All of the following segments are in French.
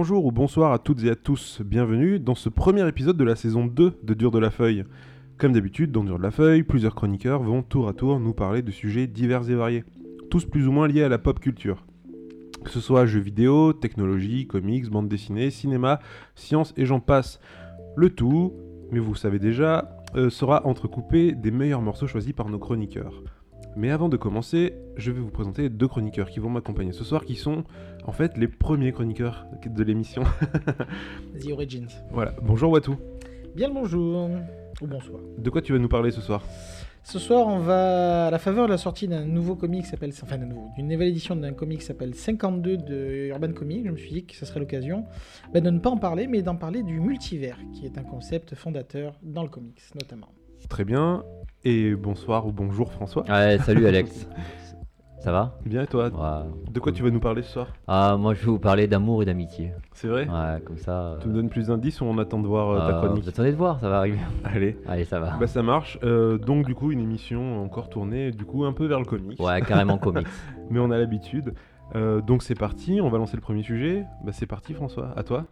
Bonjour ou bonsoir à toutes et à tous, bienvenue dans ce premier épisode de la saison 2 de Dur de la Feuille. Comme d'habitude, dans Dur de la Feuille, plusieurs chroniqueurs vont tour à tour nous parler de sujets divers et variés, tous plus ou moins liés à la pop culture. Que ce soit jeux vidéo, technologie, comics, bande dessinée, cinéma, science et j'en passe. Le tout, mais vous savez déjà, euh, sera entrecoupé des meilleurs morceaux choisis par nos chroniqueurs. Mais avant de commencer, je vais vous présenter deux chroniqueurs qui vont m'accompagner ce soir, qui sont en fait les premiers chroniqueurs de l'émission. The Origins. voilà, bonjour Watou. Bien le bonjour. Ou bonsoir. De quoi tu vas nous parler ce soir? Ce soir, on va à la faveur de la sortie d'un nouveau comic qui s'appelle, enfin d'un nouveau, d'une nouvelle édition d'un comic qui s'appelle 52 de Urban Comics. Je me suis dit que ce serait l'occasion ben, de ne pas en parler, mais d'en parler du multivers, qui est un concept fondateur dans le comics notamment. Très bien. Et bonsoir ou bonjour François. Ouais, salut Alex. Ça va Bien et toi Ouais. De quoi tu vas nous parler ce soir? Ah, moi je vais vous parler d'amour et d'amitié. C'est vrai? Ouais, comme ça. Tu me donnes plus d'indices ou on attend de voir euh, ta euh, chronique? vous attendez de voir, ça va arriver. Allez. Allez, ça va. Bah ça marche. Euh, donc du coup une émission encore tournée du coup un peu vers le comics. Ouais, carrément comics. Mais on a l'habitude. Euh, donc c'est parti, on va lancer le premier sujet. Bah c'est parti François, à toi.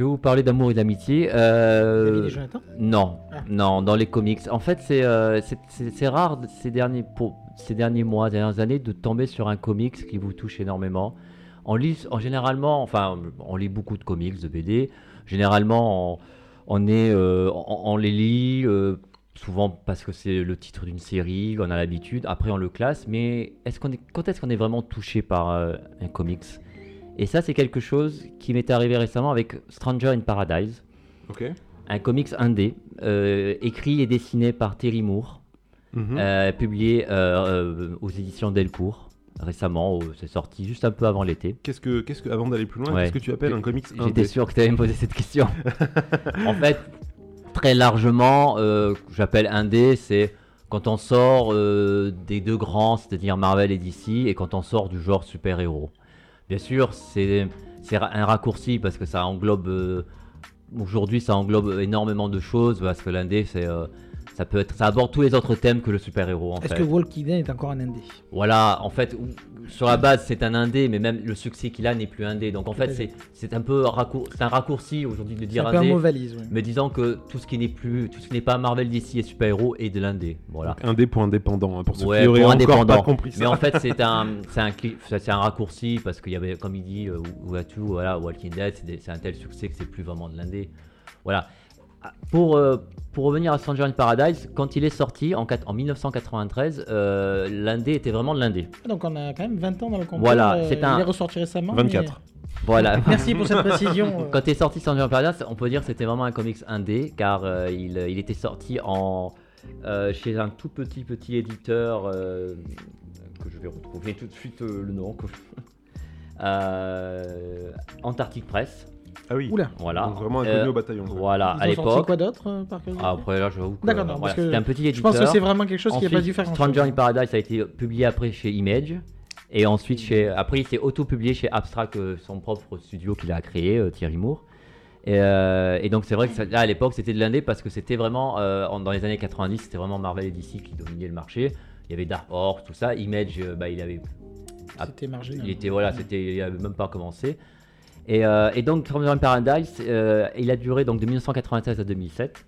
Je vais vous parler d'amour et d'amitié. Euh, Non, Ah. non, dans les comics. En fait, c'est euh, c'est- rare ces derniers, pour, ces derniers mois, dernières années, de tomber sur un comics qui vous touche énormément. On lit, en généralement, enfin, on lit beaucoup de comics, de BD. Généralement, on, on est, euh, on, on les lit euh, souvent parce que c'est le titre d'une série, on a l'habitude. Après, on le classe. Mais est-ce qu'on est, quand est-ce qu'on est vraiment touché par un comics? Et ça, c'est quelque chose qui m'est arrivé récemment avec Stranger in Paradise un comics indé, euh, écrit et dessiné par Terry Moore, Mhm. euh, publié euh, euh, aux éditions Delcourt récemment, c'est sorti juste un peu avant l'été. Qu'est-ce que, qu'est-ce que, avant d'aller plus loin, Ouais. qu'est-ce que tu appelles un comics J'étais indé sûr que tu allais me poser cette question. en fait, très largement, j'appelle indé, c'est quand on sort des deux grands, c'est-à-dire Marvel et DC, et quand on sort du genre super-héros. Bien sûr, c'est un raccourci parce que ça englobe. euh, Aujourd'hui, ça englobe énormément de choses parce que l'indé, c'est. Ça peut être, ça aborde tous les autres thèmes que le super-héros Est-ce que Walking Dead est encore un indé? Voilà, en fait, sur la base, c'est un indé, mais même le succès qu'il a n'est plus indé. Donc en Tout fait, c'est c'est un peu raccour- c'est un raccourci aujourd'hui de C'est dire un peu un indé. mot valise. oui. Mais disons que tout ce qui n'est plus, tout ce qui n'est pas Marvel, DC et super-héros est de l'indé. Voilà. Indé pour indépendant, hein, pour ceux Ouais, qui auraient encore indépendant. pas compris ça. Mais en fait, c'est un, c'est un, un raccourci parce qu'il y avait, comme il dit, euh, Uatu, voilà, Walking Dead, c'est un tel succès que c'est plus vraiment de l'indé. Voilà. Ah, Pour, euh, pour revenir à Stranger in Paradise, quand il est sorti en, en 1993, euh, l'indé était vraiment de l'indé. Donc on a quand même 20 ans dans le compteur. Voilà, euh, c'est un- Il est ressorti récemment. 24. Voilà. Merci pour cette précision. euh. Quand est sorti Stranger in Paradise, on peut dire que c'était vraiment un comics indé, car euh, il, il était sorti en, euh, chez un tout petit petit éditeur euh, que je vais retrouver tout de suite euh, le nom. que- Euh, Antarctic Press. Ah oui. Oula. Voilà. Donc vraiment inconnu Euh, au bataillon. quoi. Voilà, Ils à l'époque. quoi d'autre euh, par Ah, après là, je vous. D'accord, non, parce que c'était un petit Je éditeur. pense que c'est vraiment quelque chose qui n'a pas dû faire Stranger in Paradise a été publié après chez Image. Et ensuite, chez, après, il s'est auto-publié chez Abstract, euh, son propre studio qu'il a créé, euh, Thierry Moore. Et, euh, et donc, c'est vrai que ça- là, à l'époque, c'était de l'indé parce que c'était vraiment, euh, en- dans les années 90, c'était vraiment Marvel et DC qui dominaient le marché. Il y avait Dark Horse, tout ça. Image, bah, il avait C'était marginal. il était voilà, c'était, il avait même pas commencé. Et, euh, et donc Stranger in Paradise, euh, il a duré donc de 1996 à 2007.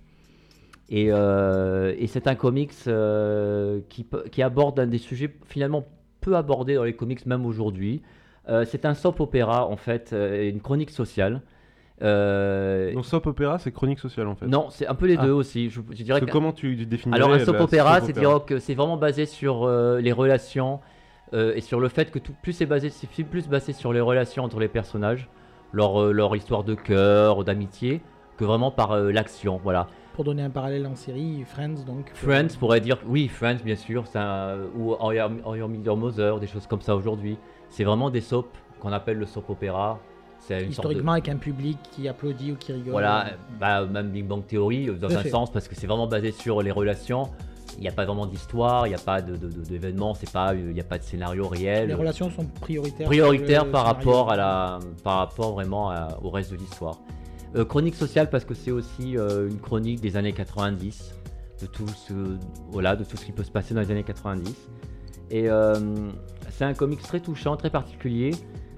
Et, euh, et c'est un comics euh, qui, aborde un des sujets finalement peu abordés dans les comics même aujourd'hui. Euh, c'est un soap opéra en fait, une chronique sociale. Euh, Donc soap opéra, c'est chronique sociale en fait. non, c'est un peu les Ah. deux aussi. Je, je dirais que comment tu définirais alors un soap opéra, c'est dire que c'est vraiment basé sur euh, les relations euh, et sur le fait que tout, plus c'est basé, c'est plus basé sur les relations entre les personnages, leur, euh, leur histoire de cœur, d'amitié, que vraiment par euh, l'action. Voilà. Pour donner un parallèle en série, Friends donc. Friends pourrait dire oui, Friends bien sûr, un- ou How Your Your Mother, des choses comme ça aujourd'hui. C'est vraiment des soaps qu'on appelle le soap opéra. Une de- Historiquement avec un public qui applaudit ou qui rigole. Voilà, bah, même Big Bang Theory, euh, dans un fait. sens, parce que c'est vraiment basé sur les relations. Il n'y a pas vraiment d'histoire, il n'y a pas c'est pas, il n'y a pas de scénario réel. Les relations sont prioritaires. prioritaire sur le par scénario. rapport à la, par rapport vraiment à- au reste de l'histoire. Euh, chronique sociale parce que c'est aussi euh, une chronique des années 90, de tout ce, voilà, de tout ce qui peut se passer dans les années 90. Et euh, c'est un comics très touchant, très particulier,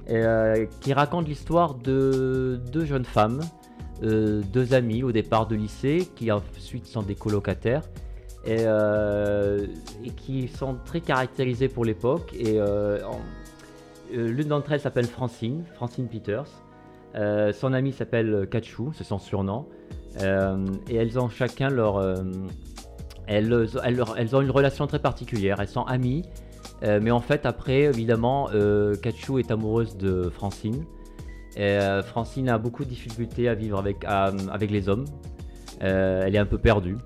euh, qui raconte l'histoire de deux jeunes femmes, euh, deux amies au départ de lycée, qui ensuite sont des colocataires, et, euh, et qui sont très caractérisées pour l'époque. Et euh, euh, l'une d'entre elles s'appelle Francine, Francine Peters. Son amie s'appelle Kachou, c'est son surnom. Et elles ont chacun leur. elles, elles- ont une relation très particulière. Elles sont amies. mais en fait, après, évidemment, Kachou est amoureuse de Francine. Et, Francine a beaucoup de difficultés à vivre avec, avec les hommes. Elle est un peu perdue.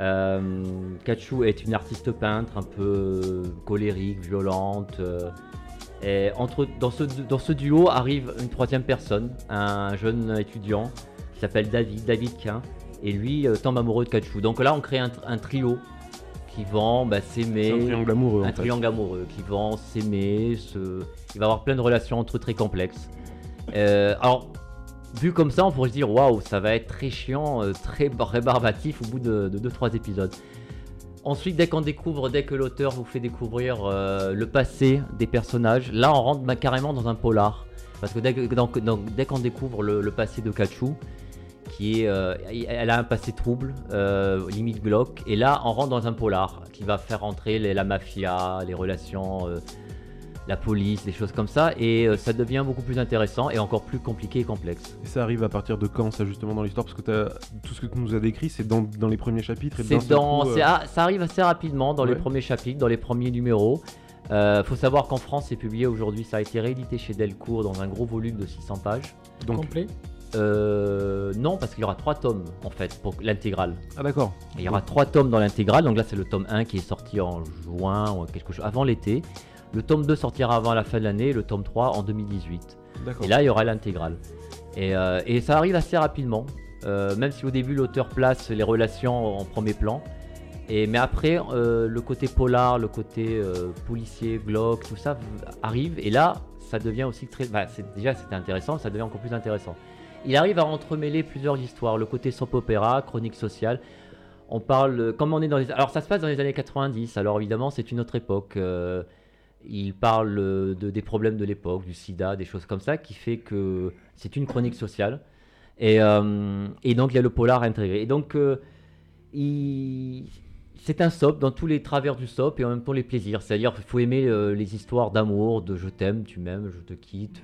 Euh, Kachou est une artiste peintre un peu colérique, violente. euh, et entre, dans, ce, dans ce duo arrive une troisième personne, un jeune étudiant qui s'appelle David, David Quin, et lui euh, tombe amoureux de Kachou. Donc là, on crée un, tr- un trio qui vont bah, s'aimer. Un triangle amoureux Un triangle amoureux qui vont s'aimer, se... il va y avoir plein de relations entre eux très complexes. Euh, alors, vu comme ça, on pourrait se dire waouh, ça va être très chiant, euh, très rébarbatif au bout de 2-3 épisodes. Ensuite, dès qu'on découvre, dès que l'auteur vous fait découvrir euh, le passé des personnages, là on rentre carrément dans un polar. Parce que dès, qu'on découvre le, passé de Kachou, qui est, euh, elle a un passé trouble, limite glauque, et là on rentre dans un polar qui va faire entrer la mafia, les relations, la police, des choses comme ça, et euh, ça devient beaucoup plus intéressant et encore plus compliqué et complexe. Et ça arrive à partir de quand ça justement dans l'histoire? Parce que tout ce que tu nous as décrit, c'est dans, dans les premiers chapitres. et C'est dans, coup, euh, ah, ça arrive assez rapidement dans les premiers chapitres, dans les premiers numéros. Euh, faut savoir qu'en France, c'est publié aujourd'hui, ça a été réédité chez Delcourt dans un gros volume de 600 pages. donc... Complet? Euh, non, parce qu'il y aura trois tomes en fait pour l'intégrale. Ah d'accord. Il y aura trois tomes dans l'intégrale. Donc là, c'est le tome 1 qui est sorti en juin ou quelque chose avant l'été. Le tome 2 sortira avant la fin de l'année, le tome 3 en 2018. D'accord. Et là, il y aura l'intégrale. Et, euh, et ça arrive assez rapidement, euh, même si au début l'auteur place les relations en premier plan. Et, mais après, euh, le côté polar, le côté policier, glauque, tout ça arrive. Et là, ça devient aussi très. bah, c'est- déjà, c'était intéressant, ça devient encore plus intéressant. Il arrive à entremêler plusieurs histoires, le côté soap opéra, chronique sociale. On parle, comme on est dans les. Alors, ça se passe dans les années 90, alors évidemment, c'est une autre époque. Il parle euh, de, des problèmes de l'époque, du sida, des choses comme ça, qui fait que c'est une chronique sociale. Et, euh, donc, il y a le polar intégré. Et donc, euh, c'est un soap dans tous les travers du soap et en même temps les plaisirs. C'est-à-dire qu'il faut aimer les histoires d'amour, de je t'aime, tu m'aimes, je te quitte.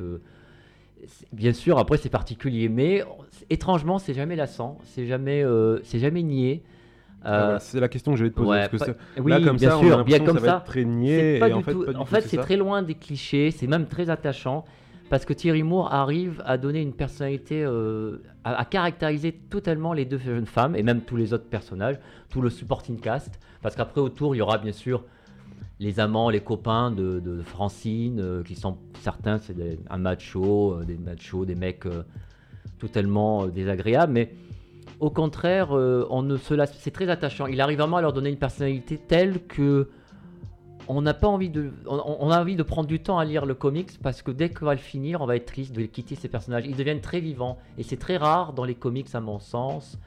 Bien sûr, après, c'est particulier, mais étrangement, c'est jamais lassant, c'est jamais, c'est jamais niais. Ah, Euh, c'est la question que j'allais te poser. ouais, parce que pas- oui, là, comme bien ça, on a bien que comme ça va ça. être très niais. pas et en fait, tout- pas du en tout, fait, c'est très loin des clichés, c'est même très attachant parce que Thierry Moore arrive à donner une personnalité, euh, à, à caractériser totalement les deux jeunes femmes et même tous les autres personnages, tout le supporting cast. Parce qu'après, autour, il y aura bien sûr les amants, les copains de, de Francine, euh, qui sont certains, c'est un macho, euh, des machos, des mecs totalement désagréables, mais au contraire, euh, c'est très attachant. Il arrive vraiment à leur donner une personnalité telle que on a envie de prendre du temps à lire le comics parce que dès qu'on va le finir, on va être triste de quitter ces personnages. Ils deviennent très vivants et c'est très rare dans les comics, à mon sens,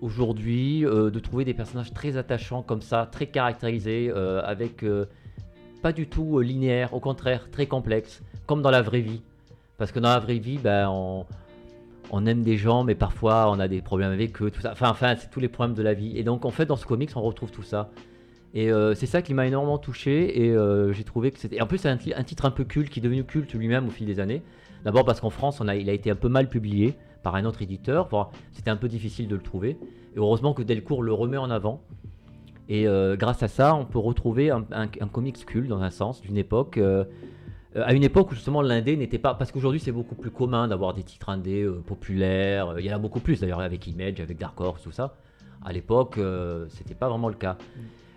aujourd'hui, euh, de trouver des personnages très attachants comme ça, très caractérisés, euh, avec pas du tout linéaire, au contraire très complexe, comme dans la vraie vie. Parce que dans la vraie vie, ben, on, on aime des gens, mais parfois on a des problèmes avec eux, tout ça. Enfin, enfin, c'est tous les problèmes de la vie. Et donc, en fait, dans ce comics, on retrouve tout ça. Et euh, c'est ça qui m'a énormément touché. Et euh, j'ai trouvé que c'était. En plus, c'est un, ti- un titre un peu culte qui est devenu culte lui-même au fil des années. D'abord parce qu'en France, il a été un peu mal publié par un autre éditeur. C'était un peu difficile de le trouver. Et heureusement que Delcourt le remet en avant. Et euh, grâce à ça, on peut retrouver un, un, un comics culte dans un sens d'une époque. Euh, à une époque où justement l'indé n'était pas. Parce qu'aujourd'hui c'est beaucoup plus commun d'avoir des titres indés euh, populaires. Euh, Il y en a beaucoup plus d'ailleurs avec Image, avec Dark Horse, tout ça. À l'époque, euh, c'était pas vraiment le cas.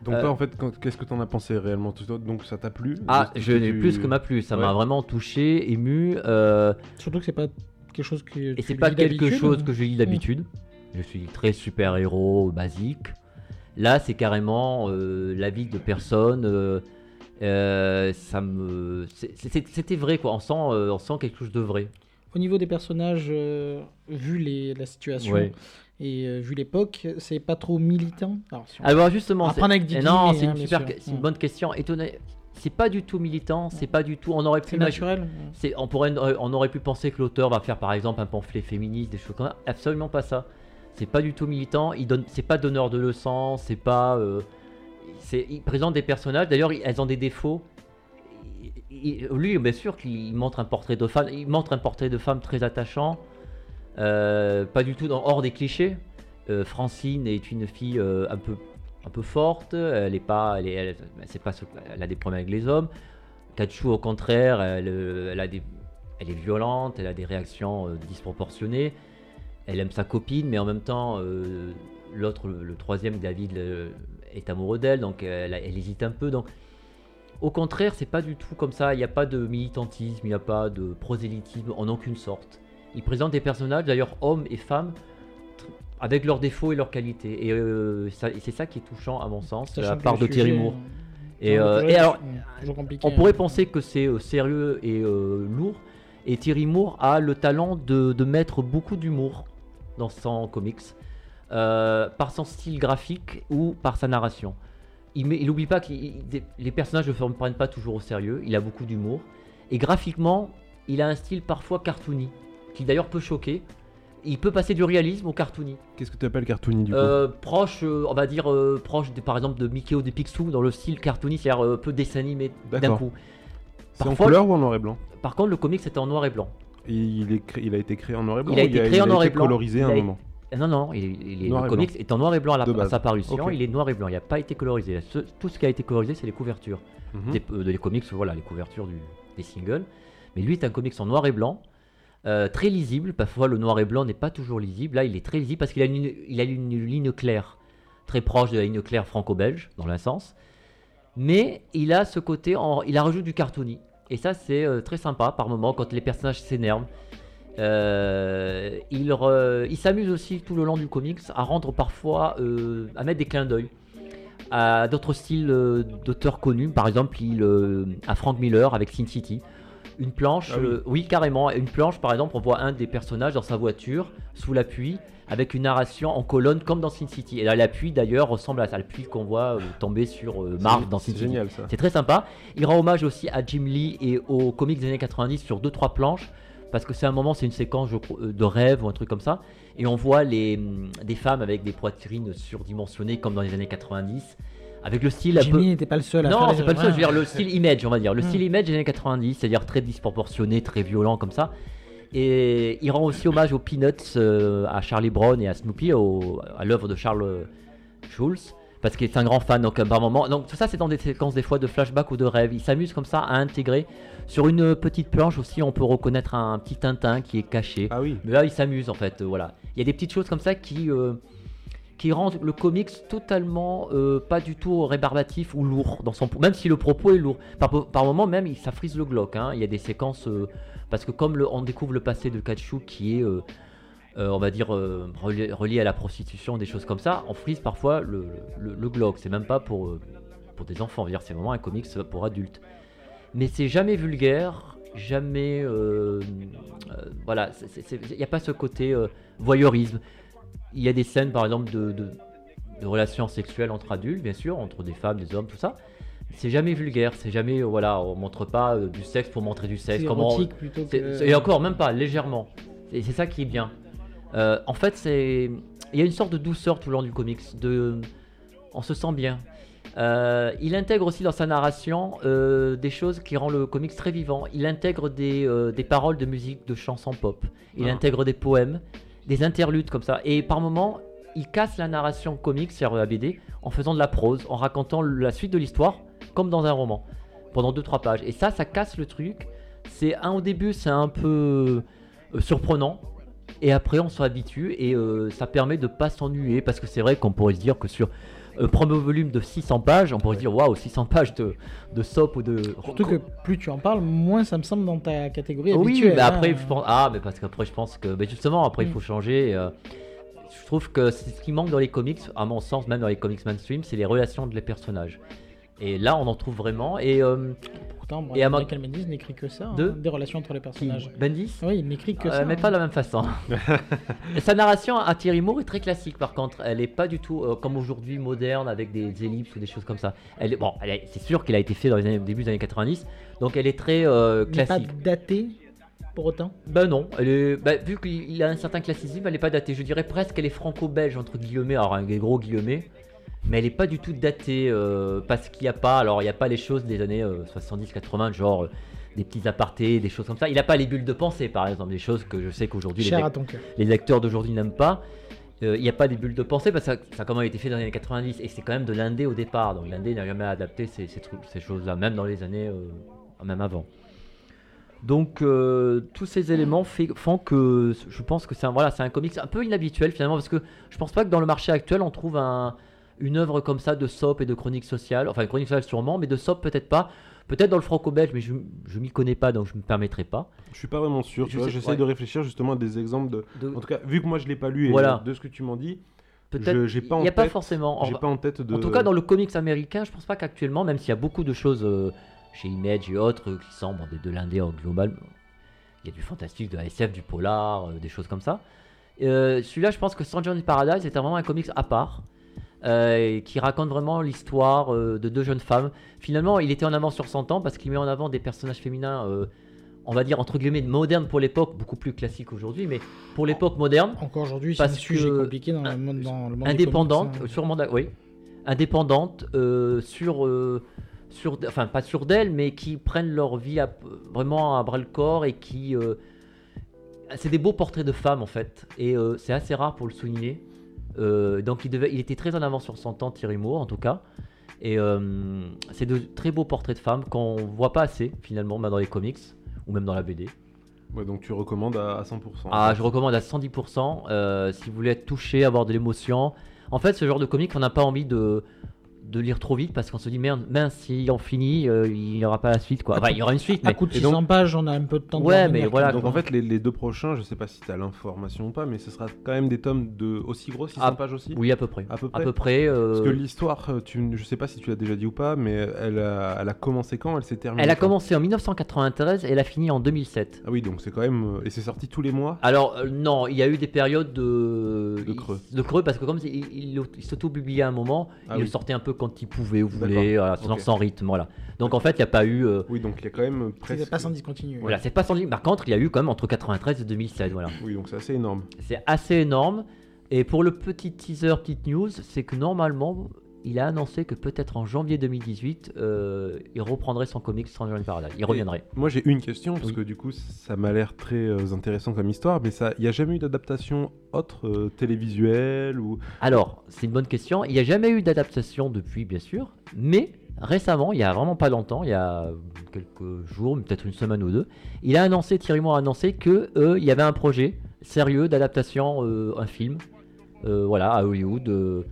Donc Euh, toi, en fait, qu'est-ce que t'en as pensé réellement tout ça Donc ça t'a plu? Ah, je n'ai tu- plus que m'a plu. Ça m'a vraiment touché, ému. euh, Surtout que c'est pas quelque chose que. et c'est pas quelque chose que je lis d'habitude. Je suis très super-héros basique. Là, c'est carrément euh, la vie de personnes. euh, euh, ça me, c'était vrai quoi. On sent, euh, on sent quelque chose de vrai. Au niveau des personnages, euh, vu les, la situation Ouais. et vu l'époque, c'est pas trop militant. Alors, si on- Alors justement, À c'est- prendre avec des non, guillemets, c'est hein, une super, c'est une Mm. bonne question. Étonné. c'est pas du tout militant, c'est pas du tout. On aurait pu C'est naturel. c'est- on, pourrait, on aurait pu penser que l'auteur va faire par exemple un pamphlet féministe, des choses comme ça. Absolument pas ça. C'est pas du tout militant. Il donne, c'est pas donneur de leçons. C'est pas. euh, il présente des personnages. D'ailleurs, elles ont des défauts. Lui, bien sûr, qu'il montre un portrait de femme. Il montre un portrait de femme très attachant. euh, pas du tout hors des clichés. Euh, Francine est une fille euh, un peu forte. Elle est pas, elle, pas, elle a des problèmes avec les hommes. Kachu, au contraire, elle, a des, elle est violente, elle a des réactions disproportionnées. Elle aime sa copine, mais en même temps, l'autre, le, le troisième, David, le- est amoureux d'elle, donc elle, elle hésite un peu. Donc, au contraire, c'est pas du tout comme ça. Il n'y a pas de militantisme, il n'y a pas de prosélytisme en aucune sorte. Il présente des personnages, d'ailleurs hommes et femmes, avec leurs défauts et leurs qualités. Et, euh, et c'est ça qui est touchant, à mon sens, que part de Thierry Moore. euh, Et, euh, alors, on pourrait hein. penser que c'est euh, sérieux et euh, lourd. Et Thierry Moore a le talent de, de mettre beaucoup d'humour dans son comics, euh, par son style graphique ou par sa narration. Il n'oublie pas que les personnages ne se prennent pas toujours au sérieux, il a beaucoup d'humour. Et graphiquement, il a un style parfois cartoony, qui d'ailleurs peut choquer. Il peut passer du réalisme au cartoony. Qu'est-ce que tu appelles cartoony du coup Euh, proche, euh, on va dire, proche de, par exemple de Mickey ou de Picsou dans le style cartoony, c'est-à-dire euh, peu dessin animé d'un coup. C'est en couleur ou en noir et blanc Par contre, le comic c'était en noir et blanc. Il, est cré- il a été créé en noir et blanc Il a été créé en noir et blanc. colorisé à un a- moment Non, non, il, il est- le en noir et blanc à, la- à base. sa parution. Ok. Il est noir et blanc. Il n'a pas été colorisé. Ce- tout ce qui a été colorisé, c'est les couvertures Mhm. des, euh, des comics. Voilà, les couvertures du- des singles. Mais lui est un comics en noir et blanc, euh, très lisible. Parfois, le noir et blanc n'est pas toujours lisible. Là, il est très lisible parce qu'il a une, il a une ligne claire, très proche de la ligne claire franco-belge, dans un sens. Mais il a ce côté, en, il a rajouté du cartoony. Et ça, c'est euh, très sympa par moment quand les personnages s'énervent. Euh, il re- il s'amuse aussi tout le long du comics à rendre parfois, euh, à mettre des clins d'œil à d'autres styles euh, d'auteurs connus. Par exemple, il, à Frank Miller avec Sin City. Une planche, Ah oui. oui carrément, une planche par exemple, on voit un des personnages dans sa voiture, sous la pluie, avec une narration en colonne comme dans Sin City. Et là, la pluie d'ailleurs ressemble à la pluie qu'on voit tomber sur Marv dans Sin C'est City. génial ça. C'est très sympa. Il rend hommage aussi à Jim Lee et aux comics des années 90 sur 2-3 planches. Parce que c'est un moment, c'est une séquence euh, de rêve ou un truc comme ça. Et on voit les, hum, des femmes avec des poitrines surdimensionnées comme dans les années 90. Avec le style un peu. Jimmy n'était pas le seul à Non, c'est pas le seul, je veux dire le style image, on va dire. Le Hmm. style image des années 90, c'est-à-dire très disproportionné, très violent comme ça. Et il rend aussi hommage aux Peanuts, euh, à Charlie Brown et à Snoopy, au- à l'œuvre de Charles euh, Schulz, parce qu'il est un grand fan. Donc, euh, par moment, donc tout ça, c'est dans des séquences des fois de flashback ou de rêve. Il s'amuse comme ça à intégrer. Sur une petite planche aussi, on peut reconnaître un petit Tintin qui est caché. Ah oui. Mais là, il s'amuse en fait. euh, voilà. Il y a des petites choses comme ça qui, euh, qui rendent le comics totalement euh, pas du tout rébarbatif ou lourd dans son même si le propos est lourd. Par, par moment même, il- ça frise le glauque. hein. Il y a des séquences parce que comme le- on découvre le passé de Kachu qui est euh, on va dire euh, relié, relié à la prostitution, des choses comme ça, on frise parfois le, le, le glauque. C'est même pas pour, euh, pour des enfants, c'est vraiment un comics pour adultes. Mais c'est jamais vulgaire, jamais. voilà, il n'y a pas ce côté voyeurisme. Il y a des scènes, par exemple, de, de, de relations sexuelles entre adultes, bien sûr, entre des femmes, des hommes, tout ça. C'est jamais vulgaire, c'est jamais, voilà, on montre pas du sexe pour montrer du sexe. C'est érotique plutôt que. Et encore, même pas, légèrement. Et c'est ça qui est bien. Euh, en fait, c'est il y a une sorte de douceur tout le long du comics. De... On se sent bien. Euh, il intègre aussi dans sa narration euh, des choses qui rendent le comics très vivant. Il intègre des, euh, des paroles de musique, de chansons pop. Il Ah. intègre des poèmes, des interludes comme ça. Et par moments, il casse la narration comics, c'est-à-dire la BD, en faisant de la prose, en racontant la suite de l'histoire, comme dans un roman, pendant 2-3 pages. Et ça, ça casse le truc. C'est un au début, c'est un peu surprenant. Et après, on s'habitue et euh, ça permet de pas s'ennuyer parce que c'est vrai qu'on pourrait se dire que sur un premier volume de 600 pages, on pourrait se dire waouh, 600 pages de, de soap ou de. Surtout que plus tu en parles, moins ça me semble dans ta catégorie oui, habituelle. mais hein. après, je pense. Ah, mais parce qu'après, je pense que. Mais justement, après, il Mm. faut changer. euh, je trouve que c'est ce qui manque dans les comics, à mon sens, même dans les comics mainstream, c'est les relations de les personnages. Et là, on en trouve vraiment. Et euh, Pourtant, Et à Michael Bendis n'écrit que ça, De hein, des relations entre les personnages. Bendis Oui, il n'écrit que Euh, ça. mais hein. pas de la même façon. Sa narration à Thierry Moore est très classique par contre. Elle est pas du tout euh, comme aujourd'hui moderne avec des ellipses ou des choses comme ça. Elle est, bon, c'est sûr qu'elle a été faite dans les années, début des années 90, donc elle est très euh, Il n'est pas classique. daté pour autant? Ben non, elle est, ben, vu qu'il il a un certain classicisme, elle n'est pas datée. Je dirais presque qu'elle est franco-belge entre guillemets, alors avec des gros guillemets, mais elle n'est pas du tout datée euh, parce qu'il n'y a pas, alors il n'y a pas les choses des années 70-80, genre euh, des petits apartés, des choses comme ça. Il n'a pas les bulles de pensée par exemple, des choses que je sais qu'aujourd'hui les, lecteurs d'aujourd'hui n'aiment pas. Euh, Il n'y a pas des bulles de pensée parce que ça, ça a quand même été fait dans les années 90 et c'est quand même de l'indé au départ. Donc l'indé n'a jamais adapté ces, ces choses-là, même dans les années, euh, même avant. Donc euh, tous ces éléments fait- font que je pense que c'est un, voilà, c'est un comics un peu inhabituel finalement parce que je pense pas que dans le marché actuel on trouve un- une œuvre comme ça de soap et de chronique sociale. Enfin, chronique sociale sûrement, mais de soap peut-être pas. Peut-être dans le franco-belge, mais je, je m'y connais pas donc je me permettrai pas. Je suis pas vraiment sûr. Je tu vois, sais- J'essaie ouais. de réfléchir justement à des exemples de. De- En tout cas, vu que moi je l'ai pas lu et Voilà. de ce que tu m'en dis, Peut-être. je- j'ai pas Il en n'y a pas forcément. j'ai pas en tête de. En tout cas, dans le comics américain, je pense pas qu'actuellement, même s'il y a beaucoup de choses euh, chez Image et autres euh, qui bon, des- de l'indé en global, il y a du fantastique, de la SF, du polar, euh, des choses comme ça. Celui-là, je pense que Stranger in Paradise est vraiment un comics à part. Euh, qui raconte vraiment l'histoire euh, de deux jeunes femmes. Finalement, il était en avance sur son temps parce qu'il met en avant des personnages féminins, euh, on va dire entre guillemets modernes pour l'époque, beaucoup plus classiques aujourd'hui, mais pour l'époque moderne, Encore aujourd'hui, c'est un sujet compliqué dans le monde, dans le monde des indépendante, comics, hein. mandat, oui, indépendante sur, sur, enfin pas sur d'elles, mais qui prennent leur vie à- vraiment à bras le corps et qui, c'est des beaux portraits de femmes en fait, et c'est assez rare pour le souligner. Euh, donc il, devait, il était très en avance sur son temps, Thierry Moore en tout cas. Et euh, c'est de très beaux portraits de femmes qu'on voit pas assez finalement même dans les comics ou même dans la BD. Ouais, donc tu recommandes à, à 100%. Ah, je recommande à 110% euh, si vous voulez être touché, avoir de l'émotion. En fait, ce genre de comic, on n'a pas envie de, de lire trop vite parce qu'on se dit merde, mince, si on finit, euh, il n'y aura pas la suite quoi. Enfin, il y aura une suite, À mais coup de Et 600 donc- pages, on a un peu de temps de Ouais, revenir, mais voilà, quoi. Donc en fait, les, les deux prochains, je sais pas si tu as l'information ou pas, mais ce sera quand même des tomes de aussi gros, 600 Ah, pages aussi oui, à peu près. À peu À près peu près. euh, Parce que l'histoire, euh, tu, je sais pas si tu l'as déjà dit ou pas, mais elle a, elle a commencé quand? Elle s'est terminée Elle a commencé en 1993 et elle a fini en 2007. Ah oui, donc c'est quand même. Et c'est sorti tous les mois? Alors euh, non, il y a eu des périodes de, De creux. De creux parce que comme il, il, il s'auto-publiait à un moment, Ah il le sortait un peu quand il pouvait, voilà, dans Ok. son rythme, voilà. Donc en fait, il n'y a pas eu. euh, Oui, donc il y a quand même presque. C'était pas sans discontinuer. Voilà, c'est pas sans. Par contre, il y a eu quand même entre 93 et 2007, voilà. Oui, donc c'est assez énorme. C'est assez énorme. Et pour le petit teaser, petite news, c'est que normalement, il a annoncé que peut-être en janvier 2018, euh, il reprendrait son comic Stranger in Paradise. Il reviendrait. Moi j'ai une question, parce Oui. que du coup ça m'a l'air très euh, intéressant comme histoire, mais ça, il n'y a jamais eu d'adaptation autre, euh, télévisuelle ou. Alors, c'est une bonne question. Il n'y a jamais eu d'adaptation depuis, bien sûr, mais récemment, il y a vraiment pas longtemps, il y a quelques jours, peut-être une semaine ou deux, il a annoncé, Thierry Moore a annoncé que euh, il y avait un projet sérieux d'adaptation, euh, un film, euh, voilà, à Hollywood.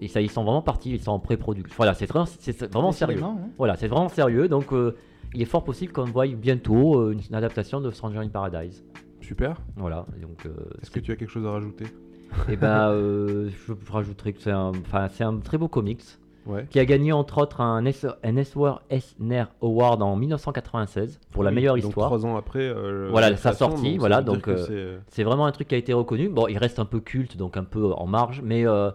Et ça, ils sont vraiment partis, ils sont en pré-production. Voilà, c'est vraiment, c'est vraiment sérieux. Hein. Voilà, c'est vraiment sérieux. Donc, euh, il est fort possible qu'on voie bientôt euh, une adaptation de Stranger in Paradise. Super. Voilà, donc. euh, Est-ce que tu as quelque chose à rajouter? Et ben, euh, je rajouterais que c'est un, enfin, c'est un très beau comics Ouais. qui a gagné entre autres un, S un Award en 1996 pour la meilleure donc histoire. Trois ans après. euh, Voilà, sa sortie, voilà, donc, euh, c'est- C'est vraiment un truc qui a été reconnu. Bon, il reste un peu culte, donc un peu en marge, mais euh,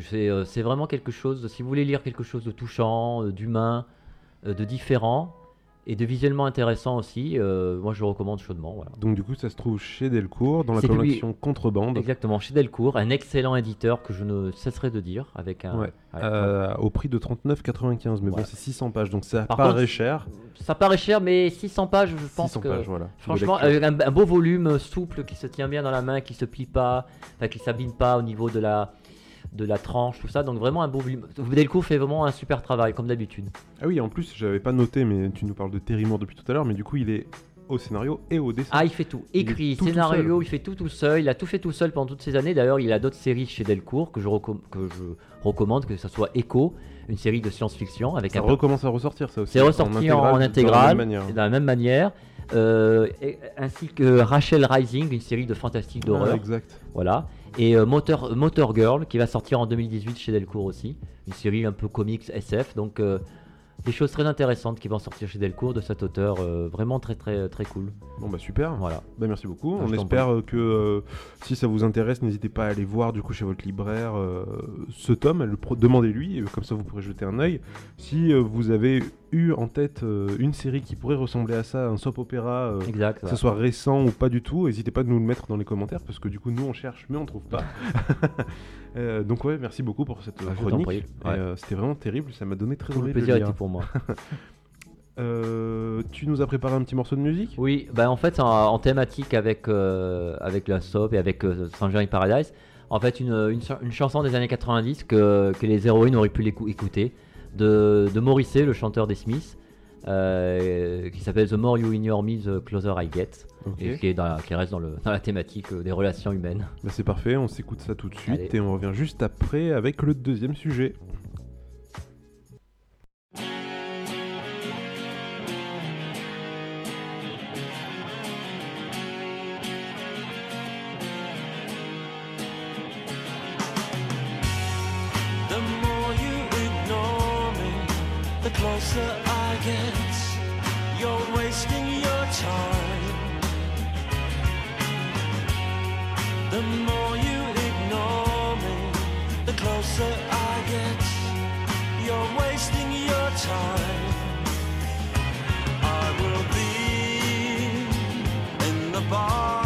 c'est euh, c'est vraiment quelque chose. Si vous voulez lire quelque chose de touchant, euh, d'humain, euh, de différent et de visuellement intéressant aussi, euh, moi je le recommande chaudement. Voilà. Donc du coup ça se trouve chez Delcourt, dans la collection Contrebande, Exactement, chez Delcourt, un excellent éditeur que je ne cesserai de dire avec un. Ouais. avec- euh, au prix de 39,95, mais bon c'est 600 pages, donc ça Par paraît contre, cher. Ça paraît cher, mais 600 pages, je pense 600 que. pages, voilà. Franchement, avec un, un beau volume souple qui se tient bien dans la main, qui se plie pas, qui s'abîme pas au niveau de la, de la tranche, tout ça. Donc vraiment un beau volume. Delcourt fait vraiment un super travail, comme d'habitude. Ah oui, en plus, j'avais pas noté, mais tu nous parles de Terry Moore depuis tout à l'heure, mais du coup, il est au scénario et au dessin. Ah, il fait tout. Écrit, tout scénario, il fait tout tout seul. Il a tout fait tout seul pendant toutes ces années. D'ailleurs, il a d'autres séries chez Delcourt que je, recomm- que je recommande, que ce soit Echo, une série de science-fiction avec ça un recommence à ressortir, ça aussi. C'est ressorti en, en de la intégrale, même manière. de la même manière, euh, et- ainsi que Rachel Rising, une série de fantastique Ah, d'horreur. exact. Voilà. Et euh, Motor, Girl qui va sortir en 2018 chez Delcourt aussi. Une série un peu comics SF. Donc euh, des choses très intéressantes qui vont sortir chez Delcourt de cet auteur. euh, vraiment très très très cool. Bon bah super. Voilà. Bah, merci beaucoup. Ah, On espère euh, que euh, si ça vous intéresse, n'hésitez pas à aller voir du coup chez votre libraire euh, ce tome, le demandez-lui, euh, comme ça vous pourrez jeter un œil. Si euh, vous avez eu en tête euh, une série qui pourrait ressembler à ça, un soap opéra, euh, Exact. que ce soit récent ou pas du tout, n'hésitez pas à nous le mettre dans les commentaires parce que du coup nous on cherche mais on trouve pas. Euh, donc ouais, merci beaucoup pour cette Ah, chronique. Ouais. euh, C'était vraiment terrible, ça m'a donné très Tout le envie de le plaisir lire. était pour moi. Euh, tu nous as préparé un petit morceau de musique? Oui, bah en fait, en, en thématique avec, avec la soap et avec Stranger in Paradise, en fait, une, une, ch- une chanson des années 90 que, que les héroïnes auraient pu écouter, de, de Morrissey, le chanteur des Smiths, qui s'appelle The More You Ignore Me, The Closer I Get, Et qui, est dans la- qui reste dans, le, dans la thématique euh, des relations humaines. Bah, c'est parfait, on s'écoute ça tout de suite Allez. et on revient juste après avec le deuxième sujet. The more you ignore me, the closer I get. You're wasting your time. The more you ignore me, the closer I get. You're wasting your time. I will be in the bar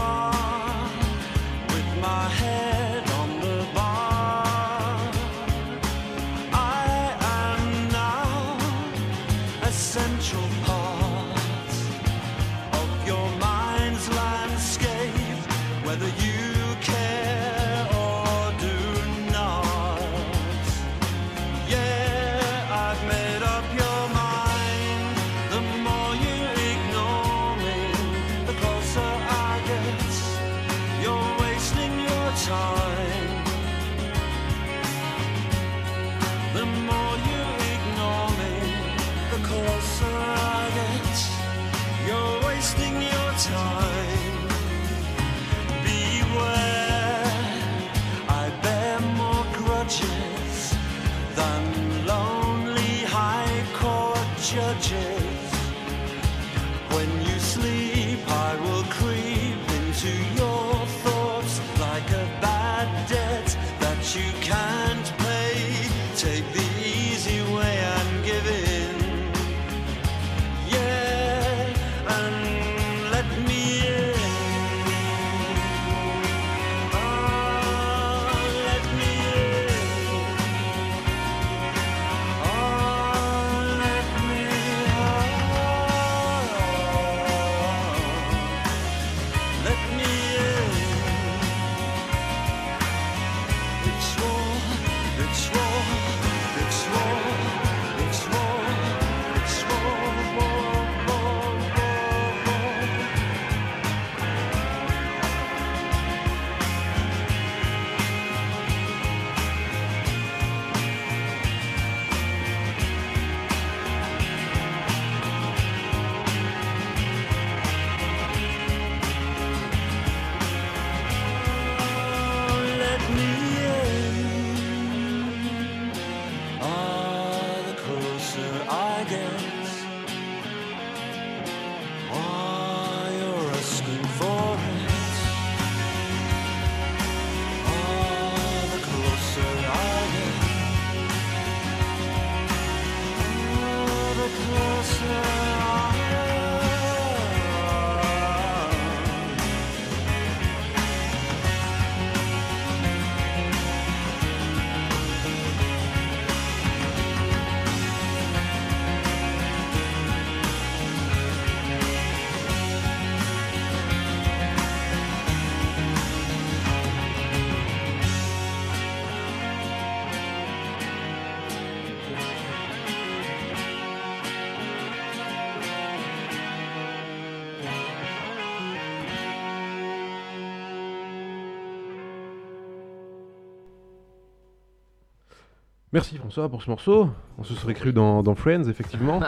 Merci François pour ce morceau. On se serait cru dans, dans Friends, effectivement.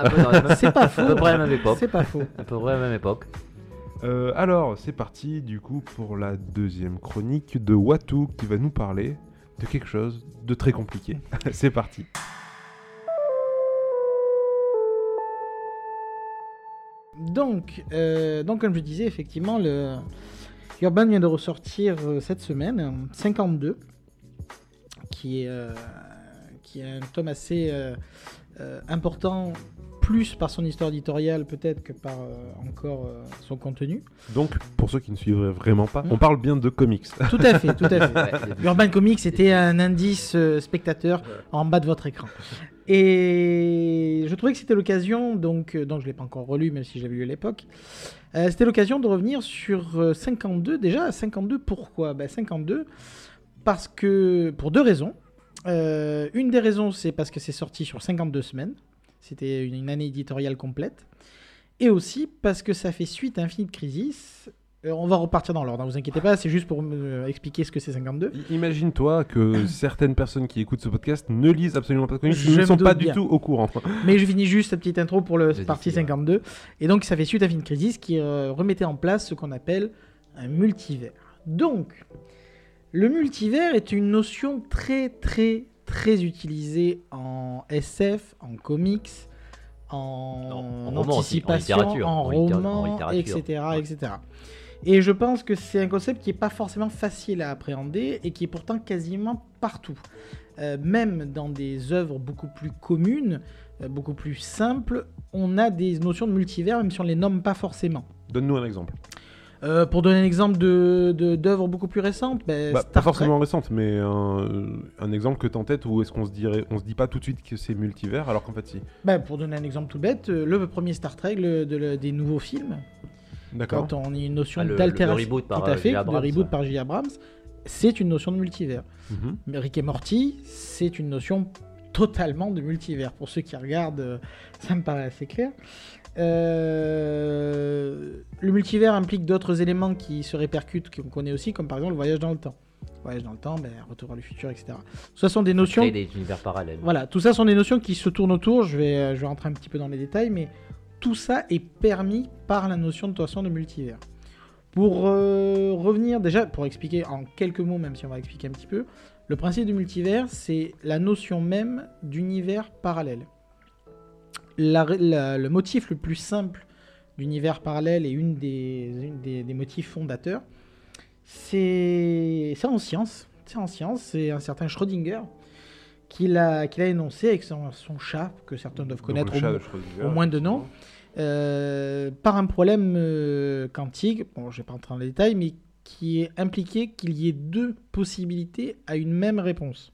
C'est pas à peu faux. près à la même époque. C'est pas faux. À peu près à la même époque. Euh, alors, c'est parti du coup pour la deuxième chronique de Watu qui va nous parler de quelque chose de très compliqué. c'est parti. Donc, euh, donc, comme je disais, effectivement, le Urban vient de ressortir euh, cette semaine, euh, 52, qui est, euh, qui est un tome assez euh, euh, important, plus par son histoire éditoriale peut-être que par euh, encore euh, son contenu. Donc, pour ceux qui ne suivraient vraiment pas, Mm. on parle bien de comics. Tout à fait, tout à fait. Ouais, Urban Comics, c'était un indice euh, spectateur en bas de votre écran. Et je trouvais que c'était l'occasion, donc, euh, donc je ne l'ai pas encore relu, même si j'avais lu à l'époque. euh, c'était l'occasion de revenir sur euh, 52. Déjà, 52, pourquoi? Ben, 52, parce que, pour deux raisons. Euh, une des raisons, c'est parce que c'est sorti sur 52 semaines. C'était une, une année éditoriale complète. Et aussi parce que ça fait suite à Infinite Crisis. Euh, on va repartir dans l'ordre, ne vous inquiétez pas, c'est juste pour me euh, expliquer ce que c'est 52. I- Imagine-toi que certaines personnes qui écoutent ce podcast ne lisent absolument pas de comics, Je ne sont pas du tout au courant. Mais je finis juste cette petite intro pour le partie c'est vrai. 52. Et donc, ça fait suite à Fin Crisis qui euh, remettait en place ce qu'on appelle un multivers. Donc, le multivers est une notion très, très, très utilisée en SF, en comics, en, En- en aussi, en anticipation, littérature, en en littéra- en roman, littérature. etc., Ouais. etc. Et je pense que c'est un concept qui n'est pas forcément facile à appréhender et qui est pourtant quasiment partout. Euh, même dans des œuvres beaucoup plus communes, euh, beaucoup plus simples, on a des notions de multivers, même si on ne les nomme pas forcément. Donne-nous un exemple. Euh, pour donner un exemple de, de- d'œuvres beaucoup plus récentes, ben, Bah, pas Trek. forcément récente, mais un, un exemple que t'as en tête où est-ce qu'on se dirait, on se dit pas tout de suite que c'est multivers, alors qu'en fait si. Ben, pour donner un exemple tout bête, euh, le premier Star Trek le- de le- des nouveaux films, D'accord. quand on a une notion Ah, d'altération, le reboot par, tout à euh, fait, Abrams, reboot ouais. par J. Abrams, c'est une notion de multivers. Mais Rick et Morty, c'est une notion totalement de multivers. Pour ceux qui regardent, ça me paraît assez clair. Euh, le multivers implique d'autres éléments qui se répercutent, qu'on connaît aussi, comme par exemple le voyage dans le temps. Voyage dans le temps, ben, retour à le futur, etc. Ce sont des notions. Des univers parallèles. Voilà, tout ça sont des notions qui se tournent autour. Je vais, euh, je vais rentrer un petit peu dans les détails, mais tout ça est permis par la notion de toute façon de multivers. Pour euh, revenir, déjà, pour expliquer en quelques mots, même si on va expliquer un petit peu, le principe du multivers, c'est la notion même d'univers parallèle. La- la- le motif le plus simple d'univers parallèle et une des, une des, des motifs fondateurs, c'est en science. C'est en science, c'est un certain Schrödinger qu'il a, qu'il a énoncé avec son, son chat, que certains doivent connaître au, moins de effectivement. euh, par un problème euh, quantique, bon, je vais pas entrer dans les détails, mais qui est impliqué qu'il y ait deux possibilités à une même réponse.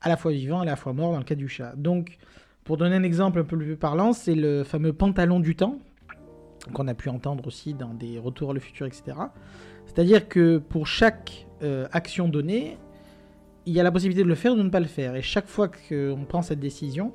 À la fois vivant, à la fois mort dans le cas du chat. Donc, pour donner un exemple un peu plus parlant, c'est le fameux pantalon du temps, qu'on a pu entendre aussi dans des retours à le futur, etc. C'est-à-dire que pour chaque euh, action donnée, il y a la possibilité de le faire ou de ne pas le faire. Et chaque fois qu'on prend cette décision,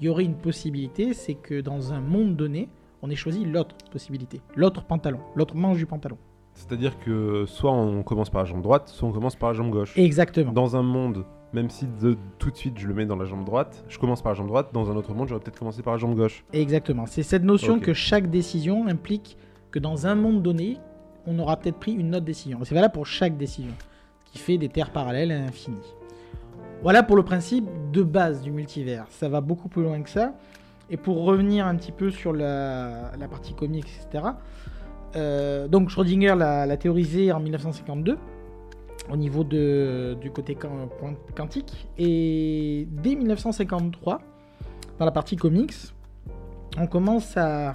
il y aurait une possibilité, c'est que dans un monde donné, on ait choisi l'autre possibilité, l'autre pantalon, l'autre manche du pantalon. C'est-à-dire que soit on commence par la jambe droite, soit on commence par la jambe gauche. Exactement. Dans un monde, même si de- tout de suite je le mets dans la jambe droite, je commence par la jambe droite, dans un autre monde j'aurais peut-être commencé par la jambe gauche. Exactement. C'est cette notion que chaque décision implique que dans un monde donné, on aura peut-être pris une autre décision. Et c'est valable pour chaque décision, qui fait des terres parallèles à l'infini. Voilà pour le principe de base du multivers. Ça va beaucoup plus loin que ça. Et pour revenir un petit peu sur la, la partie comique, etc. euh, donc Schrödinger l'a théorisé en 1952 au niveau du côté quan- quan- quantique. Et dès 1953, dans la partie comics, on commence à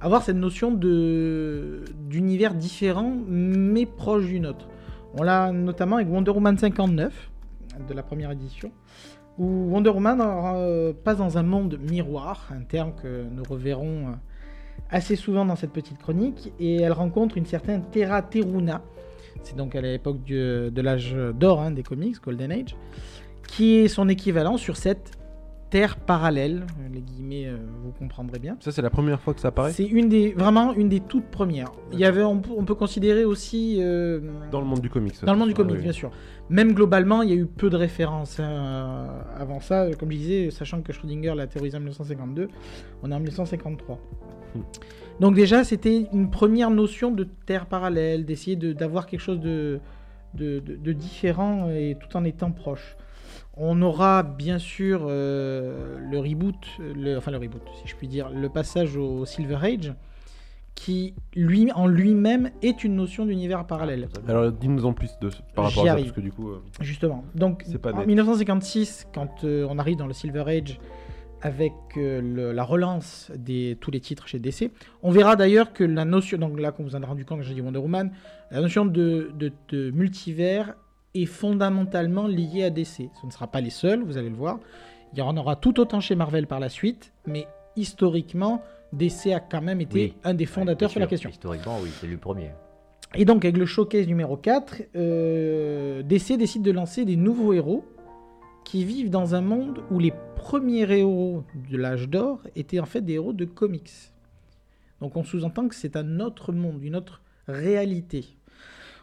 avoir cette notion d'univers différent mais proche du nôtre. On l'a notamment avec Wonder Woman 59 de la première édition où Wonder Woman euh, passe dans un monde miroir, un terme que nous reverrons euh, assez souvent dans cette petite chronique, et elle rencontre une certaine Terra Teruna, c'est donc à l'époque de l'âge d'or hein, des comics, Golden Age, qui est son équivalent sur cette terre parallèle, les guillemets, euh, vous comprendrez bien. Ça c'est la première fois que ça apparaît C'est une des, vraiment une des toutes premières. Il y avait, on, peut- on peut considérer aussi euh, Dans le monde du comics. dans le monde du Ah, comics, oui. bien sûr. Même globalement, il y a eu peu de références hein, avant ça. Comme je disais, sachant que Schrödinger l'a théorisé en 1952, on est en 1953. Donc déjà, c'était une première notion de terre parallèle, d'essayer de- d'avoir quelque chose de, de, différent et tout en étant proche. On aura bien sûr euh, le reboot, le, enfin le reboot, si je puis dire, le passage au Silver Age, qui lui, en lui-même est une notion d'univers parallèle. Alors dis-nous en plus de, par rapport à ça, parce que du coup... euh, Justement. Donc, C'est pas en net. 1956, quand euh, on arrive dans le Silver Age avec euh, le- la relance de tous les titres chez DC, on verra d'ailleurs que la notion, donc là, qu'on vous en a rendu compte quand j'ai dit Wonder Woman, la notion de, de- de multivers est fondamentalement liée à DC. Ce ne sera pas les seuls, vous allez le voir. Il y en aura tout autant chez Marvel par la suite, mais historiquement, DC a quand même été Oui. un des fondateurs sur la question. Historiquement, oui, c'est le premier. Et donc, avec le showcase numéro 4, euh, DC décide de lancer des nouveaux héros qui vivent dans un monde où les premiers héros de l'âge d'or étaient en fait des héros de comics. Donc, on sous-entend que c'est un autre monde, une autre réalité.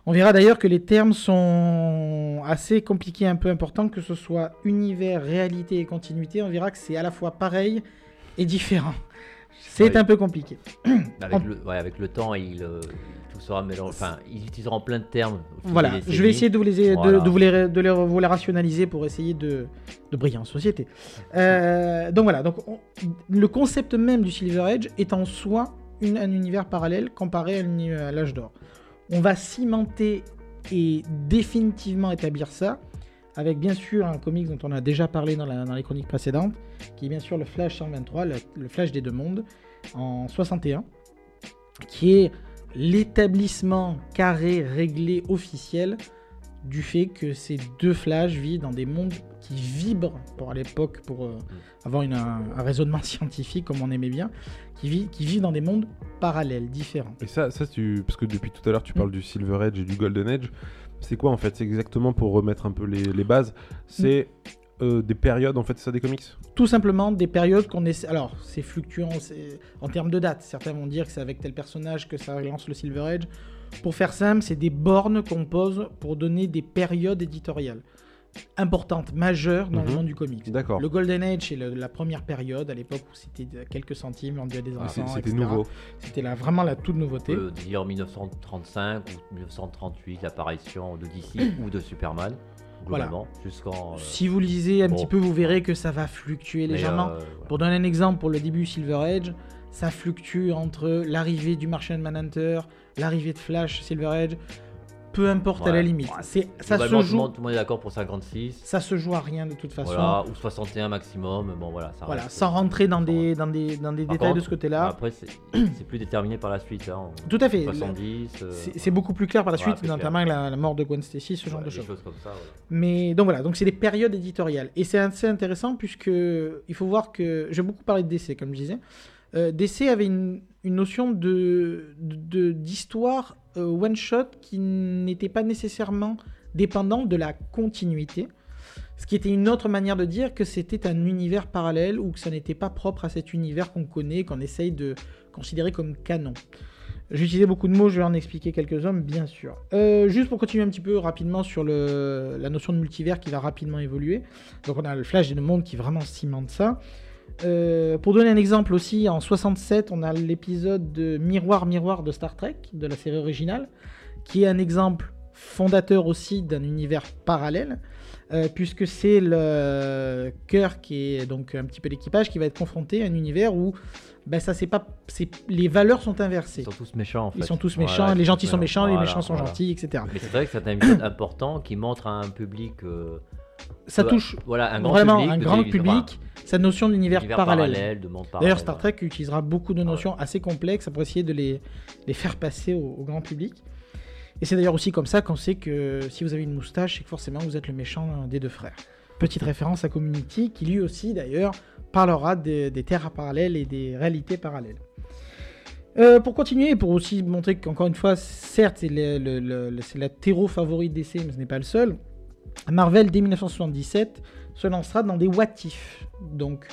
On verra d'ailleurs que les termes sont assez compliqués, un peu importants, que ce soit univers, réalité et continuité. On verra que c'est à la fois pareil et différent. C'est Oui. un peu compliqué. Avec, le, ouais, avec le temps, il, euh, tout sera mélangé. Enfin, ils utiliseront plein de termes. Voilà, je vais essayer de vous les, de- Voilà. de, vous les, de les- vous les rationaliser pour essayer de, de briller en société. Euh, donc voilà, donc on- le concept même du Silver Age est en soi une- un univers parallèle comparé à l'âge d'or. On va cimenter et définitivement établir ça avec bien sûr un comics dont on a déjà parlé dans, la- dans les chroniques précédentes, qui est bien sûr le Flash 123, le, le Flash des deux mondes, en 61, qui est l'établissement carré, réglé, officiel du fait que ces deux Flash vivent dans des mondes qui vibrent, pour à l'époque, pour euh, avoir une- un, un raisonnement scientifique comme on aimait bien, qui, vit, qui vivent dans des mondes parallèles, différents. Et ça, ça tu... parce que depuis tout à l'heure, tu Mm. parles du Silver Age et du Golden Age. C'est quoi en fait? C'est exactement pour remettre un peu les, les bases. C'est euh, des périodes en fait, c'est ça des comics? Tout simplement des périodes qu'on essaie. Alors, c'est fluctuant c'est- en termes de date. Certains vont dire que c'est avec tel personnage que ça lance le Silver Age. Pour faire simple, c'est des bornes qu'on pose pour donner des périodes éditoriales importantes, majeures dans le Mhm. monde du comics. D'accord. Le Golden Age, c'est la première période, à l'époque où c'était quelques centimes vendus à des Ah, enfants, C'était nouveau. C'était vraiment la toute nouveauté. On peut dire 1935 ou 1938, l'apparition de DC ou de Superman, globalement, jusqu'en. euh, Si vous lisez un bon. petit peu, vous verrez que ça va fluctuer légèrement. euh, voilà. Pour donner un exemple, pour le début Silver Age, ça fluctue entre l'arrivée du Martian Manhunter, l'arrivée de Flash, Silver Age, peu importe à la limite. ouais. C'est, ça, se joue, tout le monde est d'accord pour 56. ça se joue à rien de toute façon. Voilà, ou 61 maximum, bon voilà, ça Voilà, reste- sans rentrer dans des, dans des, dans des Par détails de ce côté-là. Après, c'est c'est plus déterminé par la suite. Hein. Tout à fait. 70. euh, C'est, beaucoup plus clair par la suite, notamment la, la mort de Gwen Stacy, ce genre de choses. choses comme ça. Mais donc voilà, donc c'est des périodes éditoriales. Et c'est assez intéressant puisque il faut voir que. J'ai beaucoup parlé de DC, comme je disais. Euh, DC avait une, une notion de, de- d'histoire euh, one-shot qui n'était pas nécessairement dépendant de la continuité. Ce qui était une autre manière de dire que c'était un univers parallèle ou que ça n'était pas propre à cet univers qu'on connaît, qu'on essaye de considérer comme canon. J'ai utilisé beaucoup de mots, je vais en expliquer quelques-uns, bien sûr. Euh, juste pour continuer un petit peu rapidement sur la notion de multivers qui va rapidement évoluer. Donc on a le Flash et le monde qui vraiment cimente ça. Euh, pour donner un exemple aussi, en 67, on a l'épisode de Miroir Miroir de Star Trek, de la série originale, qui est un exemple fondateur aussi d'un univers parallèle, euh, puisque c'est le cœur qui est donc un petit peu l'équipage qui va être confronté à un univers où ben, ça c'est pas, c'est les valeurs sont inversées. Ils sont tous méchants en fait. Ils sont tous méchants, les gentils sont méchants, les méchants sont voilà. gentils, etc. Mais c'est vrai que c'est un épisode important qui montre à un public. euh, Ça touche voilà, un grand vraiment public un grand public cette notion parallèle. parallèle, de monde parallèle. D'ailleurs, Star. Trek utilisera beaucoup de notions assez complexes pour essayer de les, les faire passer au, au grand public. Et c'est d'ailleurs aussi comme ça qu'on sait que si vous avez une moustache, c'est que forcément vous êtes le méchant des deux frères. Petite référence à Community, qui lui aussi d'ailleurs parlera des, des terres parallèles et des réalités parallèles. Euh, pour continuer, et pour aussi montrer qu'encore une fois, certes, c'est la terreau favori de DC, mais ce n'est pas le seul. Marvel, dès 1977, se lancera dans des what if. Donc,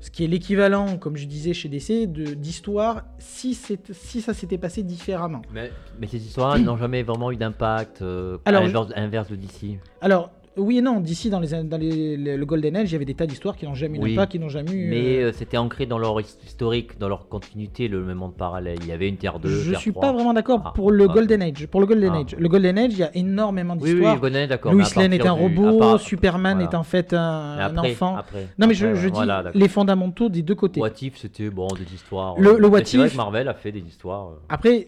ce qui est l'équivalent, comme je disais chez DC, d'histoire si, si ça s'était passé différemment. Mais, mais ces histoires n'ont jamais vraiment eu d'impact euh, à l'inverse, à l'inverse de DC. Alors, Oui et non, d'ici dans, les, dans les- les- le Golden Age, il y avait des tas d'histoires qui n'ont jamais eu Oui. d'impact, qui n'ont jamais eu. Mais euh, euh, c'était ancré dans leur his- historique, dans leur continuité, le même monde parallèle. Il y avait une Terre 2, je Terre suis 3. pas vraiment d'accord Ah, pour le ah. Golden Age. Pour le Golden Ah. Age, le Golden Age, il y a énormément Oui, oui, d'histoires. je connais, d'accord. Louis Lane est un robot, part- Superman voilà. est en fait un, enfant. après, non mais je, après, je dis voilà, les fondamentaux des deux côtés. What If, c'était bon, des histoires. Le- euh, le What If- Marvel a fait des histoires. Après.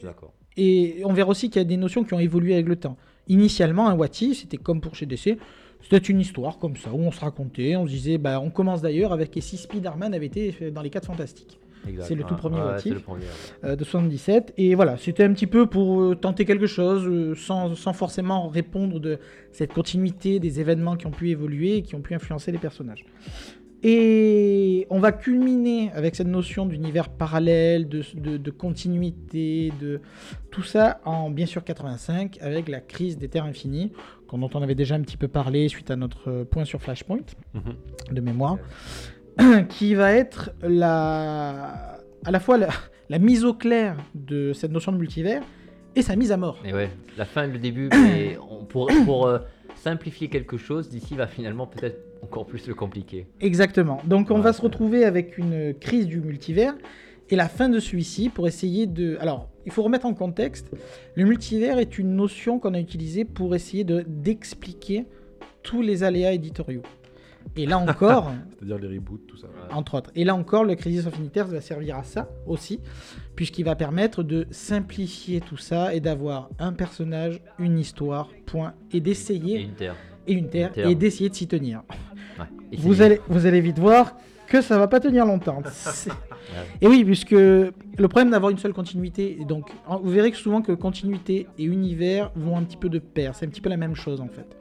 Et on verra aussi qu'il y a des notions qui ont évolué avec le temps. Initialement, un what if, c'était comme pour chez DC, c'était une histoire comme ça, où on se racontait, on se disait, bah, on commence d'ailleurs avec et si Spider-Man avait été dans les 4 Fantastiques c'est le tout premier ouais. euh, de 77. Et voilà, c'était un petit peu pour euh, tenter quelque chose, euh, sans, sans forcément répondre de cette continuité des événements qui ont pu évoluer et qui ont pu influencer les personnages. Et on va culminer avec cette notion d'univers parallèle, de, de- de continuité, de tout ça en bien sûr 85 avec la crise des terres infinies, dont on avait déjà un petit peu parlé suite à notre point sur Flashpoint Mhm. de mémoire, qui va être la, à la fois la, la mise au clair de cette notion de multivers et sa mise à mort. Et ouais, la fin et le début, mais on- pour, pour euh, simplifier quelque chose, d'ici va finalement peut-être encore plus le compliquer. Exactement. Donc on Ouais, va se retrouver avec une crise du multivers et la fin de celui-ci pour essayer de... Alors, il faut remettre en contexte, le multivers est une notion qu'on a utilisée pour essayer de d'expliquer tous les aléas éditoriaux. Et là encore, C'est-à-dire les reboots, tout ça. entre autres. Et là encore, le Crisis of va servir à ça aussi, puisqu'il va permettre de simplifier tout ça et d'avoir un personnage, une histoire, point, et Et d'essayer, une terre. Et une terre, et d'essayer de s'y tenir. Ouais. Vous allez, vous allez vite voir que ça va pas tenir longtemps. Et oui, puisque le problème d'avoir une seule continuité, donc vous verrez que souvent que continuité et univers vont un petit peu de pair, c'est un petit peu la même chose en fait.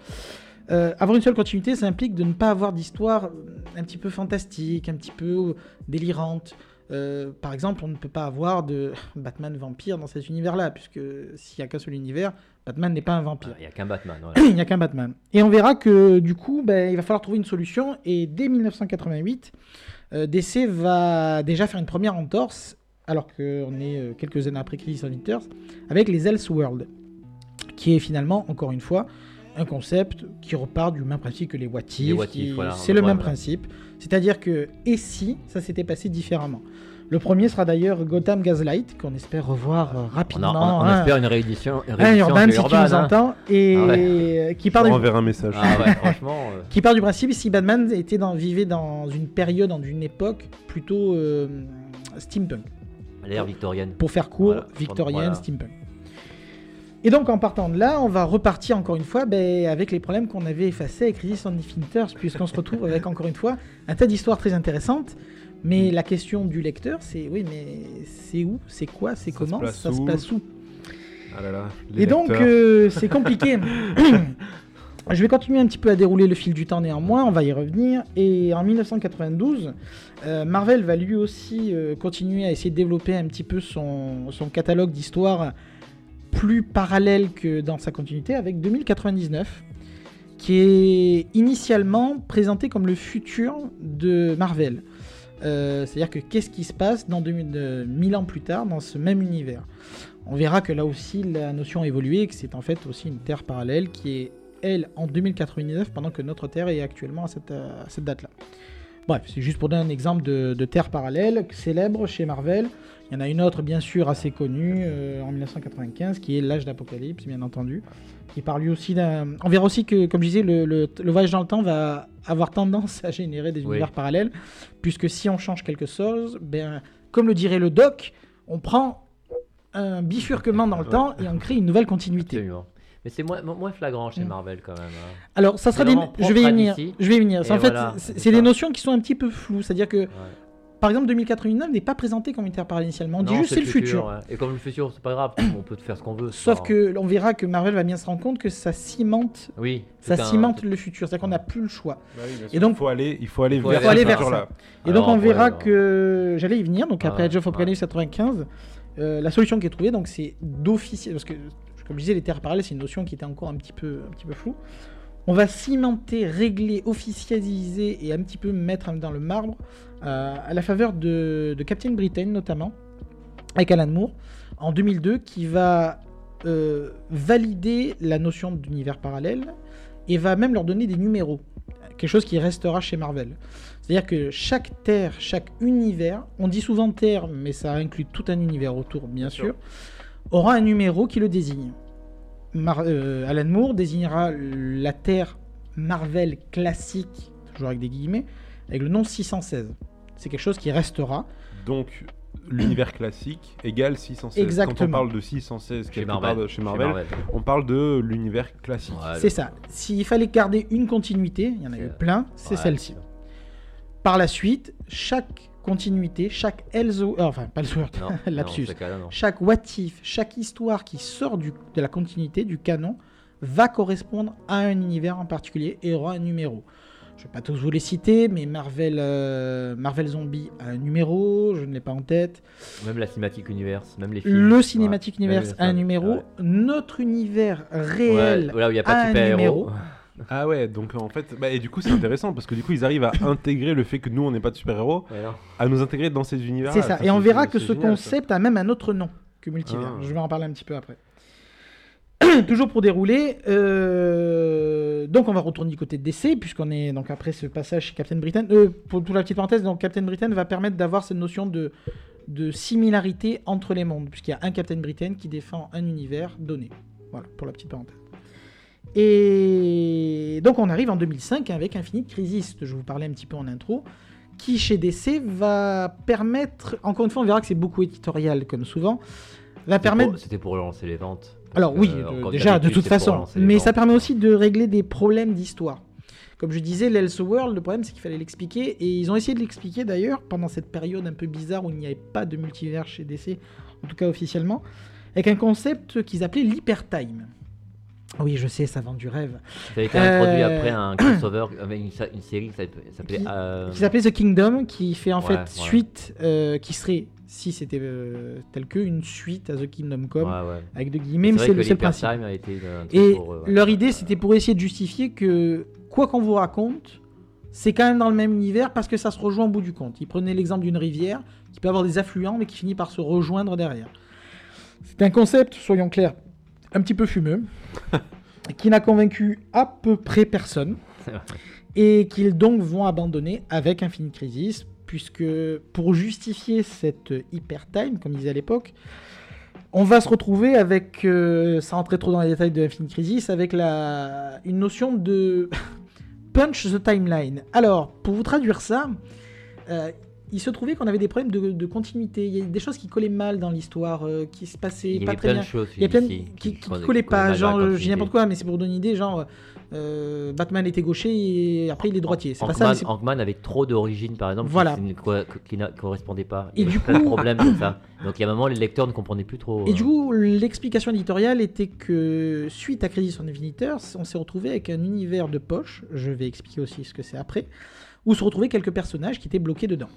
Euh, avoir une seule continuité, ça implique de ne pas avoir d'histoire euh, un petit peu fantastique, un petit peu délirante. Euh, par exemple, on ne peut pas avoir de Batman vampire dans cet univers-là, puisque s'il n'y a qu'un seul univers, Batman n'est pas un vampire. Il n'y a qu'un Batman. voilà. Il n'y a qu'un Batman. Et on verra que du coup, ben, il va falloir trouver une solution. Et dès 1988, euh, DC va déjà faire une première entorse, alors qu'on est euh, quelques années après Crisis on avec les Elseworlds, qui est finalement, encore une fois, un concept qui repart du même principe que les What If. Les What If, qui- voilà, C'est le même principe. C'est-à-dire que, et si ça s'était passé différemment? Le premier sera d'ailleurs Gotham Gaslight, qu'on espère revoir euh, On, a- rapidement. on- on hein. espère une réédition. Une Hein, réédition Urban, si tu nous hein. entends, et Ah qui part du un message. Ah ouais, franchement. euh, qui part du principe si Batman était dans, vivait dans une période, dans une époque plutôt euh, steampunk. L'ère victorienne. Pour faire court, Voilà, victorienne, voilà. steampunk. Et donc en partant de là, on va repartir encore une fois ben, avec les problèmes qu'on avait effacés avec Crisis on Infinite Earths, puisqu'on se retrouve avec encore une fois un tas d'histoires très intéressantes. Mais la question du lecteur, c'est oui, mais c'est où, c'est quoi, c'est se comment, ça se passe où? Ah là là, les et donc, euh, c'est compliqué. Je vais continuer un petit peu à dérouler le fil du temps néanmoins, on va y revenir. Et en 1992, euh, Marvel va lui aussi euh, continuer à essayer de développer un petit peu son, son catalogue d'histoires plus parallèle que dans sa continuité avec 2099, qui est initialement présenté comme le futur de Marvel. Euh, C'est-à-dire que qu'est-ce qui se passe dans 2000, euh, 1000 ans plus tard dans ce même univers? On verra que là aussi la notion a évolué et que c'est en fait aussi une Terre parallèle qui est, elle, en 2099, pendant que notre Terre est actuellement à cette, euh, à cette date-là. Bref, c'est juste pour donner un exemple de, de Terre parallèle célèbre chez Marvel. Il y en a une autre, bien sûr, assez connue, euh, en 1995, qui est L'âge d'Apocalypse, bien entendu, qui parle lui aussi d'un... On verra aussi que, comme je disais, le, le- le voyage dans le temps va avoir tendance à générer des Oui. univers parallèles, puisque si on change quelque chose, ben, comme le dirait le doc, on prend un bifurquement dans le temps et on crée une nouvelle continuité. Absolument. Mais c'est moins, moins flagrant chez Mm. Marvel quand même. hein. Alors, ça sera des... Je vais y venir. Je vais y venir. En fait, voilà, c'est des ça. notions qui sont un petit peu floues. C'est-à-dire que, Ouais. par exemple, 2089 n'est pas présenté comme une Terre parallèle initialement. On dit Non, juste c'est le futur. ouais. Et comme le futur, c'est pas grave, on peut faire ce qu'on veut. Sauf pas- que on verra que Marvel va bien se rendre compte que ça cimente, Oui. ça un- cimente le futur. C'est-à-dire qu'on n'a plus le choix. Bah oui, Et donc- il faut aller, il faut aller faut vers, aller futur-là. Et donc on verra que j'allais y venir. Donc après Age of. Apocalypse 95, euh, la solution qui est trouvée, donc c'est d'officier, parce que comme je disais, les terres parallèles, c'est une notion qui était encore un petit peu, un petit peu floue. On va cimenter, régler, officialiser et un petit peu mettre dans le marbre euh, à la faveur de, de Captain Britain notamment, avec Alan Moore, en 2002, qui va euh, valider la notion d'univers parallèle et va même leur donner des numéros. Quelque chose qui restera chez Marvel. C'est-à-dire que chaque terre, chaque univers, on dit souvent terre, mais ça inclut tout un univers autour, bien sûr, aura un numéro qui le désigne. Mar- euh, Alan Moore désignera la terre Marvel classique, toujours avec des guillemets, avec le nom 616. C'est quelque chose qui restera. Donc, l'univers classique égale 616. Quand on Exactement. parle de 616 Chez Marvel. part chez Marvel, on parle de l'univers classique. Ouais, C'est ça. S'il fallait garder une continuité, il y en a eu plein, c'est ouais, celle-ci. Par la suite, chaque continuité, chaque Elseworld, enfin pas Elseworld, lapsus, non. chaque what if, chaque histoire qui sort du- de la continuité, du canon, va correspondre à un univers en particulier et aura un numéro. Je ne vais pas tous vous les citer, mais Marvel, euh, Marvel Zombie a un numéro, je ne l'ai pas en tête. Même la cinématique universe, même les films. Le ouais. Cinematic Même Universe a un numéro. ouais. Notre univers Ouais, réel là où il n'y a pas un de super-héros. numéro. Ah ouais, donc en fait, bah, et du coup c'est intéressant parce que du coup ils arrivent à intégrer le fait que nous on n'est pas de super-héros, Ouais, à nous intégrer dans ces univers. C'est ça. Et on verra que ce génial, ça. concept a même un autre nom que multivers. Ah. Je vais en parler un petit peu après. Toujours pour dérouler, euh, donc on va retourner du côté de DC, puisqu'on est donc après ce passage chez Captain Britain. Euh, pour toute la petite parenthèse, donc Captain Britain va permettre d'avoir cette notion de, de similarité entre les mondes, puisqu'il y a un Captain Britain qui défend un univers donné. Voilà, pour la petite parenthèse. Et donc on arrive en 2005 avec Infinite Crisis, dont je vous parlais un petit peu en intro, qui chez DC va permettre, encore une fois on verra que c'est beaucoup éditorial comme souvent, va permettre... C'était pour relancer les ventes. Alors oui, euh, encore déjà de toute façon, mais ça permet aussi de régler des problèmes d'histoire. Comme je disais, l'Elseworld, le problème c'est qu'il fallait l'expliquer, et ils ont essayé de l'expliquer d'ailleurs pendant cette période un peu bizarre où il n'y avait pas de multivers chez DC, en tout cas officiellement, avec un concept qu'ils appelaient l'hypertime. Oui, je sais, ça vend du rêve. Ça a été introduit Euh, après un crossover avec une, série qui s'appelait- euh, The Kingdom, qui fait en Ouais, fait suite, euh, qui serait, si c'était euh, tel que, une suite à The Kingdom Come, ouais, avec de guillemets, mais C'est le principe. a été Et pour, euh, leur idée, c'était pour essayer de justifier que, quoi qu'on vous raconte, c'est quand même dans le même univers parce que ça se rejoint au bout du compte. Ils prenaient l'exemple d'une rivière qui peut avoir des affluents, mais qui finit par se rejoindre derrière. C'est un concept, soyons clairs, un petit peu fumeux, qui n'a convaincu à peu près personne, et qu'ils donc vont abandonner avec Infinite Crisis, puisque pour justifier cette hyper time, comme ils disaient à l'époque, on va se retrouver avec, euh, sans rentrer trop dans les détails de Infinite Crisis, avec la, une notion de punch the timeline. Alors, pour vous traduire ça, euh, il se trouvait qu'on avait des problèmes de, de continuité. Il y a des choses qui collaient mal dans l'histoire, euh, qui se passaient Il pas très bien. choses Il y a plein de... ici qui, qui, collaient pas. Genre, euh, je dis continuité. n'importe quoi, mais c'est pour donner une idée. Genre, euh, Batman était gaucher et après il est droitier. C'est pas ça. Ant-Man avait trop d'origine, par exemple, Voilà. qui, ne co- correspondait pas. Et Il y du avait coup- problèmes comme ça. Donc il y a un moment, les lecteurs ne comprenaient plus trop. Et euh, du coup, l'explication éditoriale était que suite à Crisis on Infinite Earths, on s'est retrouvé avec un univers de poche, je vais expliquer aussi ce que c'est après, où se retrouvaient quelques personnages qui étaient bloqués dedans.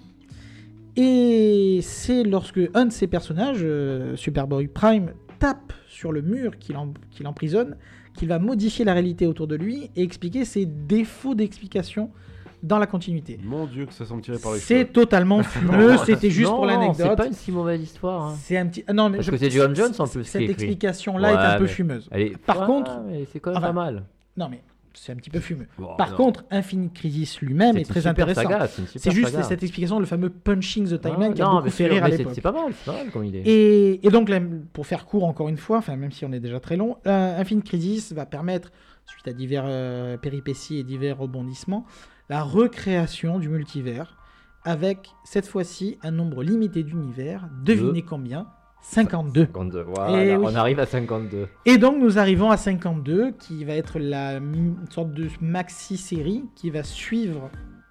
Et c'est lorsque un de ces personnages, euh, Superboy Prime, tape sur le mur qui qui l'emprisonne, qu'il va modifier la réalité autour de lui et expliquer ses défauts d'explication dans la continuité. Mon dieu que ça s'en tirait par les C'est totalement fumeux, c'était juste non, pour C'est l'anecdote. pas une si mauvaise histoire. hein. C'est un petit. ah Non, mais Parce je- que c'est John Jones, en plus, qui Cette explication-là Ouais, est un peu fumeuse. Est- Par contre- c'est quand même Enfin, pas mal. Non, mais c'est un petit peu fumeux. Par non. contre, Infinite Crisis lui-même est très intéressant. c'est juste saga. cette explication, le fameux punching the Ah, timeline, qui a non, beaucoup fait rire à l'époque. C'est pas mal, c'est pas mal comme idée. Et, et donc, là, pour faire court encore une fois, enfin même si on est déjà très long, euh, Infinite Crisis va permettre, suite à divers euh, péripéties et divers rebondissements, la recréation du multivers avec cette fois-ci un nombre limité d'univers. Devinez combien 52. 52, voilà, Eh oui. on arrive à 52. Et donc nous arrivons à 52, qui va être la sorte de maxi-série qui va suivre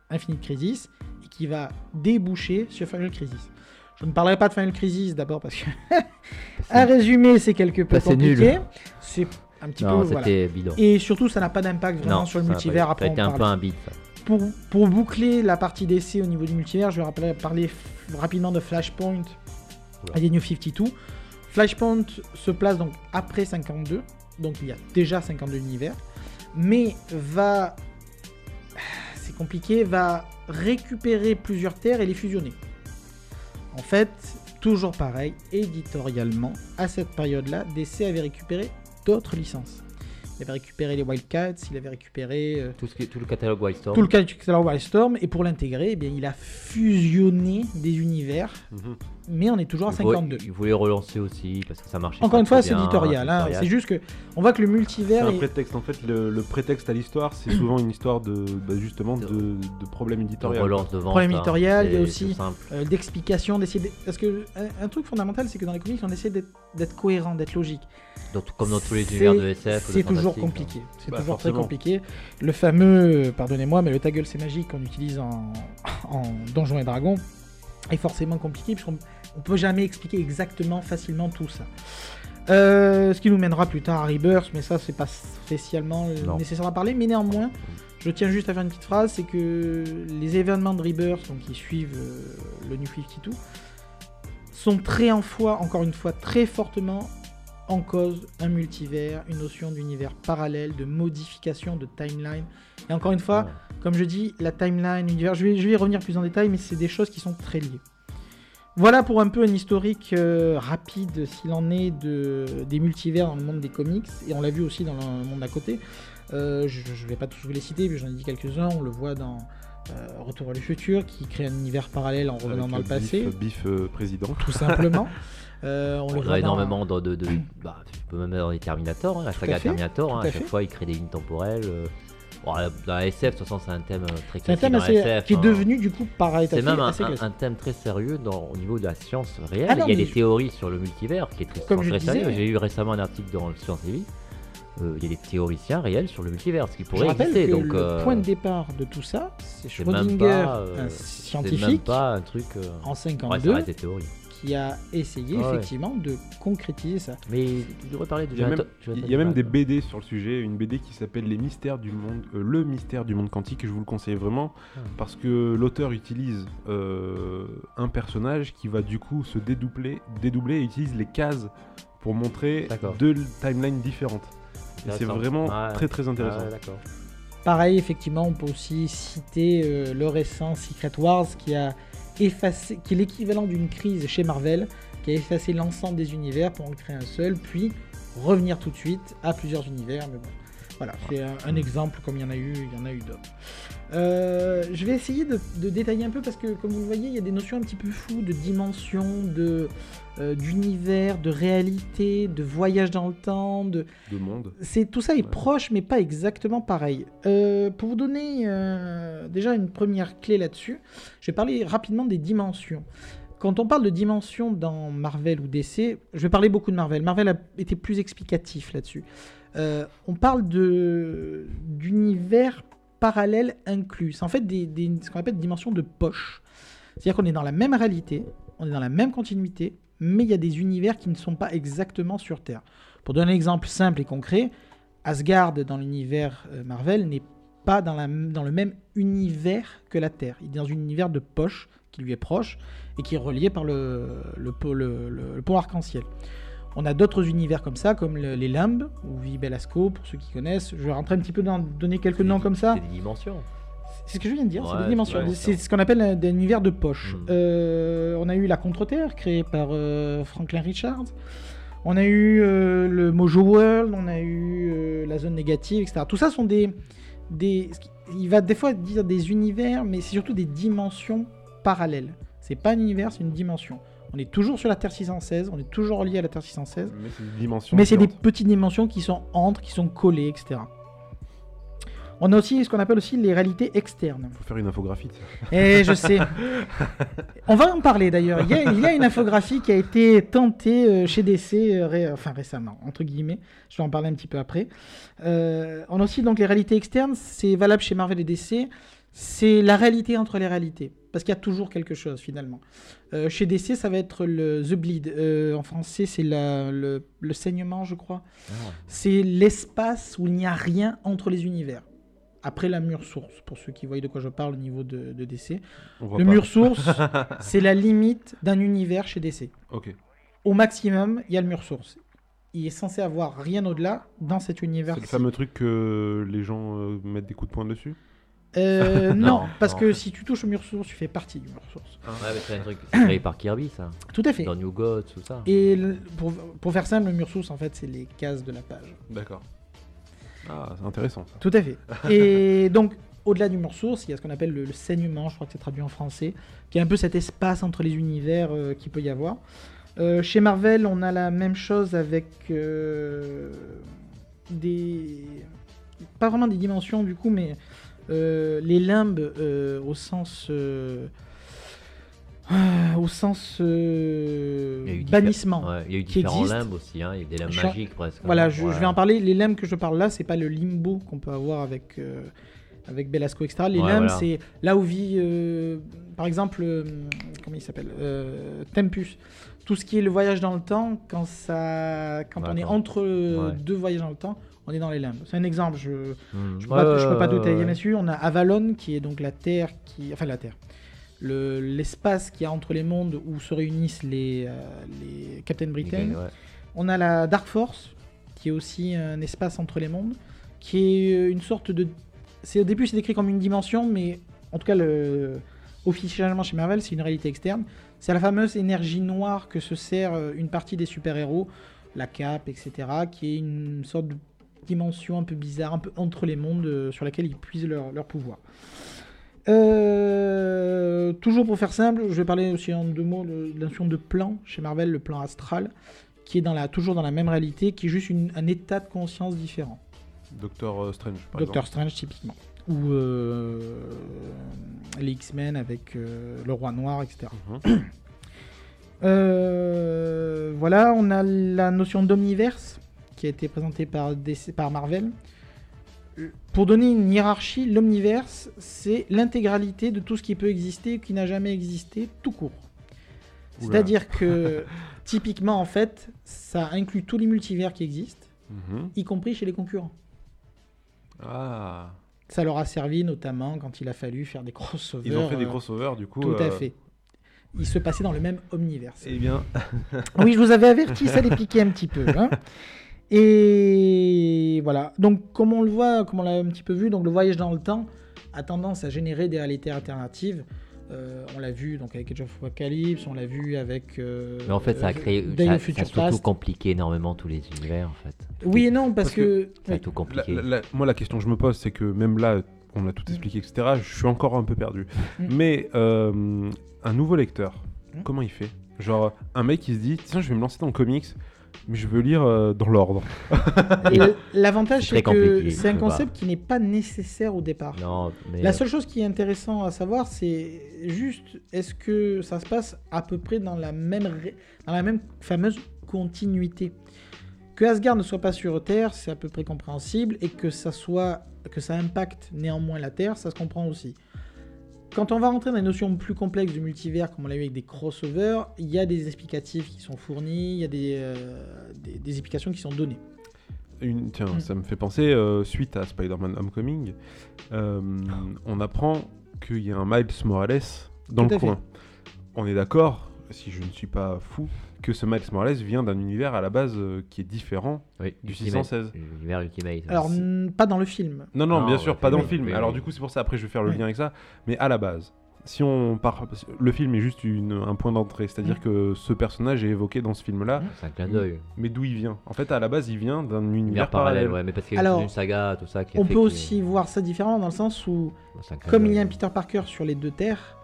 Infinite Crisis et qui va déboucher sur Final Crisis. Je ne parlerai pas de Final Crisis d'abord parce que à résumer c'est quelque peu Bah, compliqué. C'est un petit Non, peu voilà. bidon. Et surtout ça n'a pas d'impact vraiment Non, sur le multivers. Ça Après a on été un peu un bide, pour, pour boucler la partie d'essai au niveau du multivers, je vais parler rapidement de Flashpoint des New 52. Flashpoint se place donc après 52, donc il y a déjà 52 univers, mais va. C'est compliqué, va récupérer plusieurs terres et les fusionner. En fait, toujours pareil, éditorialement, à cette période-là, DC avait récupéré d'autres licences. il avait récupéré les Wildcats, il avait récupéré euh, Tout, ce qui est- tout le catalogue Wildstorm. tout le catalogue Wildstorm, et pour l'intégrer, eh bien, il a fusionné des univers, Mhm. Mais on est toujours à Il voulait- 52. Il voulait relancer aussi parce que ça marchait. Encore pas une fois, c'est éditorial. hein. éditorial. C'est juste que on voit que le C'est multivers un est- prétexte. En fait, le, le prétexte à l'histoire, c'est souvent une histoire de, bah, justement, de, de problèmes De éditoriaux. relance de vente. Problème hein. éditorial, il y a C'est- aussi- c'est euh, d'explication, d'essayer de- parce que un, un truc fondamental, c'est que dans les comics, on essaie d'être cohérent, d'être logique. Dans tout- comme dans tous les C'est- univers de SF. C'est toujours compliqué. C'est Bah, toujours très compliqué. Le fameux, pardonnez-moi, mais le ta gueule c'est magique qu'on utilise en, en Donjons et Dragons est forcément compliqué puisqu'on on peut jamais expliquer exactement facilement tout ça. Euh, ce qui nous mènera plus tard à Rebirth, mais ça c'est pas spécialement Non. nécessaire à parler. Mais néanmoins, je tiens juste à faire une petite phrase, c'est que les événements de Rebirth, donc qui suivent euh, le New 52, sont très en fois, encore une fois, très fortement en cause un multivers, une notion d'univers parallèle, de modification de timeline. Et encore une fois, Ouais. comme je dis, la timeline, l'univers, je vais, je vais y revenir plus en détail, mais c'est des choses qui sont très liées. Voilà pour un peu un historique euh, rapide, s'il en est, de, des multivers dans le monde des comics, et on l'a vu aussi dans le monde d'à côté. Euh, je ne vais pas tous vous les citer, mais j'en ai dit quelques-uns. On le voit dans euh, Retour vers le futur, qui crée un univers parallèle en revenant Avec dans le passé, Biff euh, président. tout simplement. Euh, on On le voit dans- énormément de, de, de- bah, tu peux même dans les Terminator, hein, la saga Terminator, hein, à à chaque fois il crée des lignes temporelles. euh. Bon, la- dans la SF, de toute façon, c'est un thème euh, très C'est un classique thème assez, SF. qui est hein. devenu du coup par C'est même un, assez un- classique. un thème très sérieux dans, au niveau de la science réelle. Ah non, Il y a des je- théories sur le multivers qui est très, Comme je très disais- sérieux. J'ai lu récemment un article dans le Science et Vie. Euh, il y a des théoriciens réels sur le multivers, ce qui Je pourrait rappelle exister. que donc, le euh, point de départ de tout ça, c'est Schrödinger, pas, euh, un c'est même scientifique pas un truc. euh, en ouais, ça 52, reste des théories. Qui a essayé Ah ouais. effectivement de concrétiser ça. Mais tu devrais parler de Il y a même, Jonathan- Jonathan il y a même des. BD sur le sujet, une BD qui s'appelle Les mystères du monde, euh, le mystère du monde quantique. Je vous le conseille vraiment Ah. parce que l'auteur utilise euh, un personnage qui va du coup se dédoubler, dédoubler et utilise les cases pour montrer deux timelines différentes. Et C'est vraiment Ouais. très très intéressant. Ouais, d'accord. Pareil, effectivement, on peut aussi citer euh, le récent Secret Wars qui a effacé, qui est l'équivalent d'une crise chez Marvel, qui a effacé l'ensemble des univers pour en créer un seul, puis revenir tout de suite à plusieurs univers. Mais bon, voilà, c'est un, un exemple comme il y en a eu, il y en a eu d'autres. Euh, je vais essayer de, de détailler un peu parce que, comme vous le voyez, il y a des notions un petit peu floues de dimension, de euh, d'univers, de réalité, de voyage dans le temps, de, De monde. c'est tout ça est Ouais. proche, mais pas exactement pareil. Euh, pour vous donner euh, déjà une première clé là-dessus, je vais parler rapidement des dimensions. Quand on parle de dimensions dans Marvel ou DC, je vais parler beaucoup de Marvel. Marvel a été plus explicatif là-dessus. On parle de d'univers parallèles inclus. C'est en fait des, des- ce qu'on appelle des dimensions de poche. C'est-à-dire qu'on est dans la même réalité, on est dans la même continuité, mais il y a des univers qui ne sont pas exactement sur Terre. Pour donner un exemple simple et concret, Asgard dans l'univers euh, Marvel n'est pas dans, la, dans le même univers que la Terre. Il est dans un univers de poche qui lui est proche et qui est relié par le, le, pont arc-en-ciel. On a d'autres univers comme ça, comme le- les limbes, ou Vie Belasco, pour ceux qui connaissent. Je vais rentrer un petit peu dans donner quelques noms des- comme ça. C'est des dimensions. C'est ce que je viens de dire, c'est des dimensions. ouais, c'est ce qu'on appelle un, un univers de poche. Mm. Euh, on a eu la Contre-Terre, créée par euh, Franklin Richards. On a eu euh, le Mojo World, on a eu euh, la zone négative, etc. Tout ça sont des, des... Il va des fois dire des univers, mais c'est surtout des dimensions parallèles. C'est pas un univers, c'est une dimension. On est toujours sur la Terre 616, on est toujours lié à la Terre 616. Mais c'est des dimensions. Mais c'est des petites dimensions qui sont entre, qui sont collées, etc. On a aussi ce qu'on appelle aussi les réalités externes. Faut faire une infographie. Et je sais. On va en parler d'ailleurs. Il, y a- il y a une infographie qui a été tentée euh, chez DC, euh, ré- enfin récemment, entre guillemets. Je vais en parler un petit peu après. Euh, on a aussi donc les réalités externes. C'est valable chez Marvel et DC. C'est la réalité entre les réalités. Parce qu'il y a toujours quelque chose finalement. Euh, chez DC, ça va être le The Bleed. Euh, en français, c'est le saignement, je crois. Ah. C'est l'espace où il n'y a rien entre les univers. Après la mur source, pour ceux qui voient de quoi je parle au niveau de, de DC. Le pas. mur source, c'est la limite d'un univers chez DC. Ok. Au maximum, il y a le mur source. Il est censé avoir rien au-delà dans cet univers. C'est le fameux truc que les gens euh, mettent des coups de poing dessus Euh, non, Non, parce non. que si tu touches au mur source, tu fais partie du mur source. Ouais, mais c'est un truc c'est créé par Kirby, ça. Tout à fait. Dans New Gods, tout ça. Et le- pour, pour faire simple, le mur source, en fait, c'est les cases de la page. D'accord. Ah, c'est intéressant. ça. Tout à fait. Et donc, au-delà du source, il y a ce qu'on appelle le, le saignement, je crois que c'est traduit en français, qui est un peu cet espace entre les univers euh, qu'il peut y avoir. Euh, chez Marvel, on a la même chose avec euh, des. Pas vraiment des dimensions du coup, mais les limbes au sens. Euh, au sens euh, Il y a eu bannissement. Ouais, il y a eu qui différents existe. limbes aussi, hein, il y a eu des limbes Cha- magiques presque. Voilà, hein. je, vais en parler. Les limbes que je parle là, c'est pas le limbo qu'on peut avoir avec, euh, avec Belasco, etc. Les Ouais, limbes, voilà. c'est là où vit, euh, par exemple, euh, comment il s'appelle Tempus. Tout ce qui est le voyage dans le temps, quand, ça, quand on est entre deux voyages dans le temps, on est dans les limbes. C'est un exemple. Je Hmm. je peux, pas, je peux pas détailler. On a Avalon, qui est donc la Terre, qui, enfin la Terre, Le- l'espace qu'il y a entre les mondes où se réunissent les, euh, les Captain Britain. Ouais. On a la Dark Force, qui est aussi un espace entre les mondes, qui est euh, une sorte de. Au début c'est décrit comme une dimension, mais en tout cas le... officiellement chez Marvel c'est une réalité externe. C'est la fameuse énergie noire que se sert euh, une partie des super-héros, la cape, etc., qui est une sorte de dimension un peu bizarre, un peu entre les mondes, euh, sur laquelle ils puisent leur, leur pouvoir. Euh, toujours pour faire simple, je vais parler aussi en deux mots de de la notion de plan chez Marvel, le plan astral, qui est dans la, toujours dans la même réalité, qui est juste une- un état de conscience différent. Docteur euh, Strange, par Doctor exemple. Strange typiquement. Ou euh, les X-Men avec euh, le Roi Noir, etc. Mhm. Voilà, on a la notion d'omniverse qui a été présentée par, DC par Marvel. Pour donner une hiérarchie, l'omniverse, c'est l'intégralité de tout ce qui peut exister ou qui n'a jamais existé tout court. C'est-à-dire que, typiquement, en fait, ça inclut tous les multivers qui existent, Mhm. y compris chez les concurrents. Ah. Ça leur a servi notamment quand il a fallu faire des crossovers. Ils ont fait des euh, crossovers, du coup. Tout à euh, fait. Ils se passaient dans le même omniverse. Eh bien, Oui, je vous avais averti, ça les piquait un petit peu. hein. Et voilà. Donc, comme on le voit, comme on l'a un petit peu vu, donc le voyage dans le temps a tendance à générer des réalités alternatives. Euh, on l'a vu donc avec Age of Apocalypse, on l'a vu avec. euh, Mais en fait, ça a euh, créé. Day Ça, ça a surtout Past. compliqué énormément tous les univers, en fait. Oui et non, parce, Parce que. Ça a oui. tout compliqué. la- la- moi, la question que je me pose, c'est que même là, on a tout expliqué, etc. Je suis encore un peu perdu. Mm. Mais euh, un nouveau lecteur, Mm. comment il fait? Genre, un mec qui se dit Tiens, je vais me lancer dans le comics, mais je veux lire euh, dans l'ordre. Et L'avantage, C'est que c'est un pas. concept qui n'est pas nécessaire au départ. Non, mais. La euh, seule chose qui est intéressant à savoir, c'est juste est-ce que ça se passe à peu près dans la même, ré- dans la même fameuse continuité? Que Asgard ne soit pas sur Terre, c'est à peu près compréhensible, et que ça soit que ça impacte néanmoins la Terre, ça se comprend aussi. Quand on va rentrer dans les notions plus complexes du multivers, comme on l'a eu avec des crossovers, il y a des explicatifs qui sont fournis, il y a des, euh, des, des explications qui sont données. Une, tiens, Mm. ça me fait penser, euh, suite à Spider-Man Homecoming, euh, on apprend qu'il y a un Miles Morales dans Tout le fait. coin. On est d'accord, si je ne suis pas fou, que ce Miles Morales vient d'un univers à la base euh, qui est différent. oui, du Ultimate, 616. L'univers Ultimate. Alors, n- pas dans le film. Non, non, Non, bien ouais, sûr, pas dans oui, le film. oui, Alors oui. du coup, c'est pour ça, après, je vais faire le Oui. lien avec ça. Mais à la base, si on part... Le film est juste une- un point d'entrée, c'est-à-dire Mm. que ce personnage est évoqué dans ce film-là, C'est un clin d'œil. mais d'où il vient? En fait, à la base, il vient d'un univers Univers parallèle. parallèle, ouais, mais parce qu'il y a Alors, une saga, tout ça. Qui a On fait peut que- aussi voir ça différemment dans le sens où c'est un clin Comme il y a un Peter Parker sur les deux terres,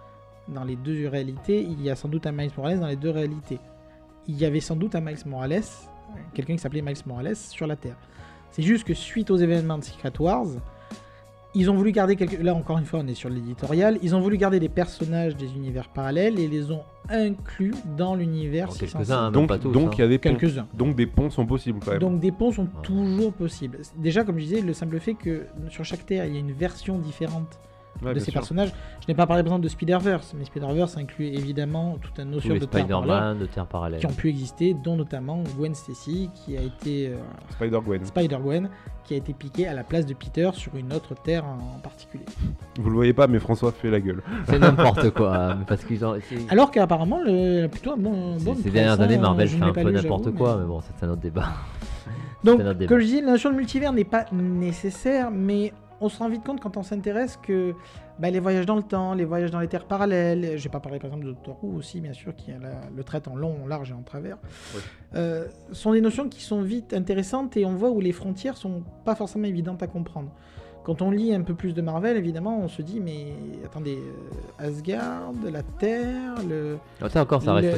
dans les deux réalités, il y a sans doute un Miles Morales dans les deux réalités. Il y avait sans doute un Miles Morales, quelqu'un qui s'appelait Miles Morales sur la Terre. C'est juste que suite aux événements de Secret Wars, ils ont voulu garder quelques... Là encore une fois, on est sur l'éditorial. Ils ont voulu garder des personnages des univers parallèles et les ont inclus dans l'univers. Alors, 616. quelques-uns, hein, Donc, pas tous. donc il y a des ponts. Quelques-uns. Donc des ponts sont possibles quand même. Donc des ponts sont Ah. toujours possibles. Déjà, comme je disais, le simple fait que sur chaque terre, il y a une version différente Ouais, de ces sûr. personnages. Je n'ai pas parlé par exemple de Spider-Verse, mais Spider-Verse inclut évidemment toute une notion de terre parallèle Spider-Man de Terre parallèle. qui ont pu exister, dont notamment Gwen Stacy, qui a été euh, Spider-Gwen. Spider-Gwen, qui a été piquée à la place de Peter sur une autre terre en particulier. Vous le voyez pas, mais François fait la gueule. C'est n'importe quoi. hein, parce qu'ils ont. Alors qu'apparemment, le- plutôt un bon. bonne Ces dernières hein, années, Marvel je fait ne un peu n'importe quoi, mais- mais bon, c'est un autre débat. Donc, comme je disais, la notion de multivers n'est pas nécessaire, mais on se rend vite compte quand on s'intéresse que bah, les voyages dans le temps, les voyages dans les terres parallèles, je vais pas parler par exemple de Doctor Who aussi, bien sûr, qui la- le traite en long, en large et en travers, euh, sont des notions qui sont vite intéressantes et on voit où les frontières sont pas forcément évidentes à comprendre. Quand on lit un peu plus de Marvel, évidemment, on se dit, mais attendez, euh, Asgard, la Terre, le, ça encore, ça le-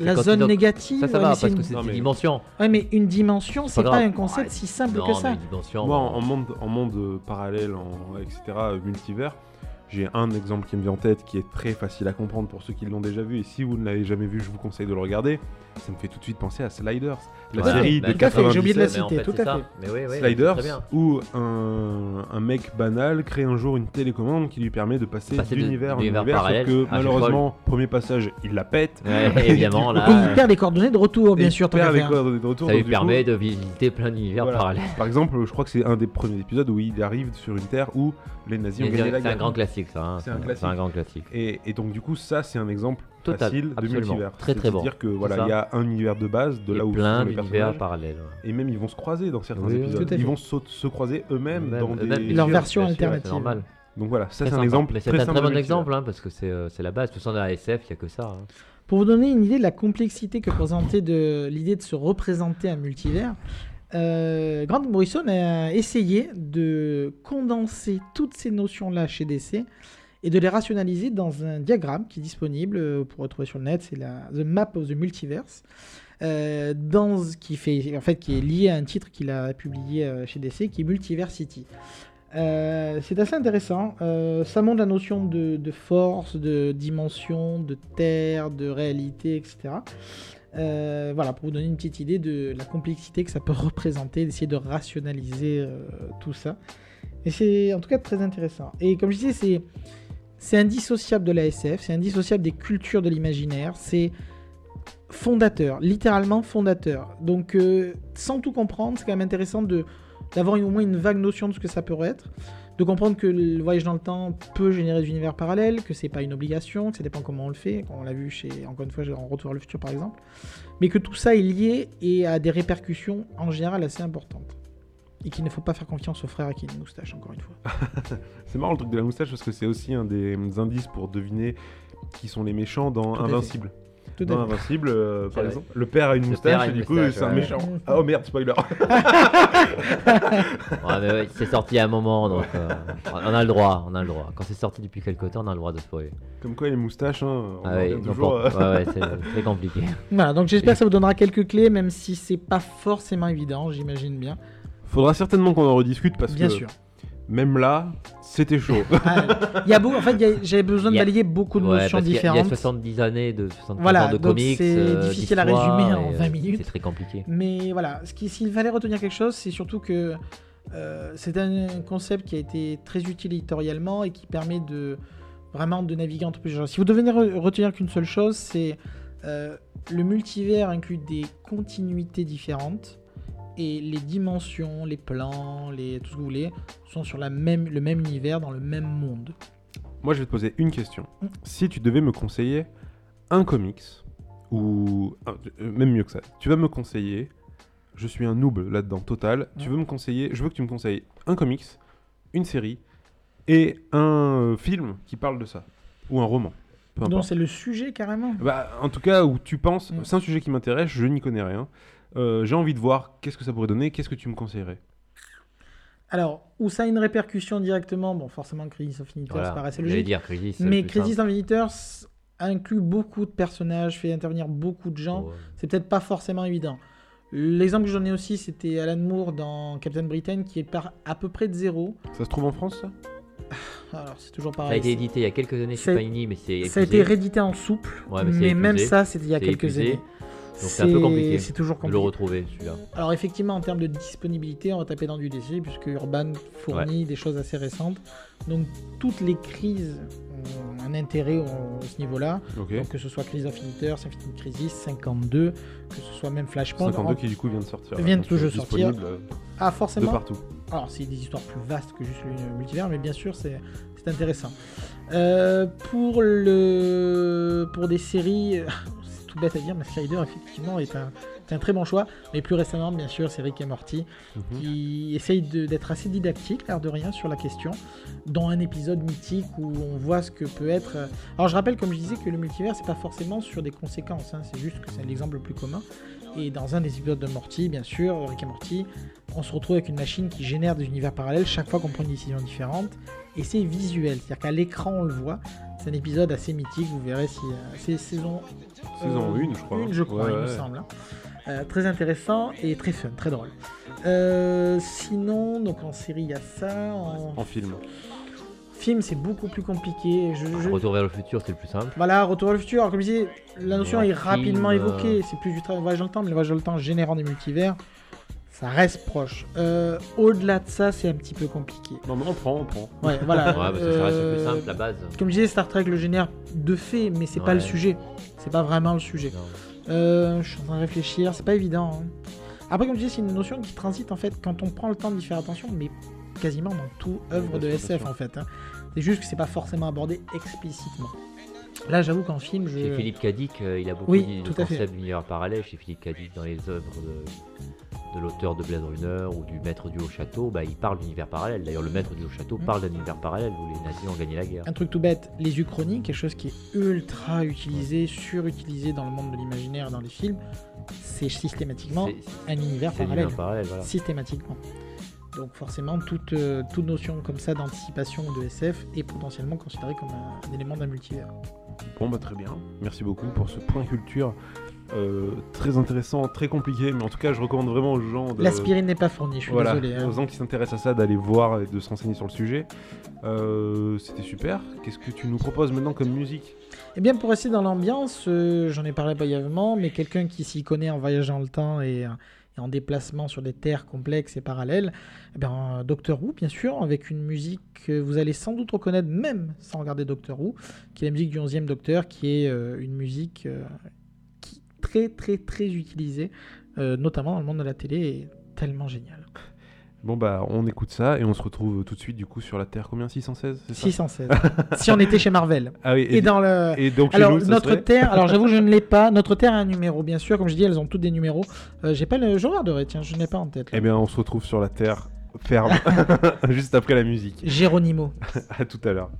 la, zone négative. Ça, ça ouais, va, parce c'est que une- c'est mais- dimensions. Ouais, mais une dimension, c'est pas un concept Ouais. si simple Non, que ça. une dimension. Moi, bon. en monde, en monde euh, parallèle, en, etc., euh, multivers, j'ai un exemple qui me vient en tête qui est très facile à comprendre pour ceux qui l'ont déjà vu. Et si vous ne l'avez jamais vu, je vous conseille de le regarder. Ça me fait tout de suite penser à Sliders, la série de tout à fait, j'ai oublié de la 97. En citer, fait, tout c'est à ça. fait. Mais oui, oui, Sliders, c'est très bien. où un, un mec banal crée un jour une télécommande qui lui permet de passer, Passer de- d'univers en univers, sauf parallèle. que Ah, malheureusement, premier passage, il la pète. Ouais, évidemment, Et il perd les coordonnées de retour, bien sûr, perd les coordonnées de retour, ça lui permet coup, de visiter plein d'univers Voilà. parallèles. Par exemple, je crois que c'est un des premiers épisodes où il arrive sur une terre où les nazis ont C'est gagné la un guerre. grand classique, ça. hein. C'est un C'est classique. un grand classique. Et donc du coup, ça c'est un exemple Total, facile de multivers. Très, très bon. C'est-à-dire que voilà, ça. il y a un univers de base de là où plein d'univers parallèles. ouais. Et même ils vont se croiser dans certains Oui, épisodes. tout à Ils vont se, se croiser eux-mêmes Même- dans des Leur version alternative. C'est normal. Donc voilà, ça c'est un exemple. Mais c'est très un très bon exemple, hein, parce que c'est euh, c'est la base. De toute façon, dans la SF, il n'y a que ça. hein. Pour vous donner une idée de la complexité que présentait de l'idée de se représenter un multivers, euh, Grant Morrison a essayé de condenser toutes ces notions-là chez DC et de les rationaliser dans un diagramme qui est disponible euh, pour retrouver sur le net, c'est la The Map of the Multiverse, euh, dans, qui, fait, en fait, qui est lié à un titre qu'il a publié euh, chez DC, qui est Multiversity. Euh, c'est assez intéressant. Euh, ça montre la notion de, de force, de dimension, de terre, de réalité, etc. Voilà, pour vous donner une petite idée de la complexité que ça peut représenter, d'essayer de rationaliser tout ça. Et c'est en tout cas très intéressant. Et comme je disais, c'est c'est indissociable de la SF, c'est indissociable des cultures de l'imaginaire, c'est fondateur, littéralement fondateur. Donc, euh, sans tout comprendre, c'est quand même intéressant d'avoir au moins une vague notion de ce que ça pourrait être, de comprendre que le voyage dans le temps peut générer des univers parallèles, que c'est pas une obligation, que ça dépend comment on le fait, on l'a vu chez, encore une fois, en Retour vers le futur par exemple, mais que tout ça est lié et a des répercussions en général assez importantes. Et qu'il ne faut pas faire confiance au frère qui a une moustache, encore une fois. C'est marrant le truc de la moustache parce que c'est aussi un des indices pour deviner qui sont les méchants dans Tout à fait. Invincible. Tout Dans. Invincible, euh, par vrai. exemple, le père a une Le moustache et du coup c'est un méchant. Ah, oh merde, spoiler. Ouais, mais ouais, c'est sorti à un moment, donc euh, on a le droit. On a le droit. Quand c'est sorti depuis quelques temps, on a le droit de spoiler. Comme quoi les moustaches, hein, on Ah toujours. euh, ouais, ouais, c'est très compliqué. Voilà, donc j'espère que ça vous donnera quelques clés, même si c'est pas forcément évident, j'imagine bien. Faudra certainement qu'on en rediscute parce Bien que sûr. même là, c'était chaud. Ah, Il y a beau, en fait, il y a- j'avais besoin de Il y a- balayer beaucoup de Ouais, notions parce qu'il y a- différentes. Il y a 70 années de 70 Voilà, ans de donc comics. c'est euh, difficile à d'histoire, résumer en et, euh, 20 minutes. C'est très compliqué. Mais voilà, ce qui- s'il fallait retenir quelque chose, c'est surtout que euh, c'est un concept qui a été très utile éditorialement et qui permet de vraiment de naviguer entre plusieurs choses. Si vous devez re- retenir qu'une seule chose, c'est euh, le multivers inclut des continuités différentes et les dimensions, les plans, les, tout ce que vous voulez, sont sur la même, le même univers, dans le même monde. Moi, je vais te poser une question. Mm. Si tu devais me conseiller un comics, ou ah, euh, même mieux que ça, tu vas me conseiller, je suis un noob là-dedans, total, tu veux me conseiller, je veux que tu me conseilles un comics, une série, et un euh, film qui parle de ça, ou un roman. Donc c'est le sujet carrément. Bah, en tout cas, où tu penses, Mm. c'est un sujet qui m'intéresse, je n'y connais rien. Euh, J'ai envie de voir qu'est-ce que ça pourrait donner, qu'est-ce que tu me conseillerais? Alors, où ça a une répercussion directement, bon forcément Crisis of Infinities Voilà. paraissait J'allais logique. dire Crisis. c'est le Mais Crisis. Infinities inclut beaucoup de personnages, fait intervenir beaucoup de gens. Ouais. C'est peut-être pas forcément évident. L'exemple que j'en ai aussi, c'était Alan Moore dans Captain Britain, qui est par à peu près de zéro. Ça se trouve en France, ça? Alors, c'est toujours Ça a pareil. été édité il y a quelques années chez Panini, mais c'est Ça a été réédité en souple, Ouais, mais même ça, c'était il y a quelques épuisé. années. C'est un peu compliqué C'est toujours de le retrouver celui-là. Alors effectivement, en termes de disponibilité, on va taper dans du DC, puisque Urban fournit des choses assez récentes. Donc toutes les crises ont un intérêt au- à ce niveau-là. Donc, que ce soit Crisis of Infinite Crisis, 52, que ce soit même Flashpoint. 52 en- qui du coup vient de sortir. Vient de donc, tout juste sortir. euh, Ah, De forcément. partout. Alors, c'est des histoires plus vastes que juste le multivers, mais bien sûr, c'est c'est intéressant. Euh, pour, le... pour des séries, tout bête à dire, mais Slider, effectivement, est un C'est un très bon choix. Mais plus récemment, bien sûr, c'est Rick et Morty Mhm. qui essaye d'être assez didactique, l'air de rien, sur la question, dans un épisode mythique où on voit ce que peut être. euh, Alors je rappelle, comme je disais, que le multivers, c'est pas forcément sur des conséquences, hein, c'est juste que c'est l'exemple le plus commun. Et dans un des épisodes de Morty, bien sûr, Rick et Morty, on se retrouve avec une machine qui génère des univers parallèles chaque fois qu'on prend une décision différente. Et c'est visuel, c'est-à-dire qu'à l'écran on le voit. C'est un épisode assez mythique, vous verrez si euh, c'est saison Saison euh, 1, je crois. Une, je crois, Ouais, il me semble. hein. Euh, très intéressant et très fun, très drôle. Euh, sinon, donc en série, il y a ça. En En film. film, c'est beaucoup plus compliqué. Je, je- Retour vers le futur, c'est le plus simple. Voilà, Retour vers le futur. Alors, comme je disais, la notion est rapidement évoquée. C'est plus du tra- voyage dans le temps, mais le voyage dans le temps générant des multivers, ça reste proche. Euh, Au-delà de ça, c'est un petit peu compliqué. Non, mais on prend, on prend. Ouais, voilà. Ouais, bah, ça, ça reste le plus Euh, simple, la base. Comme je disais, Star Trek le génère de fait, mais c'est pas le sujet. C'est pas vraiment le sujet. Euh, je suis en train de réfléchir, c'est pas évident. hein. Après, comme je disais, c'est une notion qui transite en fait quand on prend le temps d'y faire attention, mais quasiment dans tout œuvre de SF en fait. hein. C'est juste que c'est pas forcément abordé explicitement. Là, j'avoue qu'en film, je. Chez Philippe Cadic, euh, il a beaucoup Oui, dit tout le concept d'univers parallèle. Chez Philippe Cadic, dans les œuvres de, de l'auteur de Blade Runner ou du Maître du Haut Château, bah, il parle d'univers parallèle. D'ailleurs, le Maître du Haut Château Mm. parle d'un univers parallèle où les nazis ont gagné la guerre. Un truc tout bête, les uchronies, quelque chose qui est ultra utilisé, surutilisé dans le monde de l'imaginaire et dans les films, c'est systématiquement un univers parallèle. l'univers parallèle, voilà. Systématiquement. Donc forcément, toute, euh, toute notion comme ça d'anticipation de SF est potentiellement considérée comme un, un élément d'un multivers. Bon, bah très bien. Merci beaucoup pour ce point culture. Euh, très intéressant, très compliqué, mais en tout cas, je recommande vraiment aux gens de. L'aspirine n'est pas fournie, je suis Voilà, désolé. hein. aux gens qui s'intéressent à ça d'aller voir et de se renseigner sur le sujet. Euh, C'était super. Qu'est-ce que tu nous proposes maintenant comme musique Eh bien, pour rester dans l'ambiance, euh, j'en ai parlé brièvement, mais quelqu'un qui s'y connaît en voyage dans le temps et, en déplacement sur des terres complexes et parallèles, eh bien, Doctor Who, bien sûr, avec une musique que vous allez sans doute reconnaître même sans regarder Doctor Who, qui est la musique du 11e Docteur, qui est euh, une musique euh, très, très, très utilisée, euh, notamment dans le monde de la télé, et tellement géniale. Bon, bah, on écoute ça et on se retrouve tout de suite, du coup, sur la Terre. Combien? 616 c'est ça? 616. si on était chez Marvel. Ah oui, Et, dans le... et donc, chez Alors, nous, notre terre, alors j'avoue, je ne l'ai pas. Notre terre a un numéro, bien sûr. Comme je dis, elles ont toutes des numéros. Euh, j'ai pas le. Je regarderai, tiens, je n'ai pas en tête. Eh bien, on se retrouve sur la Terre ferme, juste après la musique. Géronimo. À tout à l'heure.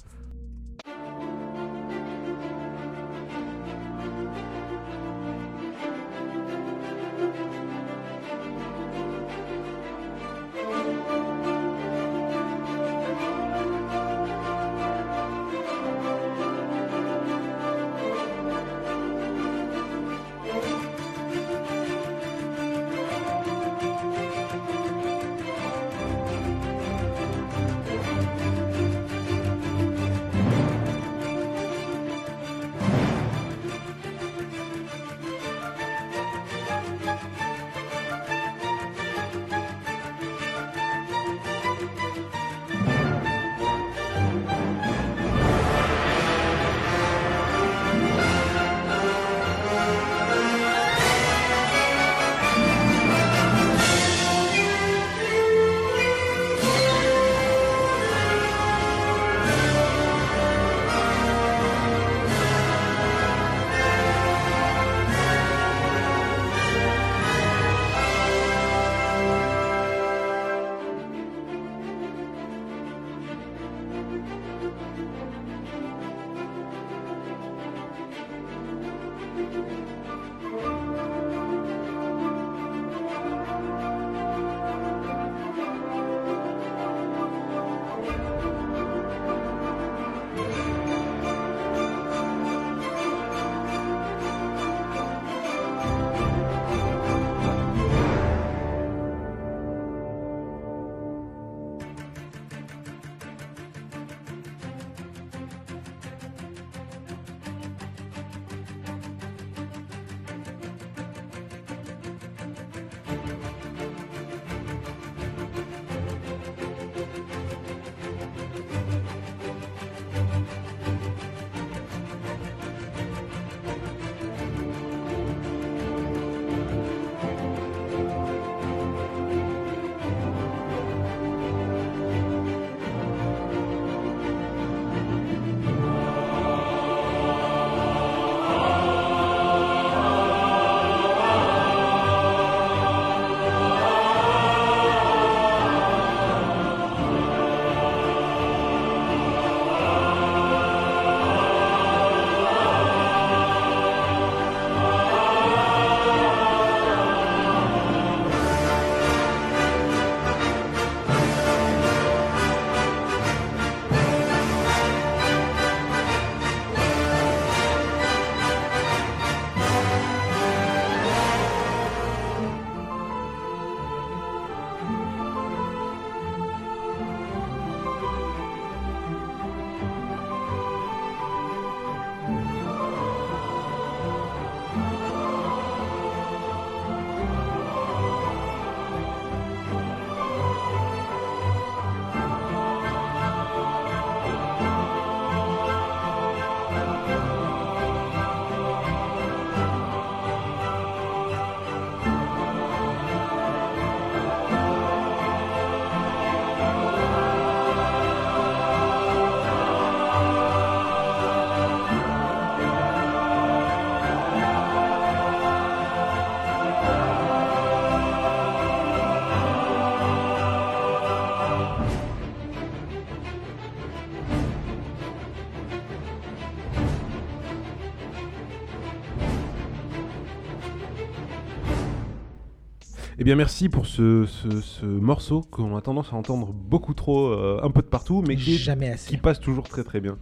Eh bien, merci pour ce, ce- ce morceau qu'on a tendance à entendre beaucoup trop, euh, un peu de partout, mais qui, est- Jamais qui assez. passe toujours très très bien.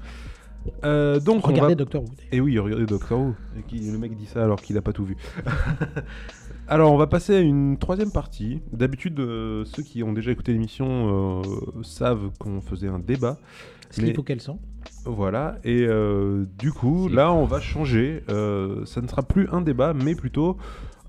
Euh, donc, on Regardez va... Doctor Who. Et oui, regardez Doctor Who. Et qui- le mec dit ça alors qu'il a pas tout vu. alors, on va passer à une troisième partie. D'habitude, euh, ceux qui ont déjà écouté l'émission euh, savent qu'on faisait un débat. Slip Mais- ou caleçon. Voilà, et du coup, là, on va changer. Ça ne sera plus un débat, mais plutôt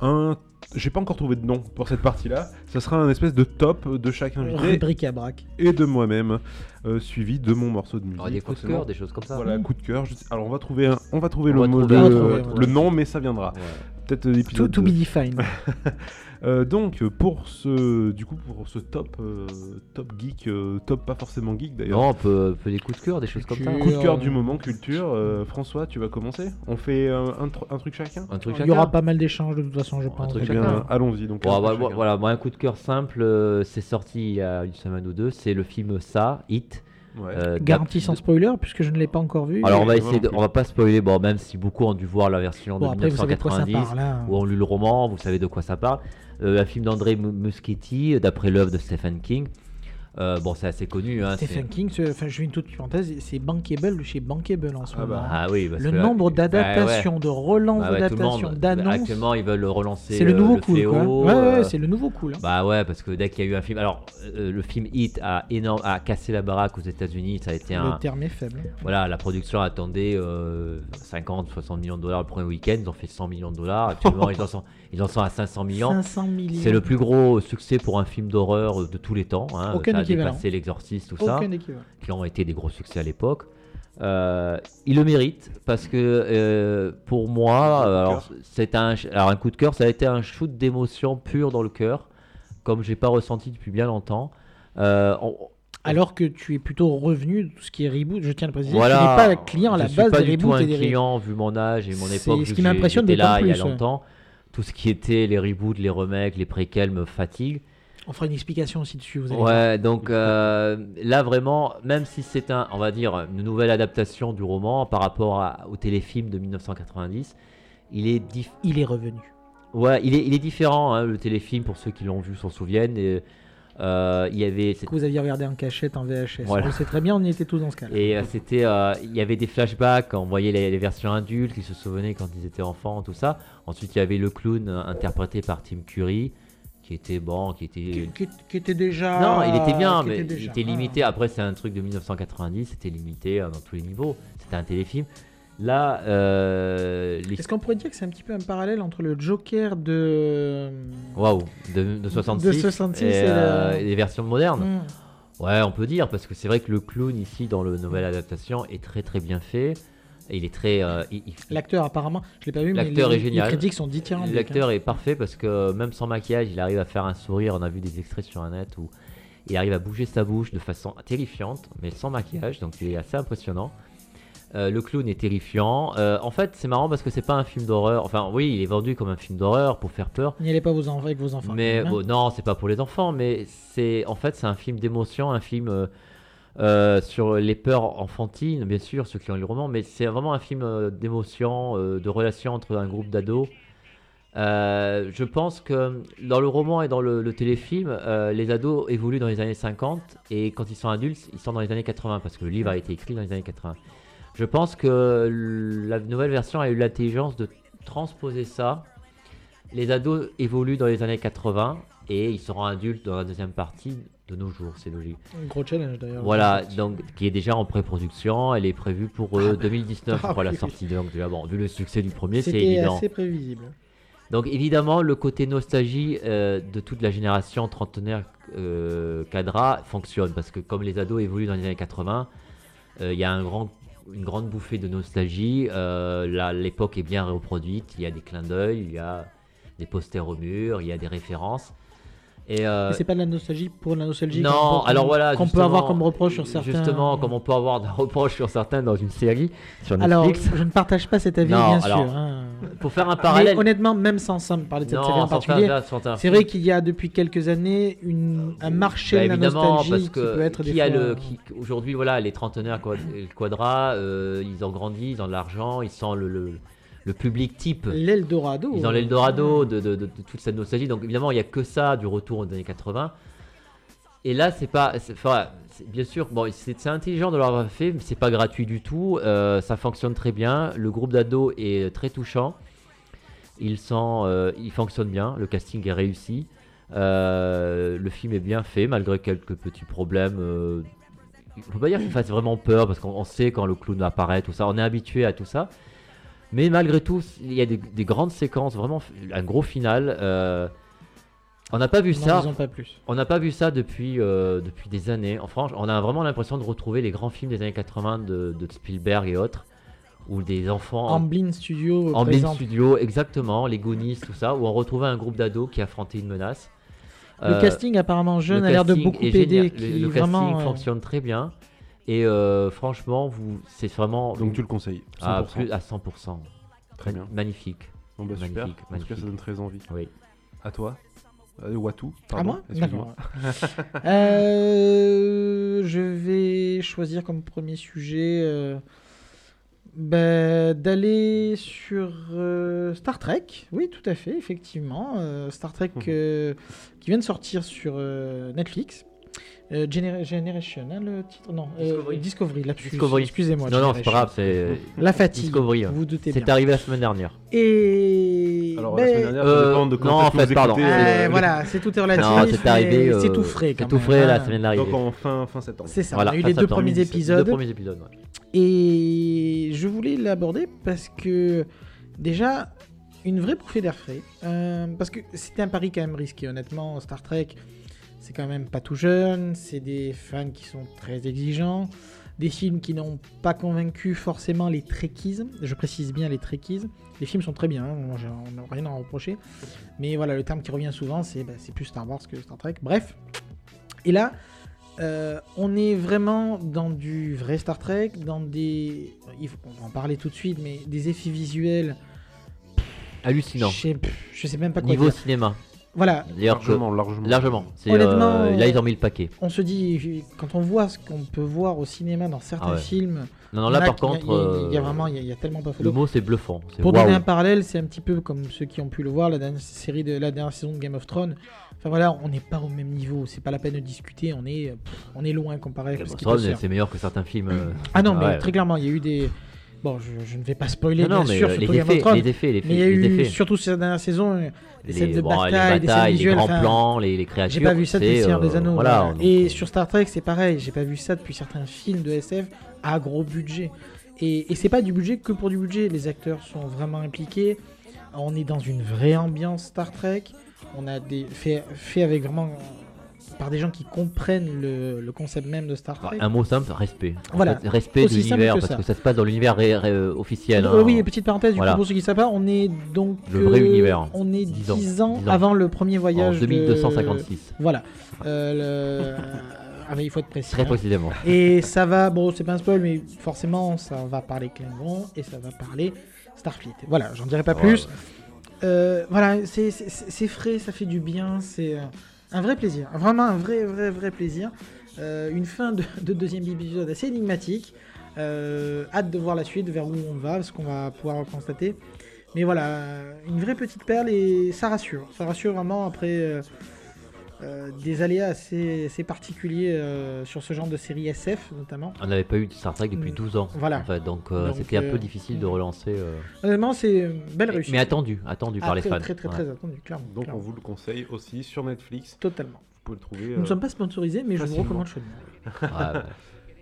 un. J'ai pas encore trouvé de nom pour cette partie-là. Ça sera un espèce de top de chaque invité Rubrique à braque. et de moi-même, euh, suivi de mon morceau de musique. Des coups de forcément. cœur, des choses comme ça. Voilà, coup de cœur. je Alors, on va trouver, un- on va trouver On le, va mot- trouver, le- on va trouver, on va le trouver. nom, mais ça viendra. Ouais. Peut-être To, l'épisode. to be 2. defined. Euh, donc, pour ce, du coup, pour ce top, euh, top geek, euh, top pas forcément geek d'ailleurs. Non, on peut, on peut des coups de cœur, des choses comme ça. Culture. Coup de cœur du moment, culture. Euh, François, tu vas commencer? On fait un, tr- un truc chacun? Un truc Il y chacun. aura pas mal d'échanges de toute façon, je Un pense. truc Eh chacun. bien, allons-y. Donc, Bon, un bah, truc chacun. voilà, moi un coup de cœur simple, euh, c'est sorti il y a une semaine ou deux, c'est le film Ça, Hit. Ouais. euh, Garantie sans spoiler, puisque je ne l'ai pas encore vu. Alors on va essayer, de, on va pas spoiler, bon même si beaucoup ont dû voir la version bon, de après, vous savez de quoi ça 1990 parle. hein. ou ont lu le roman, vous savez de quoi ça parle. Euh, un film d'André Mu- Muschietti, euh, d'après l'œuvre de Stephen King. Euh, bon, c'est assez connu. Hein, Stephen King, enfin, je fais une toute parenthèse, c'est bankable chez Bankable en ce Ah moment. bah. Ah oui, parce le que- nombre bah ouais. d'adaptations, de relances Bah ouais, le d'adaptations, d'annonces, Actuellement, ils veulent relancer c'est le euh, nouveau le cool. quoi. Ouais, ouais, euh, c'est le nouveau cool. hein. Bah ouais, parce que dès qu'il y a eu un film. Alors, euh, le film Hit a, énorme, a cassé la baraque aux États-Unis. Ça a été un. Le terme est faible. Voilà, la production attendait euh, 50, 60 millions de dollars le premier week-end. Ils ont fait 100 millions de dollars. Actuellement, ils, en sont, ils en sont à 500 millions. 500 millions. C'est le plus gros succès pour un film d'horreur de tous les temps. Hein. Aucun ça a équivalent. dépassé L'Exorciste, tout ça, Aucun équivalent. qui ont été des gros succès à l'époque. Euh, il le mérite parce que euh, pour moi, Un coup de euh, alors, c'est un, alors un coup de cœur, ça a été un shoot d'émotion pure dans le cœur, comme j'ai pas ressenti depuis bien longtemps. Euh, on- Alors que tu es plutôt revenu de tout ce qui est reboot, je tiens à le préciser. Voilà, tu n'es pas client à la je base suis pas des du tout reboots un des client vu mon âge et mon C'est époque. ce vu qui m'impressionne j'étais là il y a ouais. Tout ce qui était les reboots, les remakes, les préquels me fatigue. On fera une explication aussi dessus. Vous allez voir. Ouais, donc euh, là vraiment, même si c'est un, on va dire, une nouvelle adaptation du roman par rapport à- au téléfilm de 1990, il est, dif- Il est revenu. ouais, il est, il est différent. hein, le téléfilm, pour ceux qui l'ont vu, s'en souviennent. Et, il y avait, Que vous aviez regardé en cachette en VHS. Voilà. On le sait très bien, on y était tous dans ce cas-là. Et euh, c'était, euh, il y avait des flashbacks, on voyait les, les versions adultes, ils se souvenaient quand ils étaient enfants, tout ça. Ensuite, il y avait le clown euh, interprété par Tim Curry, qui était bon, qui était. Qui, qui- qui était déjà. Non, il était bien, mais était il était limité. Après, c'est un truc de 1990, c'était limité euh, dans tous les niveaux. C'était un téléfilm. Là, euh, les... Est-ce qu'on pourrait dire que c'est un petit peu un parallèle entre le Joker de. Waouh, de, de 66, De 66 et, et euh, le- et les versions modernes. Hmm. Ouais, on peut dire, parce que c'est vrai que le clown ici, dans le nouvelle adaptation, est très très bien fait. Et il est très. euh, L'acteur, apparemment, je l'ai pas vu, mais les, est génial. les critiques sont dithyrambiques. L'acteur est parfait parce que même sans maquillage, il arrive à faire un sourire. On a vu des extraits sur un net où il arrive à bouger sa bouche de façon terrifiante, mais sans maquillage, donc il est assez impressionnant. Euh, le clown est terrifiant. Euh, en fait, c'est marrant parce que c'est pas un film d'horreur. Enfin, oui, il est vendu comme un film d'horreur pour faire peur. N'y allez pas enfants avec vos enfants. Mais bon, non, c'est pas pour les enfants, mais c'est en fait c'est un film d'émotion, un film euh, sur les peurs enfantines, bien sûr, ceux qui ont lu le roman, mais c'est vraiment un film d'émotion, de relation entre un groupe d'ados. Je pense que dans le roman et dans le, le téléfilm, les ados évoluent dans les années 50 et quand ils sont adultes, ils sont dans les années 80 parce que le livre a été écrit dans les années 80. Je pense que la nouvelle version a eu l'intelligence de transposer ça. Les ados évoluent dans les années 80 et ils seront adultes dans la deuxième partie de nos jours, c'est logique. Un gros challenge d'ailleurs. Voilà, donc qui est déjà en pré-production, elle est prévue pour euh, 2019 Ah pour la oui. sortie. Donc déjà bon, vu le succès du premier, c'est évident. assez prévisible. Donc évidemment, le côté nostalgie euh, de toute la génération trentenaire euh, cadra fonctionne parce que comme les ados évoluent dans les années 80, euh, il y a un grand, une grande bouffée de nostalgie. Euh, l'époque est bien reproduite. Il y a des clins d'œil, il y a des posters au mur, il y a des références. Et euh, c'est pas de la nostalgie pour la nostalgie. non, alors voilà. Qu'on peut avoir comme reproche sur certains. Justement, comme on peut avoir des reproches sur certains dans une série sur Alors, je ne partage pas cet avis, Non, bien alors, sûr. hein. Pour faire un Mais parallèle. honnêtement, même sans, sans parler de cette Non, série en particulier, c'est vrai qu'il y a depuis quelques années une, un marché Bah, de la nostalgie parce qui peut être qui des a fois- le, aujourd'hui, voilà, les trentenaires quadra, euh, ils ont grandi, ils ont de l'argent, ils sentent le, le, le public type. L'Eldorado. Ils ont l'Eldorado de, de, de, de toute cette nostalgie. Donc évidemment, il n'y a que ça du retour aux années 80. Et là, c'est pas. bien sûr, bon, c'est intelligent de l'avoir fait, mais c'est pas gratuit du tout. Euh, ça fonctionne très bien. Le groupe d'ados est très touchant. Il, euh, il fonctionne bien. Le casting est réussi. Euh, le film est bien fait, malgré quelques petits problèmes. Euh, il faut pas dire qu'il fasse vraiment peur, parce qu'on on sait quand le clown apparaît, tout ça. On est habitué à tout ça. Mais malgré tout, il y a des, des grandes séquences, vraiment un gros final. Euh, on n'a pas vu Non, ça. ils ont pas plus. On n'a pas vu ça depuis, euh, depuis des années. En France, on a vraiment l'impression de retrouver les grands films des années 80 de, de Spielberg et autres, où des enfants Amblin Studio en présente Studio, exactement, les Goonies, tout ça, où on retrouvait un groupe d'ados qui affrontait une menace. Le Euh, casting apparemment jeune a l'air de beaucoup aider. Le, le vraiment, casting euh, fonctionne très bien. Et euh, franchement, vous, c'est vraiment Donc tu le conseilles. 100%. à, plus, à 100%. Très bien. Magnifique. Bon, bah, super. Magnifique, En tout cas, magnifique. ça donne très envie. Oui. À toi euh, Ou à tout À pardon, moi excuse-moi. D'accord. Euh, je vais choisir comme premier sujet euh, bah, d'aller sur euh, Star Trek. Oui, tout à fait, effectivement. Euh, Star Trek Mhm. euh, qui vient de sortir sur euh, Netflix. Euh, Gener- Generation, hein, le titre Non, euh, Discovery. Discovery. Discovery. Excusez-moi. Non, non, c'est pas grave, c'est La fatigue. Discovery. hein. Vous vous doutez bien. C'est arrivé la semaine dernière. Et Alors, ben, la semaine dernière, Euh, ça dépend de quand non, en fait, pardon. écoutez, euh, euh, voilà, c'est tout est relatif. Non, c'est mais arrivé. C'est euh, tout frais quand C'est tout frais la semaine d'arrivée. Donc en fin, fin septembre. C'est ça. Voilà, on a eu les deux premiers épisodes. Deux premiers épisodes, ouais. Et je voulais l'aborder parce que déjà une vraie bouffée d'air frais. Euh, parce que c'était un pari quand même risqué, honnêtement. Star Trek, c'est quand même pas tout jeune. C'est des fans qui sont très exigeants. Des films qui n'ont pas convaincu forcément les Trekkies. Je précise bien les Trekkies. Les films sont très bien, hein, on n'a rien à en reprocher. Mais voilà, le terme qui revient souvent, c'est bah, c'est plus Star Wars que Star Trek. Bref. Et là, euh, on est vraiment dans du vrai Star Trek, dans des. il faut- On va en parler tout de suite, mais des effets visuels. Hallucinant. Je sais, pff, je sais même pas quoi Niveau dire. cinéma. Voilà, que- Largement, largement. largement. C'est, Honnêtement, euh, là, ils ont mis le paquet. on se dit, quand on voit ce qu'on peut voir au cinéma dans certains Ah ouais. films, Non, non, là, a par il y contre, il y, a euh, vraiment, il y y a tellement pas le photo. mot, c'est bluffant. C'est Pour donner un parallèle, c'est un petit peu comme ceux qui ont pu le voir, la dernière série de la dernière saison de Game of Thrones. Enfin voilà, on n'est pas au même niveau, c'est pas la peine de discuter, on est, pff, on est loin comparé à Game of Thrones, c'est meilleur que certains films. euh, Ah non, mais ouais. très clairement, il y a eu des. Bon, je, je ne vais pas spoiler, Non, non, bien mais sûr, euh, surtout les Game effets, les effets, les mais il y a effets, les eu, effets. surtout ces dernières saisons, euh, des scènes de bon, les bataille, des scènes batailles, les grands enfin, plans, les, les créatures. J'ai pas vu ça depuis Seigneur des euh, Anneaux. Voilà. voilà. donc, Et euh, sur Star Trek, c'est pareil. J'ai pas vu ça depuis certains films de SF à gros budget. Et, et c'est pas du budget que pour du budget. Les acteurs sont vraiment impliqués. On est dans une vraie ambiance Star Trek. On a des fait, fait avec vraiment par des gens qui comprennent le, le concept même de Star Trek. Un mot simple, respect. En Voilà. fait, respect de Aussi l'univers, parce que ça se passe dans l'univers officiel. Euh, hein. oui, et petite parenthèse, du Voilà. coup, pour ceux qui ne savent pas, on est donc. Le vrai euh, univers. On est 10 10 ans. ans, 10 ans. avant le premier en voyage. de- 2256. Voilà. Euh, le- Ah, mais il faut être précis. Très hein. précisément. Et ça va, bon, c'est pas un spoil, mais forcément, ça va parler Klingon et ça va parler Starfleet. Voilà, j'en dirai pas plus. ouais. Euh, voilà, c'est- frais, ça fait du bien, c'est un vrai plaisir. Vraiment un vrai, vrai, vrai plaisir. Euh, une fin de, de deuxième épisode assez énigmatique. Euh, hâte de voir la suite, vers où on va, ce qu'on va pouvoir constater. Mais voilà, une vraie petite perle et ça rassure. Ça rassure vraiment après euh, des aléas assez, assez particuliers euh, sur ce genre de série SF notamment. On n'avait pas eu de Star Trek depuis Mm. 12 ans. Voilà. En fait, donc euh, Donc, c'était un peu difficile de relancer. euh, Honnêtement, c'est une belle réussite. Mais attendu, attendu Ah, par les très, fans. Très, très, Ouais. très attendu, clairement. Donc clairement. on vous le conseille aussi sur Netflix. Totalement. Vous pouvez le trouver. Nous ne sommes pas sponsorisés, mais je vous recommande chaudement. Ouais, ouais.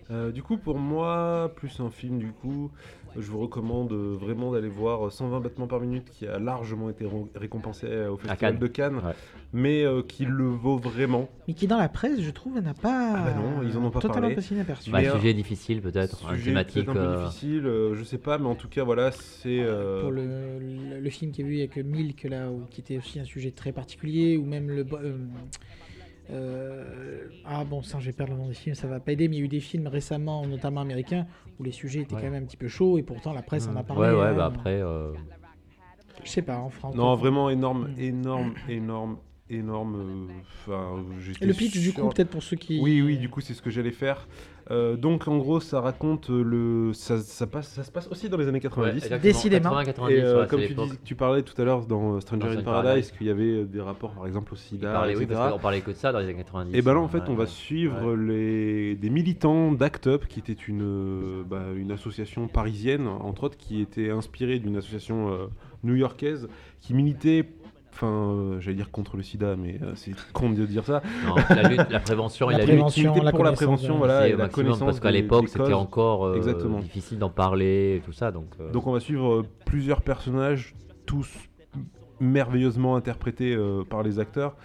Euh, du coup, pour moi, plus un film, du coup, je vous recommande euh, vraiment d'aller voir 120 battements par minute, qui a largement été ré- récompensé euh, au Festival Cannes. de Cannes, Ouais. mais euh, qui le vaut vraiment. Mais qui, dans la presse, je trouve, n'a pas. Ah bah non, ils en ont pas totalement parlé. passé inaperçu. Bah, euh, sujet difficile peut-être, un Sujet thématique. peut-être un peu euh, difficile, euh, je sais pas, mais en tout cas, voilà, c'est. euh, Pour le, le, le film qui est vu avec Milk, là, où- qui était aussi un sujet très particulier, ou même le. Euh, euh, ah bon, ça, je vais perdre le nom des films, ça va pas aider, mais il y a eu des films récemment, notamment américains, où les sujets étaient Ouais. quand même un petit peu chauds, et pourtant la presse en a parlé. Ouais, ouais, hein. bah après. euh, Je sais pas, en France. Non, vraiment énorme, Mm. énorme, énorme, énorme. euh, le pitch, du coup, peut-être pour ceux qui. Oui, oui, du coup, c'est ce que j'allais faire. Euh, donc, en gros, ça raconte euh, le. Ça, ça passe, ça se passe aussi dans les années 90. Décidément. 80, 90, Et euh, ouais, comme tu, dis- tu parlais tout à l'heure dans euh, Stranger Dans in Paradise, Paradise. qu'il y avait des rapports, par exemple, au sida, parlait, oui, etc. parce qu'on parlait que de ça dans les années 90. Et ben là, en fait, ouais, on va ouais. suivre les... des militants d'Act Up, qui était une, bah, une association parisienne, entre autres, qui était inspirée d'une association euh, new-yorkaise, qui militait, enfin, euh, j'allais dire contre le sida, mais euh, c'est con de dire ça, Non, la, lutte, la prévention La et la prévention, lutte. la pour la prévention, voilà, c'est et la connaissance parce qu'à l'époque c'était encore euh, difficile d'en parler et tout ça. Donc, euh, Donc on va suivre euh, plusieurs personnages, tous merveilleusement interprétés euh, par les acteurs.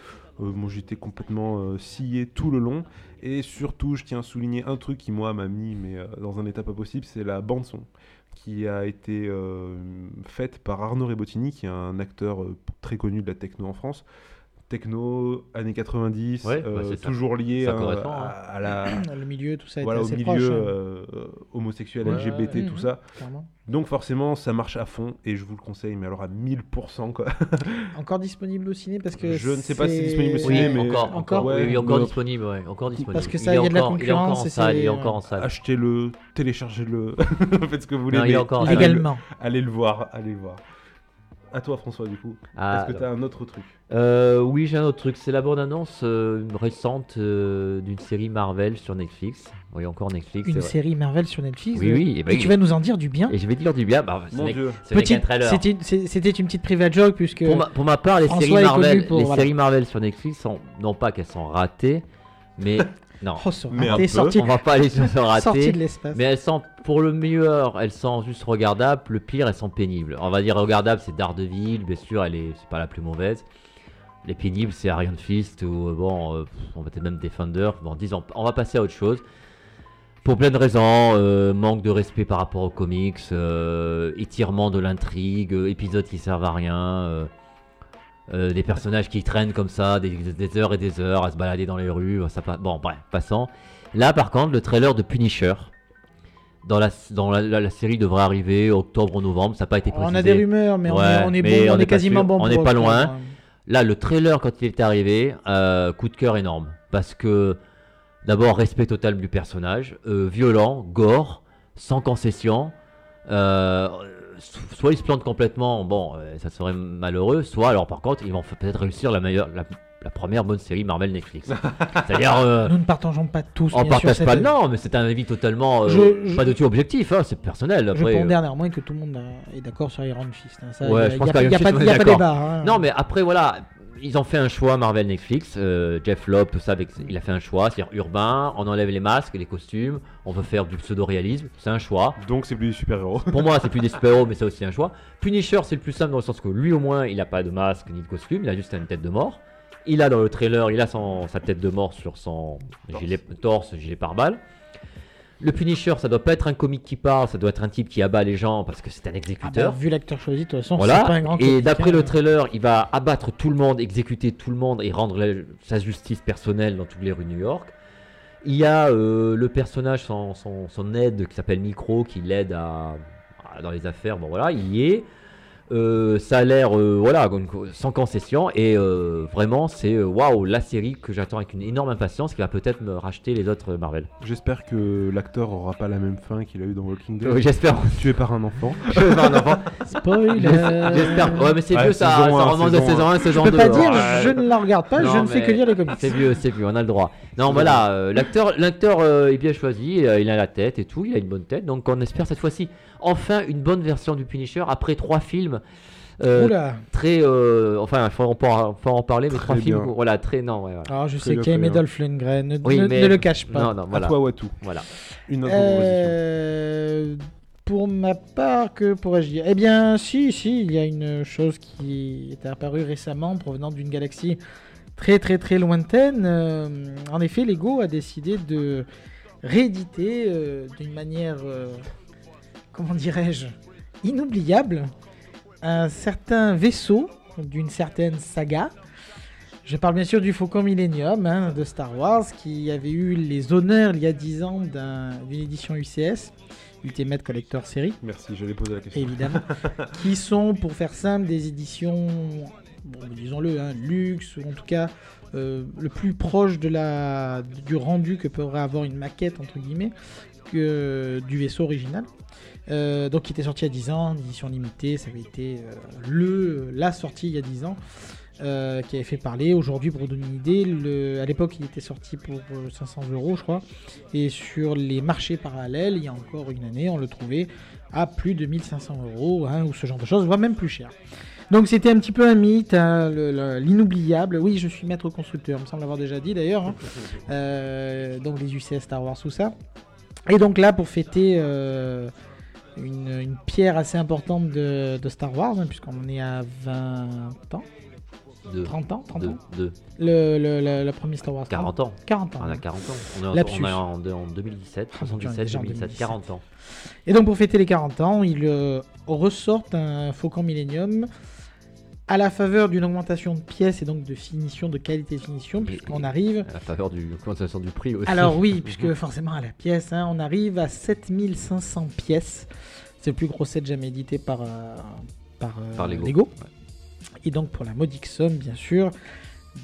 Euh, moi j'étais complètement euh, scié tout le long. Et surtout, je tiens à souligner un truc qui moi m'a mis mais, euh, dans un état pas possible, c'est la bande son qui a été euh, faite par Arnaud Rebottini, qui est un acteur euh, très connu de la techno en France. Techno, années 90, Ouais, euh, bah, c'est ça. toujours lié à, hein. à la, Le milieu, tout ça voilà, était au assez milieu proche. hein, euh, euh, homosexuel, Ouais, LGBT, ouais. tout Mhm. ça. clairement. Donc forcément, ça marche à fond et je vous le conseille, mais alors à 1000% quoi. Encore disponible au ciné parce que. Je ne sais pas si c'est disponible au oui, ciné, mais- encore, encore, Ouais, oui, encore mais- disponible, ouais, encore disponible. Parce que ça, est il y a de la concurrence il est encore en salle. Achetez-le, téléchargez-le, faites ce que vous voulez. Non, il est encore en allez salle. le- Légalement. Allez le voir, allez le voir. À toi François du coup. Ah, Est-ce que tu as un autre truc Euh, oui, j'ai un autre truc. C'est la bande-annonce euh, récente euh, d'une série Marvel sur Netflix. Oui, encore Netflix. Une série Marvel sur Netflix. Oui, oui. Et, bah, Et tu vas nous en dire du bien. et je vais dire du bien. Bah, Mon dieu. C'était une petite private joke puisque. Pour ma, pour ma part, les séries Marvel, pour- les voilà. séries Marvel sur Netflix sont non pas qu'elles sont ratées, mais non, Oh, Mais sorti, on va pas aller sur ce sorti raté. de l'espace. Mais elles sont, pour le meilleur, elles sont juste regardables. Le pire, elles sont pénibles. On va dire regardable, c'est Daredevil, bien sûr, elle est, c'est pas la plus mauvaise. Les pénibles, c'est Iron Fist ou euh, bon, euh, on va peut-être même Defender. Bon, disons, on va passer à autre chose. Pour plein de raisons, euh, manque de respect par rapport aux comics, euh, étirement de l'intrigue, euh, épisodes qui servent à rien, euh, euh, des personnages qui traînent comme ça des, des heures et des heures à se balader dans les rues. Ça, bon, bref, passant. Là, par contre, le trailer de Punisher dans la, dans la, la- la série devrait arriver octobre ou novembre. Ça n'a pas été précisé. On a des rumeurs, mais on est, on est, mais bon, on on est pas quasiment sûr. bon On n'est pas loin. hein. Là, le trailer, quand il est arrivé, euh, coup de cœur énorme. Parce que, d'abord, respect total du personnage, euh, violent, gore, sans concession. Euh, soit il se plante complètement, bon, euh, ça serait malheureux. Soit, alors par contre, ils vont peut-être réussir la, meilleure, la, la première bonne série Marvel Netflix. C'est-à-dire. euh, Nous ne partageons pas tous. on bien sûr, partage cette- pas, non, mais c'est un avis totalement. euh, Je- je- Pas de tout objectif, hein, c'est personnel. Je Après, euh, néanmoins que tout le monde est d'accord sur Iron Fist. hein. Ça, Ouais, y a- je pense qu'Iron Fist, pas on de- est y a pas débat. hein. Non, mais après, voilà, ils ont fait un choix Marvel Netflix. euh, Jeff Lobb, tout ça, avec, il a fait un choix, c'est-à-dire urbain, on enlève les masques, les costumes, on veut faire du pseudo-réalisme, c'est un choix. Donc c'est plus des super-héros. Pour moi, c'est plus des super-héros, mais c'est aussi un choix. Punisher, c'est le plus simple dans le sens que lui, au moins, il a pas de masque ni de costume, il a juste une tête de mort. Il a dans le trailer, il a son, sa tête de mort sur son gilet torse, gilet pare-balles. Le Punisher, ça doit pas être un comique qui parle, ça doit être un type qui abat les gens parce que c'est un Ah bah, exécuteur. vu l'acteur choisi, de toute façon, c'est pas Voilà. un grand Et d'après hein. le trailer, il va abattre tout le monde, exécuter tout le monde et rendre la- sa justice personnelle dans toutes les rues de New York. Il y a euh, le personnage, son, son, son aide qui s'appelle Micro, qui l'aide à, à- dans les affaires. Bon voilà, il y est. Euh, ça a l'air, euh, voilà, sans concession. Et euh, vraiment, c'est euh, waouh, la série que j'attends avec une énorme impatience, qui va peut-être me racheter les autres Marvel. J'espère que l'acteur aura pas la même fin qu'il a eu dans Walking Dead. Euh, J'espère. Tué par un enfant. Je veux pas un enfant. Spoiler. J'espère. Ouais, mais c'est Ouais, vieux, ça, ça remonte de saison saison 1, Je saison peux 2. pas dire, Ouais. je ne la regarde pas, Non, je ne fais que lire les comics. C'est vieux, c'est vieux, on a le droit. Non, voilà, euh, l'acteur, l'acteur euh, est bien choisi, euh, il a la tête et tout, il a une bonne tête, donc on espère cette fois-ci enfin une bonne version du Punisher après trois films. euh, Oula. très, euh, enfin, faut en, par- faut en parler, mais Très trois films, voilà, très, non, ouais, ouais. Alors je Très sais qu'il y a bien. Dolph Lundgren, ne, Oui, ne- mais- ne le cache pas. Non, non, À voilà, toi Watu. voilà. Une autre proposition. Euh, pour ma part, que pourrais-je dire? Eh bien, si, si, il y a une chose qui est apparue récemment provenant d'une galaxie très très très lointaine. Euh, en effet, Lego a décidé de rééditer euh, d'une manière, euh, comment dirais-je, inoubliable, un certain vaisseau d'une certaine saga. Je parle bien sûr du Faucon Millennium hein, de Star Wars qui avait eu les honneurs il y a 10 ans d'un- d'une édition UCS, Ultimate Collector Series, Merci, j'allais poser la question. évidemment, qui sont, pour faire simple, des éditions bon, disons-le, hein, luxe, ou en tout cas euh, le plus proche de la, du rendu que pourrait avoir une maquette, entre guillemets, que, du vaisseau original. Euh, donc qui était sorti a 10 ans, édition limitée, ça avait été euh, le, la sortie il y a 10 ans. euh, qui avait fait parler. Aujourd'hui, pour donner une idée, à l'époque, il était sorti pour euh, 500 euros, je crois. Et sur les marchés parallèles, il y a encore une année, on le trouvait à plus de 1500 euros, hein, ou ce genre de choses, voire même plus cher. Donc c'était un petit peu un mythe, hein, le- le- l'inoubliable. Oui, je suis maître constructeur, il me semble l'avoir déjà dit d'ailleurs. hein. Euh, donc les UCS Star Wars, tout ça. Et donc là, pour fêter euh, une, une pierre assez importante de, de Star Wars, hein, puisqu'on est à 20 ans, De, 30 ans, 30 de, ans, de le, le, le- le premier Star Wars. 40 ans. 40 ans. On a oui. 40 ans. On est, en- on est en, en 2017, Ah, mon Dieu, on est 77, déjà en 2007, 2017. 40 ans. Et donc pour fêter les 40 ans, ils euh, ressortent un Faucon Millennium à la faveur d'une augmentation de pièces et donc de finition, de qualité de finition, puisqu'on arrive... À la faveur du augmentation du prix aussi. Alors oui, puisque forcément à la pièce, hein, on arrive à 7500 pièces. C'est le plus gros set jamais édité par, euh, par, euh, Par Lego. Lego. Ouais. Et donc pour la modique somme, bien sûr,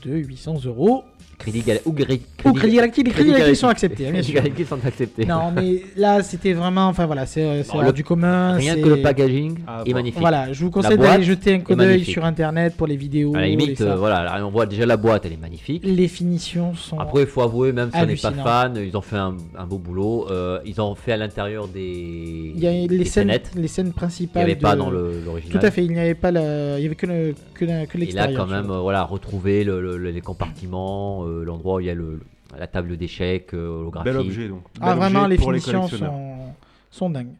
de 800 euros. Crédit Gal- ou Crédit Galactique, les Crédits Galactiques sont acceptés, hein, bien Crédit sûr. Galactique sont acceptés. Non, mais là, c'était vraiment, enfin voilà, c'est euh, Bon, du commun. Rien que le packaging Ah, est bon. magnifique. Voilà, je vous conseille d'aller jeter un coup d'œil sur internet pour les vidéos. À la limite, euh, voilà, là, on voit déjà la boîte, elle est magnifique. Les finitions sont. Après, il faut avouer, même si on n'est pas fan, ils ont fait un, un beau boulot. Euh, ils ont fait à l'intérieur des, il y a des les scènes, fenêtres les scènes qu'il n'y principales. avait pas de- dans l'original. Tout à fait, il n'y avait pas la... il y avait que le que, la- que Et là, l'extérieur. quand même, voilà, retrouver le- le- le- les compartiments, euh, l'endroit où il y a le, la table d'échecs, euh, holographique. Bel objet donc. Ah vraiment, objet les finitions sont sont dingues.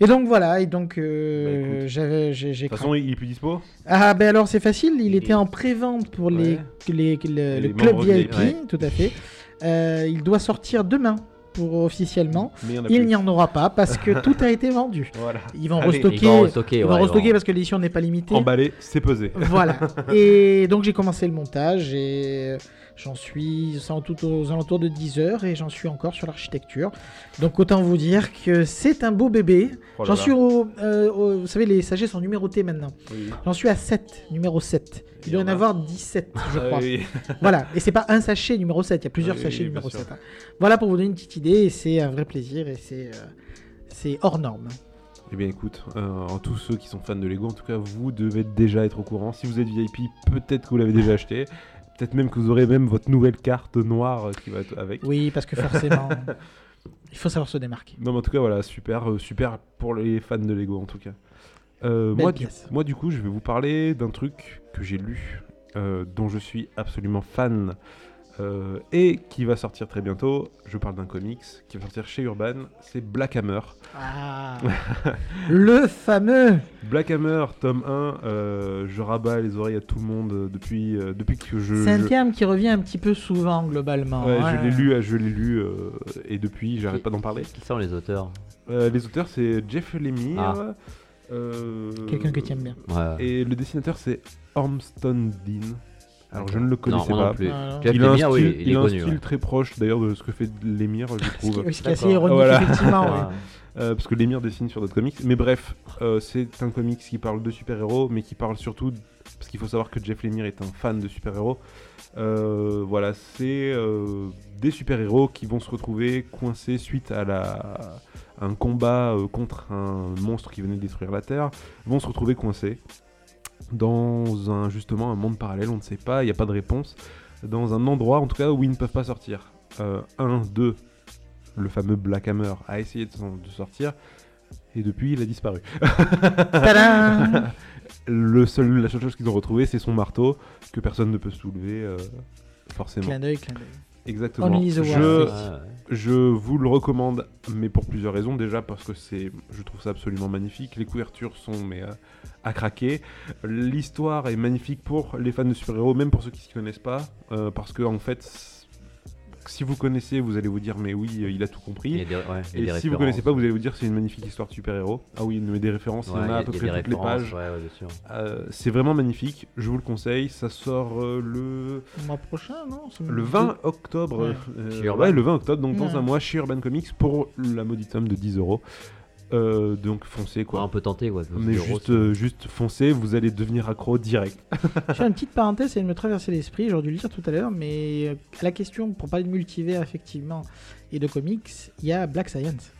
Et donc voilà, et donc euh, Bah, j'avais j'ai j'ai De toute façon, il est plus dispo Ah ben alors c'est facile, il Il était est- en pré-vente pour les, Ouais. les, le, Les le club VIP, tout à fait. Euh, il doit sortir demain pour officiellement. Il n'y en aura pas parce que tout a été vendu. Voilà. Ils vont Allez, restocker, Ils vont restocker, ils vont ouais, restocker vont- parce que l'édition n'est pas limitée. Emballé, c'est pesé. Voilà. Et donc j'ai commencé le montage et euh, j'en suis en tout aux alentours de 10 heures et j'en suis encore sur l'architecture. Donc autant vous dire que c'est un beau bébé. Oh J'en suis au, euh, au- Vous savez, les sachets sont numérotés maintenant. Oui. J'en suis à 7, numéro 7. Il Il doit en en avoir 17, je Ah crois. oui. Voilà, et c'est pas un sachet numéro 7, il y a plusieurs Oui, sachets numéro bien 7. sûr. hein. Voilà pour vous donner une petite idée, et c'est un vrai plaisir, et c'est euh, hors norme. Eh bien écoute, euh, tous ceux qui sont fans de Lego, en tout cas, vous devez déjà être au courant. Si vous êtes VIP, peut-être que vous l'avez déjà acheté. Peut-être même que vous aurez même votre nouvelle carte noire euh, qui va être avec. Oui, parce que forcément, il faut savoir se démarquer. Non, mais en tout cas, voilà, super, euh, super pour les fans de Lego, en tout cas. Euh, moi, du, pièce. moi, du coup, je vais vous parler d'un truc que j'ai lu, euh, dont je suis absolument fan, euh, et qui va sortir très bientôt. Je parle d'un comics qui va sortir chez Urban, c'est Black Hammer. Ah, le fameux Black Hammer, tome 1, euh, je rabats les oreilles à tout le monde euh, depuis, euh, depuis que je... C'est un je- terme qui revient un petit peu souvent, globalement. Ouais, hein. je l'ai lu, je l'ai lu, euh, et depuis, j'arrête pas d'en parler. Qui sont les auteurs Euh, les auteurs, c'est Jeff Lemire. Ah. euh, Quelqu'un que tu aimes bien. Ouais. Et le dessinateur, c'est Ormston Dean. Alors, je ne le Non, connaissais non pas. plus. Voilà. Jeff Il a un oui, style, il il est a un connu, style ouais. très proche d'ailleurs de ce que fait Lemire, je trouve. ce qui est assez ironique, Voilà. effectivement. ouais. Euh, parce que Lemire dessine sur d'autres comics. Mais bref, euh, c'est un comics qui parle de super-héros, mais qui parle surtout. Parce qu'il faut savoir que Jeff Lemire est un fan de super-héros. Euh, voilà, c'est euh, des super-héros qui vont se retrouver coincés suite à, la, à un combat euh, contre un monstre qui venait de détruire la Terre. Vont se retrouver coincés dans un justement un monde parallèle, on ne sait pas, il n'y a pas de réponse. Dans un endroit en tout cas où ils ne peuvent pas sortir. Euh, un, deux, le fameux Black Hammer a essayé de, sortir et depuis il a disparu. Tadam Le seul, la seule chose qu'ils ont retrouvé c'est son marteau que personne ne peut soulever euh, forcément. clin d'œil, clin d'œil. Exactement. Je, vous le recommande, mais pour plusieurs raisons. Déjà parce que c'est, je trouve ça absolument magnifique. Les couvertures sont mais euh, à craquer. L'histoire est magnifique pour les fans de super-héros, même pour ceux qui ne s'y connaissent pas, euh, parce que en fait, si vous connaissez, vous allez vous dire mais oui, euh, il a tout compris. Il y a des, ouais, il y a Et des si vous références. connaissez pas, vous allez vous dire c'est une magnifique histoire de super-héros. Ah oui, mais des références, Ouais, il y en a à peu près toutes les pages. Euh, c'est vraiment magnifique, je vous le conseille. Ça sort euh, le, Le mois prochain, non? Le 20 octobre. Ouais. euh, Chez Urban. ouais, le 20 octobre, donc dans un mois chez Urban Comics pour la maudite somme de 10 euros. Euh, donc foncez Quoi, on peut tenter quoi. Mais juste, euh, juste foncez, vous allez devenir accro direct. Je fais une petite parenthèse, ça vient de me traverser l'esprit, j'aurais dû le dire tout à l'heure, mais la question, pour parler de multivers, effectivement, et de comics, il y a Black Science.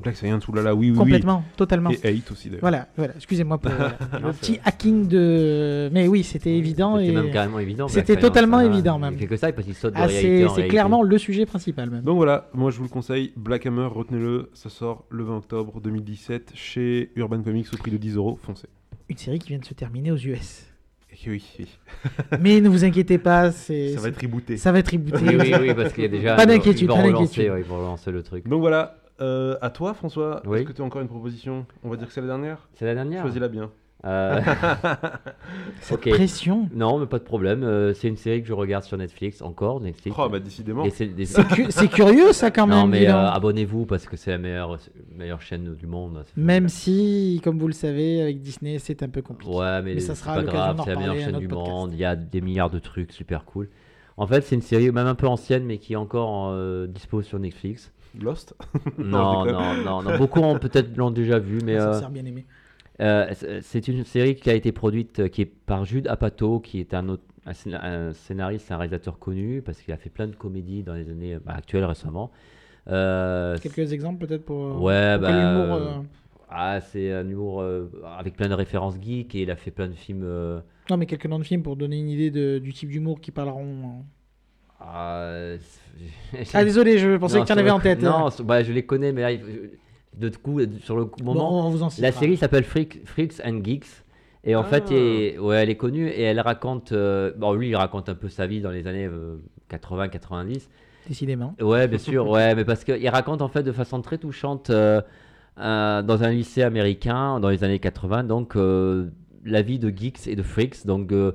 Black Science, oulala, oui, oui, Complètement, totalement. oui. Et Hate aussi d'ailleurs. Voilà, voilà. excusez-moi pour euh, le petit hacking de. Mais oui, c'était évident C'était et. même carrément évident. C'était totalement ça, évident, Il même. fait que ça, parce qu'il saute de Ah, réalité c'est clairement le sujet principal même. Donc voilà, moi je vous le conseille, Black Hammer, retenez-le, ça sort le 20 octobre 2017 chez Urban Comics au prix de 10 euros, foncez. Une série qui vient de se terminer aux US. Oui, oui, Mais ne vous inquiétez pas, c'est. ça va être rebooté. ça va être rebooté. Oui, oui, oui, parce qu'il y a déjà. Pas d'inquiétude, pas d'inquiétude. ouais, Ils vont relancer le truc. Donc voilà, euh, à toi François, Oui. est-ce que tu as encore une proposition? On va dire que c'est la dernière? C'est la dernière Choisis-la bien. Euh, Cette pression. Non, mais pas de problème. euh, c'est une série que je regarde sur Netflix, encore Netflix. Oh bah décidément. C'est des- cu- curieux ça quand même. non, mais euh, abonnez-vous parce que c'est la meilleure, meilleure chaîne du monde. Même si, comme vous le savez, avec Disney, c'est un peu compliqué. Ouais, mais, Mais ça c'est sera pas l'occasion grave, d'en c'est la meilleure chaîne du podcast. monde. Il y a des milliards de trucs super cool. En fait, c'est une série même un peu ancienne, mais qui est encore euh, dispo sur Netflix. Lost non, non, non, non. Beaucoup ont peut-être l'ont déjà vu, mais ça euh, sert bien aimé. euh, c'est- une série qui a été produite, euh, qui est par Jude Apatow, qui est un, autre, un scén- un scénariste, un réalisateur connu, parce qu'il a fait plein de comédies dans les années bah, actuelles récemment. Euh, Quelques exemples peut-être pour. euh, Ouais, pour bah, humour, euh, euh, Ah, c'est un humour euh, avec plein de références geeks et il a fait plein de films. euh, Non, mais quelques noms de films pour donner une idée de- du type d'humour qui parleront. Euh. ah, Ah, désolé, je pensais Non, que tu en avais en tête. Non, sur- bah, je les connais, mais là, de coup, sur le coup- Bon, moment, on vous en la série s'appelle Freak- Freaks and Geeks. Et en Ah. fait, il- ouais, elle est connue et elle raconte. euh, bon, lui, il raconte un peu sa vie dans les années 80-90. Décidément. Ouais, bien sûr, ouais, mais parce qu'il raconte en fait de façon très touchante euh, euh, dans un lycée américain dans les années 80, donc euh, la vie de geeks et de freaks, donc euh,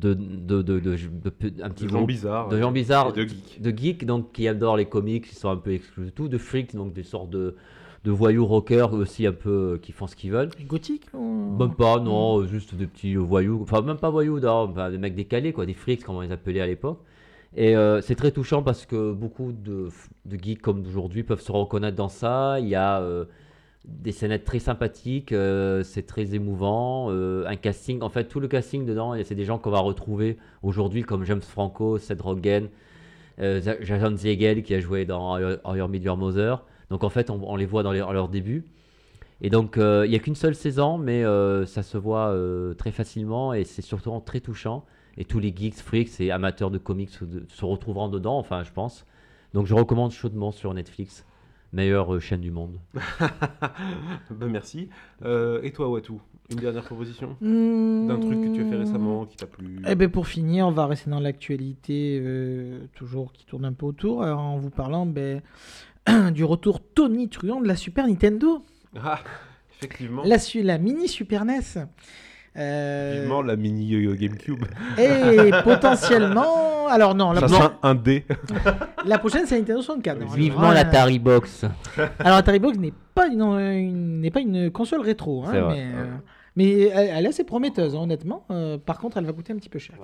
de, de, de, de- de- un petit De gens groupe bizarres. de gens bizarres, et de geeks. de geeks donc qui adorent les comics, qui sont un peu exclus de tout, de freaks, donc des sortes de, de voyous rockers aussi un peu euh, qui font ce qu'ils veulent. Gothique ou... Même pas, non, euh, juste des petits euh, voyous, enfin même pas voyous, non, enfin, des mecs décalés, quoi, des freaks, comme on les appelait à l'époque. Et euh, c'est très touchant parce que beaucoup de, de geeks comme d'aujourd'hui peuvent se reconnaître dans ça. Il y a euh, des scénettes très sympathiques, euh, c'est très émouvant. euh, un casting, en fait, tout le casting dedans, c'est des gens qu'on va retrouver aujourd'hui comme James Franco, Seth Rogen, euh, Ja- Jason Segel qui a joué dans Your Mother. Donc en fait, on, les voit dans les- à leur début. Et donc, il n'y a qu'une seule saison, mais ça se voit très facilement et c'est surtout très touchant. Et tous les geeks, freaks et amateurs de comics se retrouveront dedans, enfin, je pense. Donc, je recommande chaudement sur Netflix. Meilleure euh, chaîne du monde. bah merci. Euh, et toi, Watou Une dernière proposition Mmh. D'un truc que tu as fait récemment qui t'a plu? Eh ben pour finir, on va rester dans l'actualité, euh, toujours qui tourne un peu autour, en vous parlant ben, du retour Tony Truant de la Super Nintendo, Ah, effectivement. la mini Super NES. Euh, Vivement la mini GameCube. et potentiellement, alors non, la, Ça pro- sera un dé. la prochaine c'est Nintendo 64. non, Vivement l'Atari Box. Alors Atari Box n'est pas une, une- n'est pas une console rétro, hein, C'est vrai, mais, ouais. euh, mais elle, elle est assez prometteuse, hein, honnêtement. Euh, par contre, elle va coûter un petit peu cher.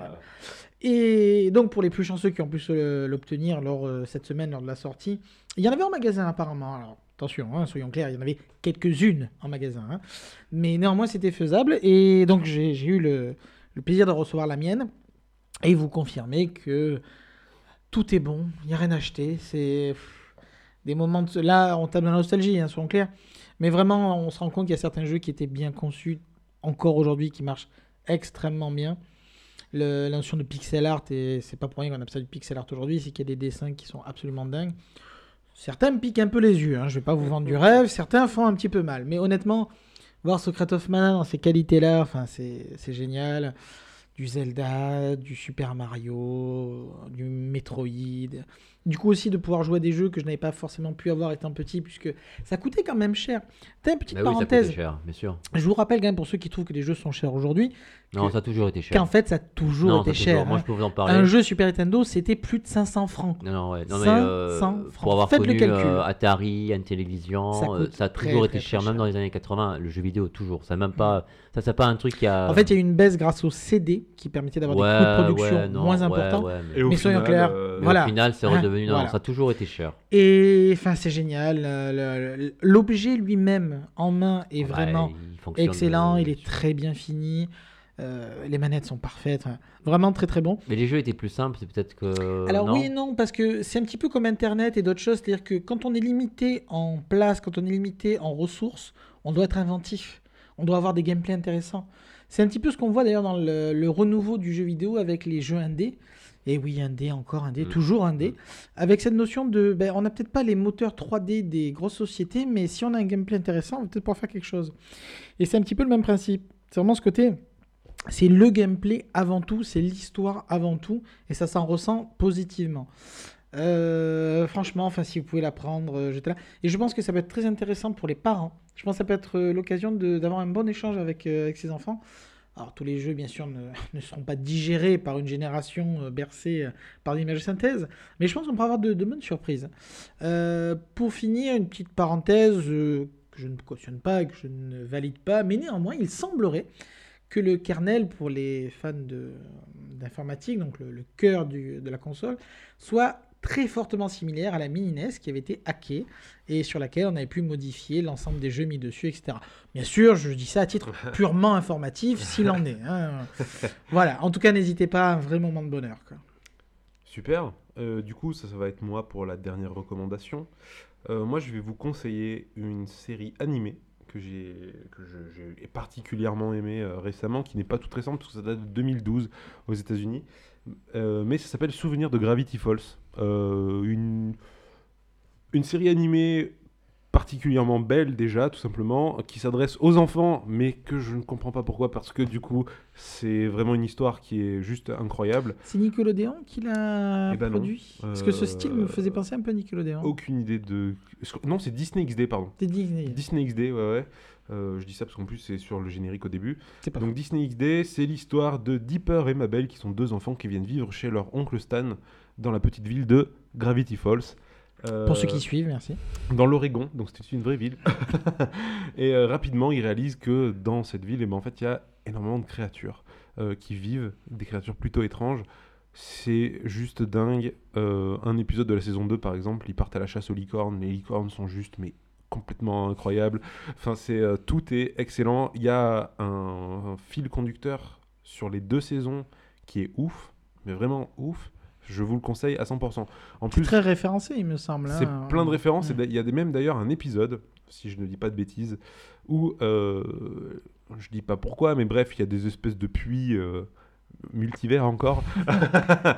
Et donc pour les plus chanceux qui ont pu l'obtenir lors euh, cette semaine lors de la sortie, il y en avait en magasin apparemment. Alors attention, hein, soyons clairs, il y en avait quelques-unes en magasin, hein. mais néanmoins c'était faisable. Et donc j'ai eu le, plaisir de recevoir la mienne et vous confirmer que tout est bon, il n'y a rien à acheter. C'est des moments de... là on tape dans la nostalgie, hein, soyons clairs, mais vraiment on se rend compte qu'il y a certains jeux qui étaient bien conçus encore aujourd'hui qui marchent extrêmement bien. La notion de pixel art, et c'est pas pour rien qu'on appelle ça du pixel art aujourd'hui, c'est qu'il y a des dessins qui sont absolument dingues. Certains me piquent un peu les yeux, hein, je vais pas vous vendre du rêve, certains font un petit peu mal, mais honnêtement, voir Secret of Mana dans ces qualités-là, enfin, c'est c'est génial. Du Zelda, du Super Mario, du Metroid. Du coup aussi de pouvoir jouer à des jeux que je n'avais pas forcément pu avoir étant petit, puisque ça coûtait quand même cher. T'as une petite Bah oui, ça parenthèse. coûtait cher, bien sûr. Je vous rappelle quand même pour ceux qui trouvent que les jeux sont chers aujourd'hui, Non, ça a toujours été cher. qu'en fait ça a toujours non, été ça toujours- cher. Moi, hein. je peux vous en parler. Un jeu Super Nintendo, c'était plus de 500 francs. Non, non, ouais. Non, mais, 500 euh, francs. pour avoir Faites le calcul. euh, Atari, Intellivision, Ça ça, ça a très, toujours très, été très cher, même cher. dans les années 80, le jeu vidéo, toujours. Ça même pas, ça, c'est pas un truc qui a. En fait, il y a eu une baisse grâce au CD qui permettait d'avoir des coûts de production ouais, non, moins ouais, importants. ouais, mais- Mais soyons clairs, euh, voilà. au final, c'est Hein. redevenu devenu, non, Voilà. ça a toujours été cher. Et enfin, c'est génial. euh, L'objet lui-même en main est Ouais, vraiment il fonctionne, excellent. Il est très bien fini. euh, les manettes sont parfaites. Vraiment très très bon. Mais les jeux étaient plus simples, c'est peut-être que. Alors non oui et non, parce que c'est un petit peu comme Internet et d'autres choses. C'est-à-dire que quand on est limité en place, quand on est limité en ressources, on doit être inventif. On doit avoir des gameplays intéressants. C'est un petit peu ce qu'on voit d'ailleurs dans le, le renouveau du jeu vidéo avec les jeux indés. Et oui, indé, encore indé, Mm. toujours indé. Avec cette notion de, ben, on n'a peut-être pas les moteurs 3D des grosses sociétés, mais si on a un gameplay intéressant, on va peut-être pouvoir faire quelque chose. Et c'est un petit peu le même principe. C'est vraiment ce côté, c'est le gameplay avant tout, c'est l'histoire avant tout, et ça s'en ressent positivement. Euh, franchement, enfin, si vous pouvez l'apprendre, euh, j'étais là. Et je pense que ça peut être très intéressant pour les parents. Je pense que ça peut être euh, l'occasion d'avoir un bon échange avec, avec ses enfants. Alors, tous les jeux, bien sûr, ne, seront pas digérés par une génération euh, bercée euh, par l'image de synthèse, mais je pense qu'on pourra avoir de, de bonnes surprises. Euh, pour finir, une petite parenthèse que je ne cautionne pas, que je ne valide pas, mais néanmoins, il semblerait que le kernel, pour les fans d'informatique, donc le, le cœur de la console, soit très fortement similaire à la mini NES qui avait été hackée et sur laquelle on avait pu modifier l'ensemble des jeux mis dessus, etc. Bien sûr, je dis ça à titre purement informatif, s'il en est. hein. Voilà, en tout cas, n'hésitez pas, un vrai moment de bonheur. quoi. Super. Euh, du coup, ça, ça va être moi pour la dernière recommandation. Euh, moi, je vais vous conseiller une série animée que j'ai particulièrement aimée euh, récemment, qui n'est pas toute récente parce que ça date de 2012 aux États-Unis, mais ça s'appelle Souvenir de Gravity Falls. Euh, une une série animée particulièrement belle déjà, tout simplement, qui s'adresse aux enfants, mais que je ne comprends pas pourquoi, parce que du coup, c'est vraiment une histoire qui est juste incroyable. C'est Nickelodeon qui l'a Eh ben produit? Parce que ce style me Euh, faisait penser un peu à Nickelodeon. Aucune idée de. Non, c'est Disney XD, pardon. C'est Disney. Disney XD, ouais, ouais. Euh, je dis ça parce qu'en plus, c'est sur le générique au début. C'est pas Donc, Disney XD, c'est l'histoire de Dipper et Mabel, qui sont deux enfants qui viennent vivre chez leur oncle Stan dans la petite ville de Gravity Falls. Euh, Pour ceux qui suivent, merci. dans l'Oregon, donc c'était une vraie ville. et euh, rapidement, ils réalisent que dans cette ville, eh ben, en fait, il y a énormément de créatures qui vivent, des créatures plutôt étranges. C'est juste dingue. Un épisode de la saison 2, par exemple, ils partent à la chasse aux licornes. Les licornes sont juste, mais complètement incroyables. Enfin, c'est euh, tout est excellent. Il y a un, un fil conducteur sur les deux saisons qui est ouf, mais vraiment ouf. Je vous le conseille à 100%. En C'est plus, très référencé, il me semble. c'est hein. plein de références. et Mm. d'a- Il y a même d'ailleurs un épisode, si je ne dis pas de bêtises, où euh, je dis pas pourquoi, mais bref, il y a des espèces de puits euh, multivers encore.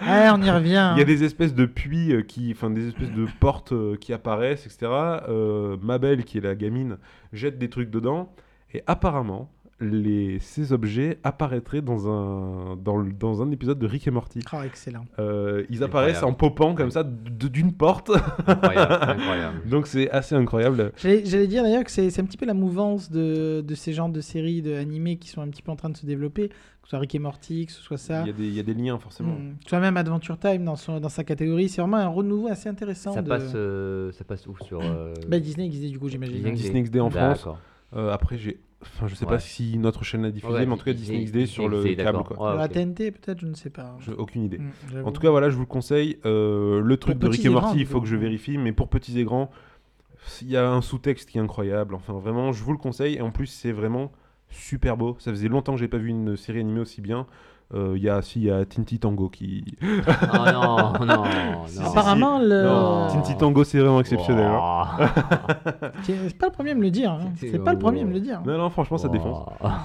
Ah, on y revient. Il y a des espèces de puits euh, qui, enfin des espèces de portes euh, qui apparaissent, etc. Euh, Mabel, qui est la gamine, jette des trucs dedans, et apparemment, les, ces objets apparaîtraient dans un, dans, le- dans un épisode de Rick et Morty. Ah, excellent. Euh, ils apparaissent en popant comme ça d'une porte, Incroyable, incroyable. donc c'est assez incroyable. J'allais dire d'ailleurs que c'est c'est un petit peu la mouvance de, de ces genres de séries de animés qui sont un petit peu en train de se développer, que ce soit Rick et Morty, que ce soit ça. Il y, a des, il y a des liens forcément. Mm. Que ce soit même Adventure Time dans, son, dans sa catégorie. C'est vraiment un renouveau assez intéressant. Ça de... passe, euh, ça passe où sur euh, Bah, Disney XD du coup, j'imagine. Disney XD en France. D'accord. Euh, après, j'ai, enfin, je sais pas si notre chaîne l'a diffusé, Ouais, mais en tout cas Disney, XD sur le câble. Quoi. Ouais, La. TNT peut-être, je ne sais pas. J'ai aucune idée. Mm. En tout cas, voilà, je vous le conseille. Euh, le truc de Rick et Morty, il faut que je vérifie, mais pour petits et grands, il y a un sous-texte qui est incroyable. Enfin, vraiment, je vous le conseille. Et en plus, c'est vraiment super beau. Ça faisait longtemps que j'ai pas vu une série animée aussi bien. Euh, Il y a, si, il y a Tinty Tango qui. Oh non, non, non. Apparemment, le... Non. Tinty Tango, c'est vraiment exceptionnel. hein. Wow. C'est c'est pas le premier à me le dire. hein. C'était C'est pas le premier à me le dire. Non, non, franchement, ça défonce.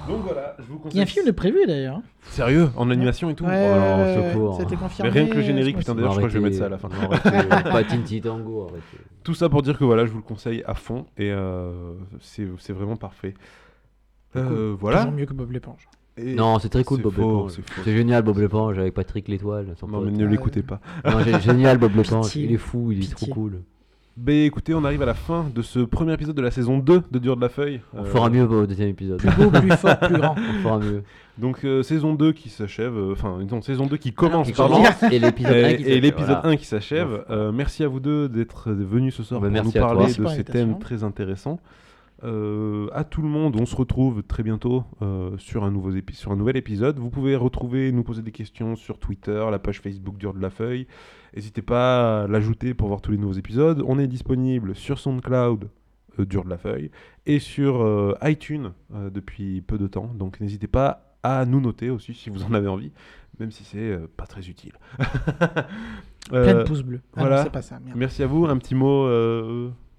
Donc voilà, je vous conseille. Il y a un film de prévu d'ailleurs. hein. Sérieux, en animation et tout? Ouais, Oh Mais confirmé. rien que le générique, putain, d'ailleurs, je crois que je vais mettre ça à la fin. Arrêtez, Pas Tinty Tango, arrêtez. Tout ça pour dire que voilà, je vous le conseille à fond et euh, c'est c'est vraiment parfait. Euh, voilà. Toujours mieux que Bob l'éponge. Et- Non, c'est très cool Bob l'éponge. c'est génial Bob l'éponge avec Patrick l'étoile. Non, pote. mais ne Ouais. l'écoutez pas. Non, génial Bob l'éponge. Pitié. Il est fou, il est Pitié. trop cool. Ben écoutez, on arrive à la fin de ce premier épisode de la saison 2 de Dur de la Feuille. On Euh, fera mieux au deuxième épisode. Plus beau, plus fort, plus grand. On fera mieux. Donc euh, saison 2 qui s'achève, euh, enfin non, saison 2 qui commence, pardon. et l'épisode 1 Et, qui s'achève, l'épisode voilà. 1 qui s'achève. Euh, merci à vous deux d'être venus ce soir Bah, pour merci nous parler de ces thèmes très intéressants. Euh, à tout le monde, on se retrouve très bientôt euh, sur, un nouveau épi- sur un nouvel épisode. Vous pouvez retrouver, nous poser des questions sur Twitter, la page Facebook Dur de la Feuille. N'hésitez pas à l'ajouter pour voir tous les nouveaux épisodes. On est disponible sur SoundCloud, euh, Dur de la Feuille, et sur euh, iTunes depuis peu de temps. Donc n'hésitez pas à nous noter aussi si vous en avez envie, même si c'est pas très utile. Plein de pouces bleus. Ah voilà. non, c'est pas ça. merde. Merci à vous. Un petit mot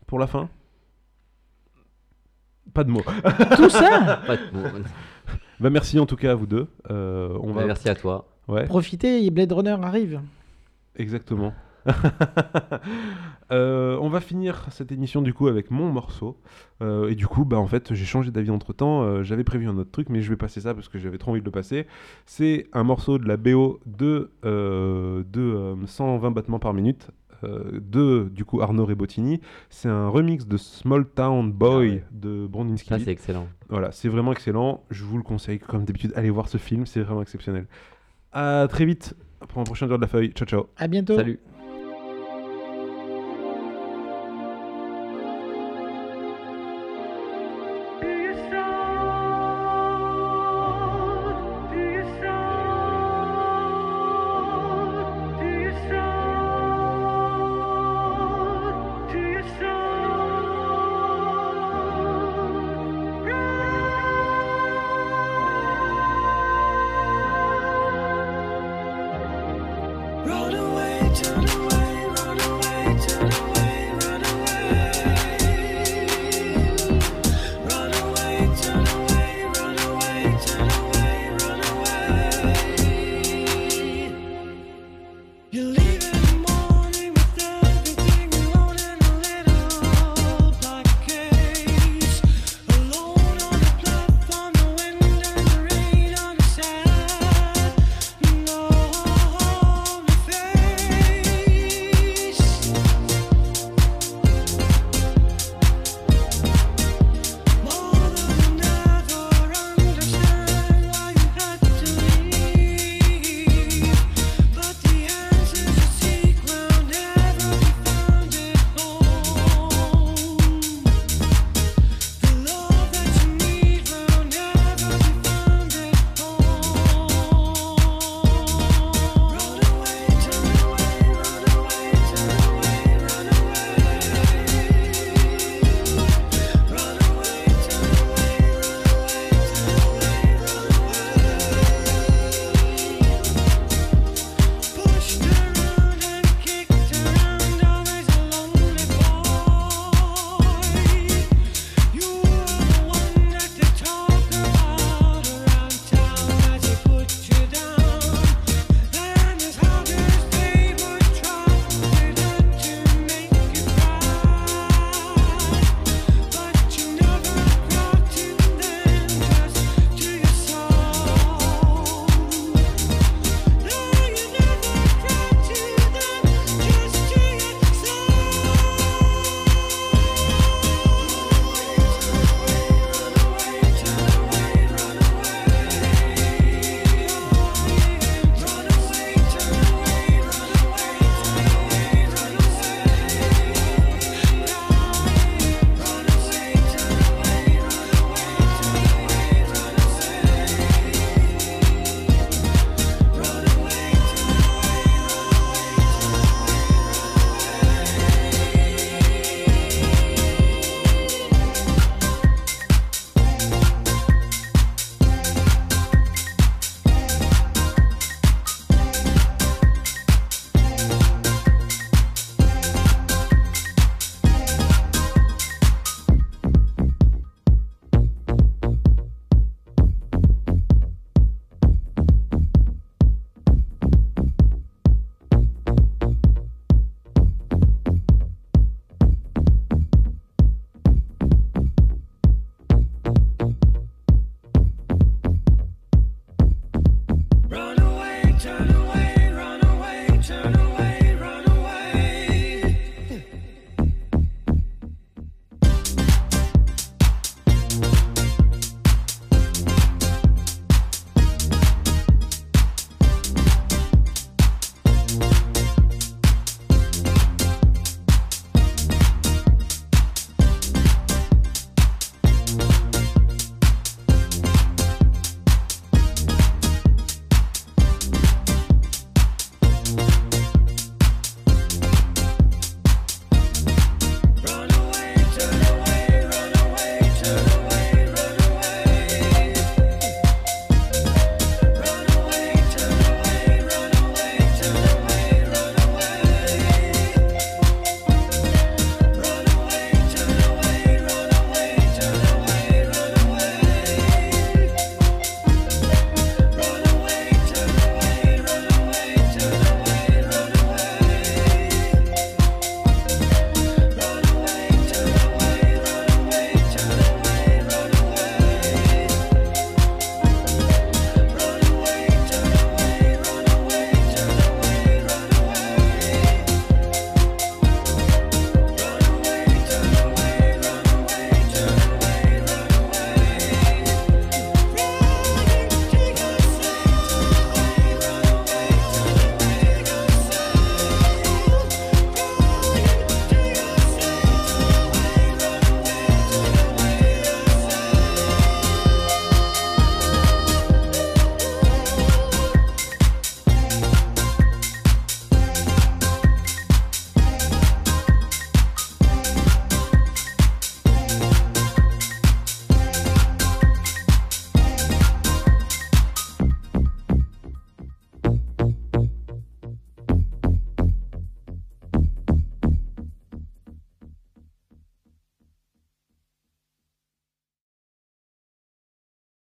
pour la fin? Pas de mots. Tout ça Pas de mots. Bah, merci en tout cas à vous deux. Euh, on va... Merci à toi. Ouais, Profitez, et Blade Runner arrive. exactement. Euh, on va finir cette émission du coup avec mon morceau. Euh, et du coup, bah en fait, j'ai changé d'avis entre temps. j'avais prévu un autre truc, mais je vais passer ça parce que j'avais trop envie de le passer. C'est un morceau de la BO de, euh, de euh, 120 battements par minute. Euh, de du coup Arnaud Rebottini. C'est un remix de Small Town Boy Ah ouais. de Brandinski. Ça, c'est excellent. Voilà, c'est vraiment excellent. Je vous le conseille, comme d'habitude, allez voir ce film, c'est vraiment exceptionnel. À très vite pour un prochain jour de la feuille. Ciao, ciao. À bientôt. Salut.